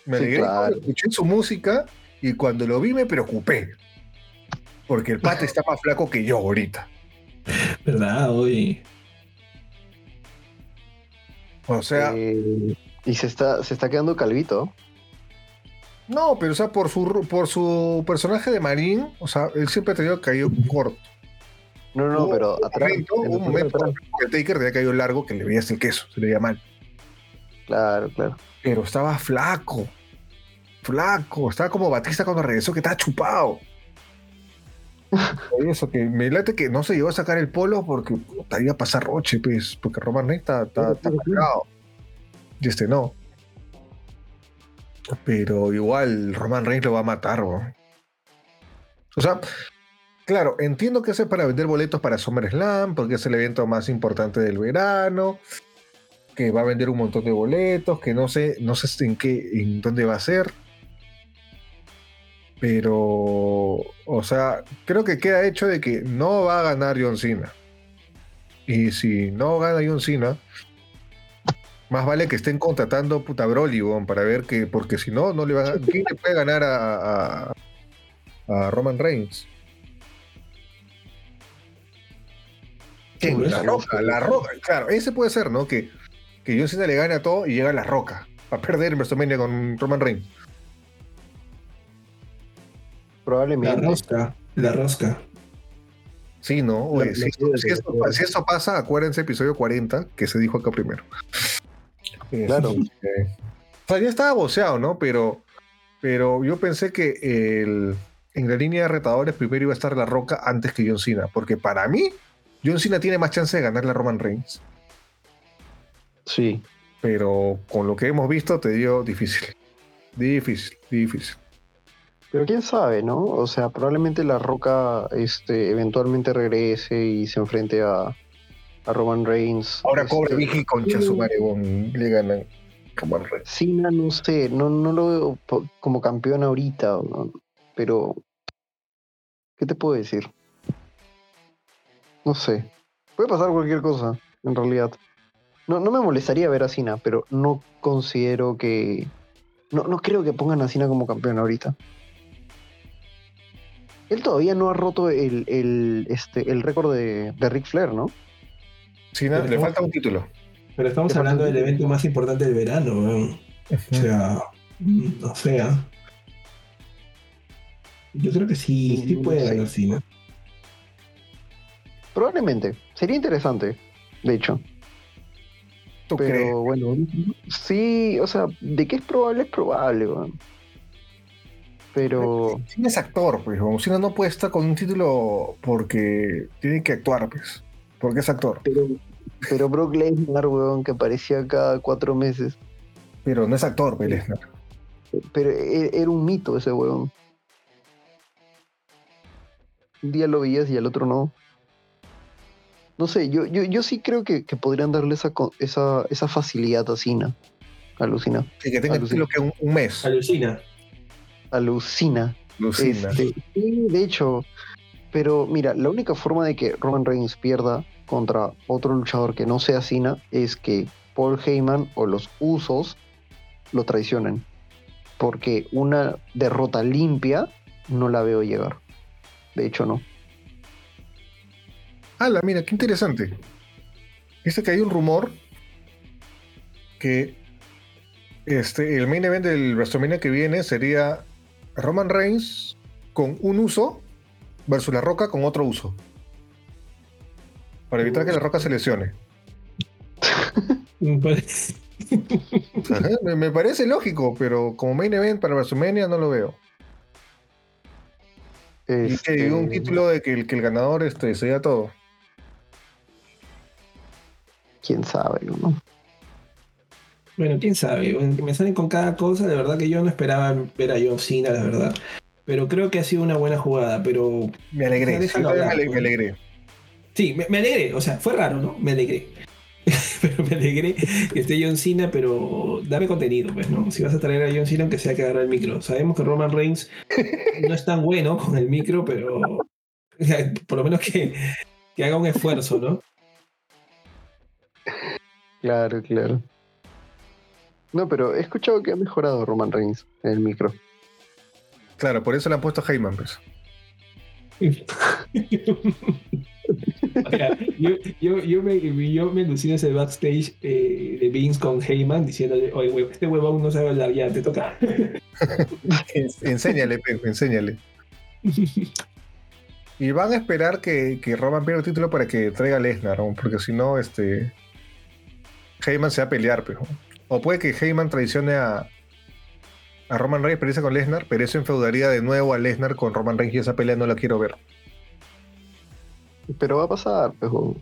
Me alegré cuando escuché su música y cuando lo vi me preocupé. Porque el pate está más flaco que yo ahorita. ¿Verdad? Hoy. O sea. Eh, y se está, se está quedando calvito. No, pero o sea, por su, por su personaje de Marín, o sea, él siempre ha tenido caído corto. No, no, pero atrás. un momento que Taker tenía caído largo que le veía el queso, se le veía mal. Claro, claro. Pero estaba flaco. Flaco. Estaba como Batista cuando regresó, que estaba chupado. Eso, que me late que no se llegó a sacar el polo porque estaría a pasar roche, pues, porque Roman Reigns está, está, Y este no. Pero igual Roman Reigns lo va a matar, O sea, claro, entiendo que es para vender boletos para SummerSlam, porque es el evento más importante del verano que va a vender un montón de boletos, que no sé, no sé en qué, en dónde va a ser. Pero, o sea, creo que queda hecho de que no va a ganar John Cena. Y si no gana John Cena, más vale que estén contratando puta Broly, para ver que, porque si no, no le van a, ¿quién le puede ganar a, a, Roman Reigns? La roca, la roca, claro, ese puede ser, ¿no? Que que John Cena le gane a todo y llega a la roca a perder en WrestleMania con Roman Reigns. Probablemente. La rosca, la rosca. Sí, ¿no? si, eso, pasa, acuérdense episodio 40, que se dijo acá primero. Claro. o sea, ya estaba boceado, ¿no? Pero, pero yo pensé que el, en la línea de retadores primero iba a estar La Roca antes que John Cena, porque para mí, John Cena tiene más chance de ganarle a Roman Reigns. Sí. Pero con lo que hemos visto, te digo difícil. Difícil, difícil. Pero quién sabe, ¿no? O sea, probablemente La Roca este, eventualmente regrese y se enfrente a, a Roman Reigns. Ahora este, cobre Vicky con Chasumarebon le ganan Roman Reigns. Sí, no, sé, no, no lo veo como campeón ahorita, pero ¿qué te puedo decir? No sé. Puede pasar cualquier cosa, en realidad. No, no me molestaría ver a Cena, pero no considero que. No, no creo que pongan a Cena como campeón ahorita. Él todavía no ha roto el, el, este, el récord de, de Ric Flair, ¿no? Cena, le falta un título. Pero estamos hablando del evento más importante del verano, O sea, no sea. Yo creo que sí, sí puede ganar Cena. Probablemente. Sería interesante, de hecho pero bueno, sí, o sea, de qué es probable es probable, Pero. Si es actor, pues, si no, no puede estar con un título porque tiene que actuar, pues. Porque es actor. Pero, pero Brock Lesnar, weón, que aparecía cada cuatro meses. Pero no es actor, pues, Lesnar. Pero e, era un mito ese weón. Un día lo veías y al otro no no sé, yo, yo, yo sí creo que, podrían darle esa, esa, esa facilidad a Cina. Alucina. Sí, que tenga Alucina. que un, mes. Alucina. Alucina. Alucina. Este, de hecho. Pero mira, la única forma de que Roman Reigns pierda contra otro luchador que no sea Cina es que Paul Heyman o los Usos lo traicionen. Porque una derrota limpia no la veo llegar. De hecho, no. ¡Hala, mira, qué interesante! Dice que hay un rumor que este, el main event del WrestleMania que viene sería Roman Reigns con un uso versus La Roca con otro uso. Para evitar que La Roca se lesione. me, parece lógico, pero como main event para WrestleMania no lo veo. Y que un este, título de que el, que el ganador este, sea todo. Quién sabe, ¿no? Bueno, quién sabe. me salen con cada cosa, de verdad que yo no esperaba ver a John Cena, la verdad. Pero creo que ha sido una buena jugada, pero... Me alegré, me, pues. alegré. Sí, me, alegré, o sea, fue raro, ¿no? Me alegré. pero me alegré que esté John Cena, pero dame contenido, pues, ¿no? Si vas a traer a John Cena, aunque sea que agarre el micro. Sabemos que Roman Reigns no es tan bueno con el micro, pero por lo menos que, que haga un esfuerzo, ¿no? Claro, claro. No, pero he escuchado que ha mejorado Roman Reigns en el micro. Claro, por eso le han puesto a Heyman, pues. yo, yo, me, yo me alucino ese backstage eh, de Vince con Heyman diciéndole, oye, este huevón no sabe hablar, ya te toca. enséñale, Pepe, enséñale. Y van a esperar que, que Roman pierda el título para que traiga a Lesnar, porque si no, este. Heyman se va a pelear, pero. O puede que Heyman traicione a, a Roman Reigns, pero con Lesnar, pero eso enfeudaría de nuevo a Lesnar con Roman Reigns y esa pelea no la quiero ver. Pero va a pasar, pero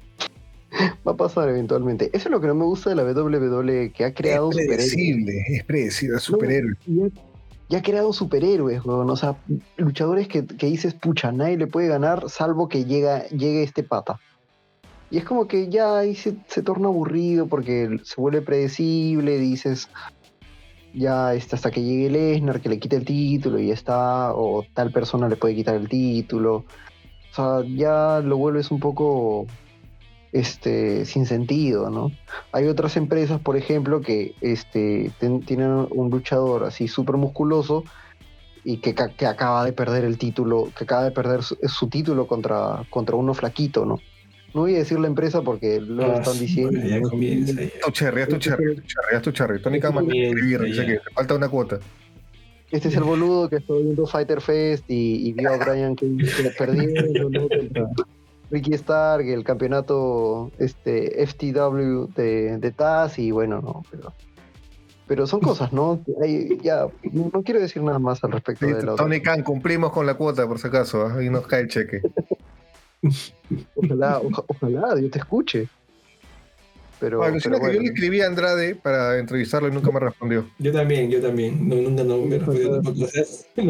va a pasar eventualmente. Eso es lo que no me gusta de la WWE, que ha creado es predecible, Es predecible, es superhéroe. ya, ha creado superhéroes, o sea, luchadores que, dices, pucha, nadie le puede ganar salvo que llega, llegue este pata. Y es como que ya ahí se, torna aburrido porque se vuelve predecible, dices, ya está hasta que llegue Lesnar, que le quite el título y está, o tal persona le puede quitar el título. O sea, ya lo vuelves un poco este, sin sentido, ¿no? Hay otras empresas, por ejemplo, que este, tienen un luchador así súper musculoso y que, que, acaba de perder el título, que acaba de perder su, su título contra, contra uno flaquito, ¿no? No voy a decir la empresa porque lo ah, están diciendo. ya comienza. Tu cherry, tu cherry, tu cherry, tu cherry. Tony Khan escribir, dice que te falta una cuota. Este es el boludo que está viendo Fighter Fest y, vio a Brian que, le perdió Ricky Stark, el campeonato este, FTW de, de Taz y bueno, no, pero, pero son cosas, ¿no? ya, no quiero decir nada más al respecto de la Tony Khan, cumplimos con la cuota por si acaso, ahí nos cae el cheque. Ojalá, ojalá, Dios te escuche. Pero, bueno. que yo le escribí a Andrade para entrevistarlo y nunca me respondió. Yo también, yo también. No, nunca no me respondió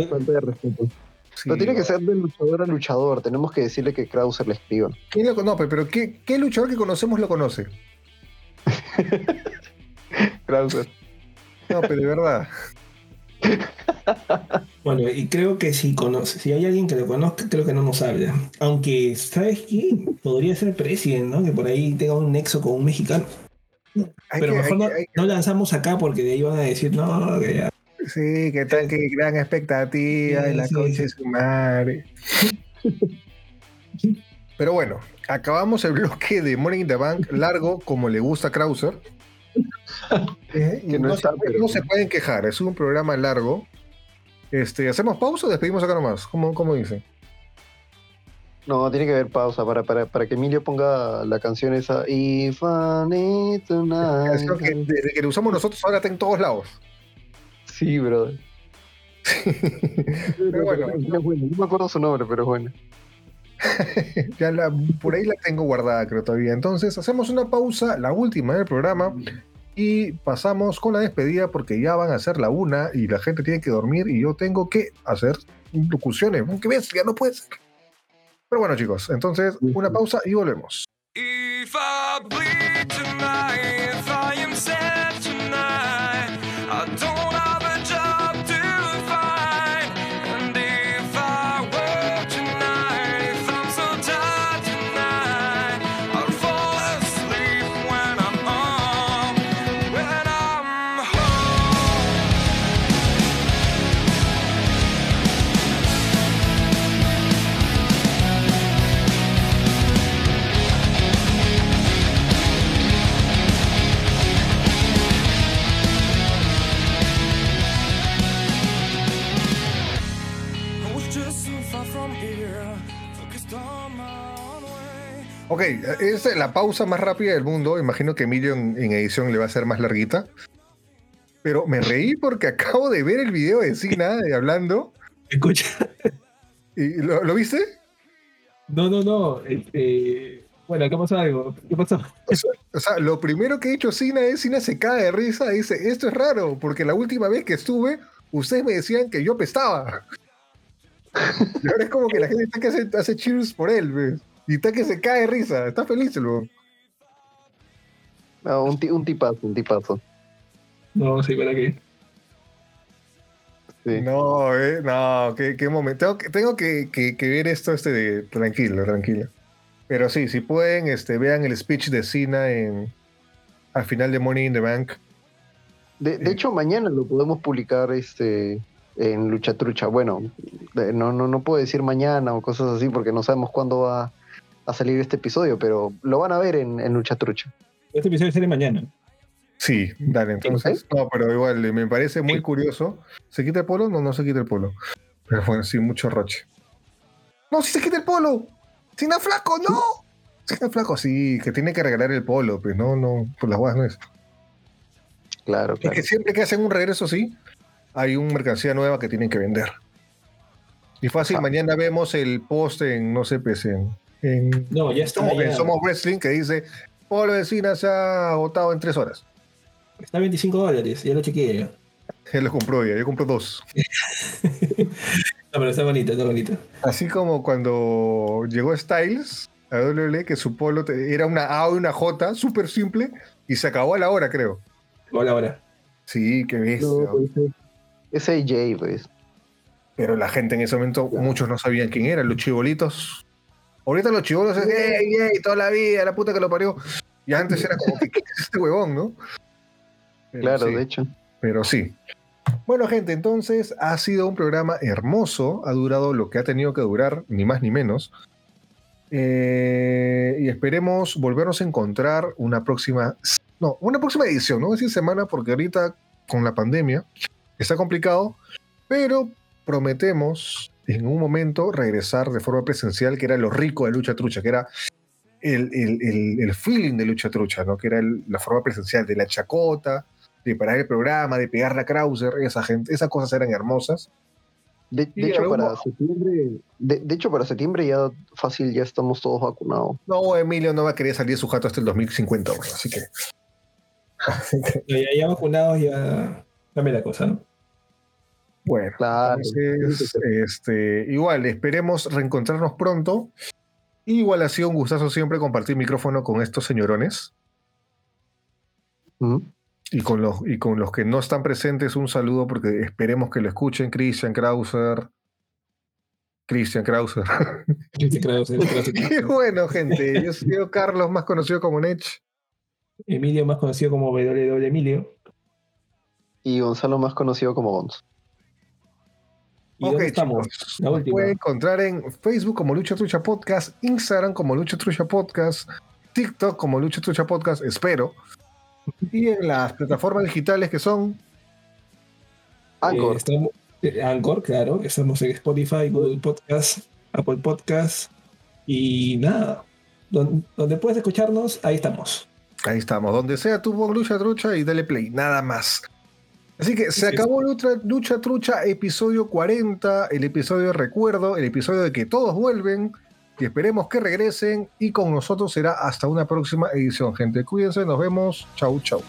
Falta de respeto. no tiene que ser de luchador a luchador. Tenemos que decirle que Krauser le escriba. ¿Quién lo conoce? Pero ¿qué, ¿qué luchador que conocemos lo conoce? Krauser. No, pero de verdad. Bueno, y creo que si conoce, si hay alguien que lo conozca, creo que no nos habla. Aunque, ¿sabes qué? Podría ser President, ¿no? Que por ahí tenga un nexo con un mexicano. Pero mejor no, lanzamos acá porque de ahí van a decir, no, que ya. Sí, que tal, que gran expectativa y la cosa es su madre. Pero bueno, acabamos el bloque de Morning in the Bank largo como le gusta a Krauser. Eh, que no, se, pueden quejar, es un programa largo. Este, ¿Hacemos pausa o despedimos acá nomás? ¿Cómo, cómo dice? No, tiene que haber pausa para, para, que Emilio ponga la canción esa. If tonight. que desde que lo usamos nosotros ahora está en todos lados. Sí, brother. pero bueno. No me acuerdo su nombre, pero bueno. ya la, por ahí la tengo guardada, creo todavía. Entonces, hacemos una pausa, la última del programa, y pasamos con la despedida porque ya van a ser la una y la gente tiene que dormir y yo tengo que hacer locuciones. ¿Qué ves? Ya no puede ser. Pero bueno, chicos, entonces una pausa y volvemos. Ok, es la pausa más rápida del mundo. Imagino que Emilio en, edición le va a ser más larguita. Pero me reí porque acabo de ver el video de Sina hablando. Escucha. ¿Y lo, viste? No, no, no. Este, bueno, ¿qué pasó algo? ¿Qué pasó? O sea, lo primero que ha hecho Sina es Sina se cae de risa y dice, esto es raro, porque la última vez que estuve, ustedes me decían que yo pestaba. y ahora es como que la gente está que hace, hace cheers por él, ¿ves? Y está que se cae de risa, está feliz el No, un, un tipazo, un tipazo. No, sí, ¿para qué? Sí. No, eh, no, qué, qué momento. Tengo, que, que, que, ver esto este de tranquilo, tranquilo. Pero sí, si pueden, este, vean el speech de Cena en, al final de Money in the Bank. De, de hecho, mañana lo podemos publicar este, en Lucha Trucha. Bueno, no, no, no puedo decir mañana o cosas así porque no sabemos cuándo va a salir este episodio, pero lo van a ver en, en Lucha Trucha. Este episodio sale mañana. Sí, dale, entonces. No, pero igual me parece muy curioso. ¿Se quita el polo? No, no se quita el polo. Pero bueno, sí, mucho roche. No, si se quita el polo. Sin flaco, no. Sin flaco, sí, que tiene que regalar el polo, pues no, no, por las guas no es. Claro, claro. Es que siempre que hacen un regreso, sí, hay una mercancía nueva que tienen que vender. Y fácil, ah. mañana vemos el post en, no sé, pues en, no, ya está. Somos, Wrestling que dice: Polo de Cina se ha agotado en tres horas. Está a 25 dólares, ya lo chequeé. Él lo compró ya, yo compro dos. no, pero está bonito, está bonito. Así como cuando llegó Styles a WWE, que su polo era una A y una J, súper simple, y se acabó a la hora, creo. A la hora. Sí, qué bestia. No, pues, AJ, pues. Pero la gente en ese momento, muchos no sabían quién era, los chibolitos Ahorita los chivolos es ¡ey, ey! Toda la vida, la puta que lo parió. Y antes era como, ¿qué, es este huevón, no? claro, de hecho. Pero sí. Bueno, gente, entonces ha sido un programa hermoso. Ha durado lo que ha tenido que durar, ni más ni menos. Eh, y esperemos volvernos a encontrar una próxima. No, una próxima edición, no decir semana, porque ahorita con la pandemia está complicado. Pero prometemos en un momento regresar de forma presencial, que era lo rico de Lucha Trucha, que era el, el, feeling de Lucha Trucha, ¿no? que era la forma presencial de la chacota, de parar el programa, de pegar la Krauser, esa gente, esas cosas eran hermosas. De, hecho, para septiembre, de, hecho, para septiembre ya fácil, ya estamos todos vacunados. No, Emilio no va a querer salir de su jato hasta el 2050, así que. ya, ya vacunados, ya cambia la cosa, ¿no? Bueno, entonces, este, igual, esperemos reencontrarnos pronto. Igual ha sido un gustazo siempre compartir micrófono con estos señorones. Y, con los, y con los que no están presentes, un saludo porque esperemos que lo escuchen. Christian Krauser. Christian Krauser. Christian Krauser. bueno, gente, yo soy Carlos, más conocido como Nech. Emilio, más conocido como WW Emilio. Y Gonzalo, más conocido como Gonz ok, estamos? pueden encontrar en Facebook como Lucha Trucha Podcast, Instagram como Lucha Trucha Podcast, TikTok como Lucha Trucha Podcast, espero. Y en las plataformas digitales que son Anchor. Eh, eh, Anchor, claro. Estamos en Spotify, Google Podcast, Apple Podcast. Y nada. Donde, puedes escucharnos, ahí estamos. Ahí estamos. Donde sea tu Lucha Trucha y dale play. Nada más. Así que se acabó Lucha, Lucha Trucha, episodio 40, el episodio de recuerdo, el episodio de que todos vuelven y esperemos que regresen y con nosotros será hasta una próxima edición, gente. Cuídense, nos vemos. Chau, chau.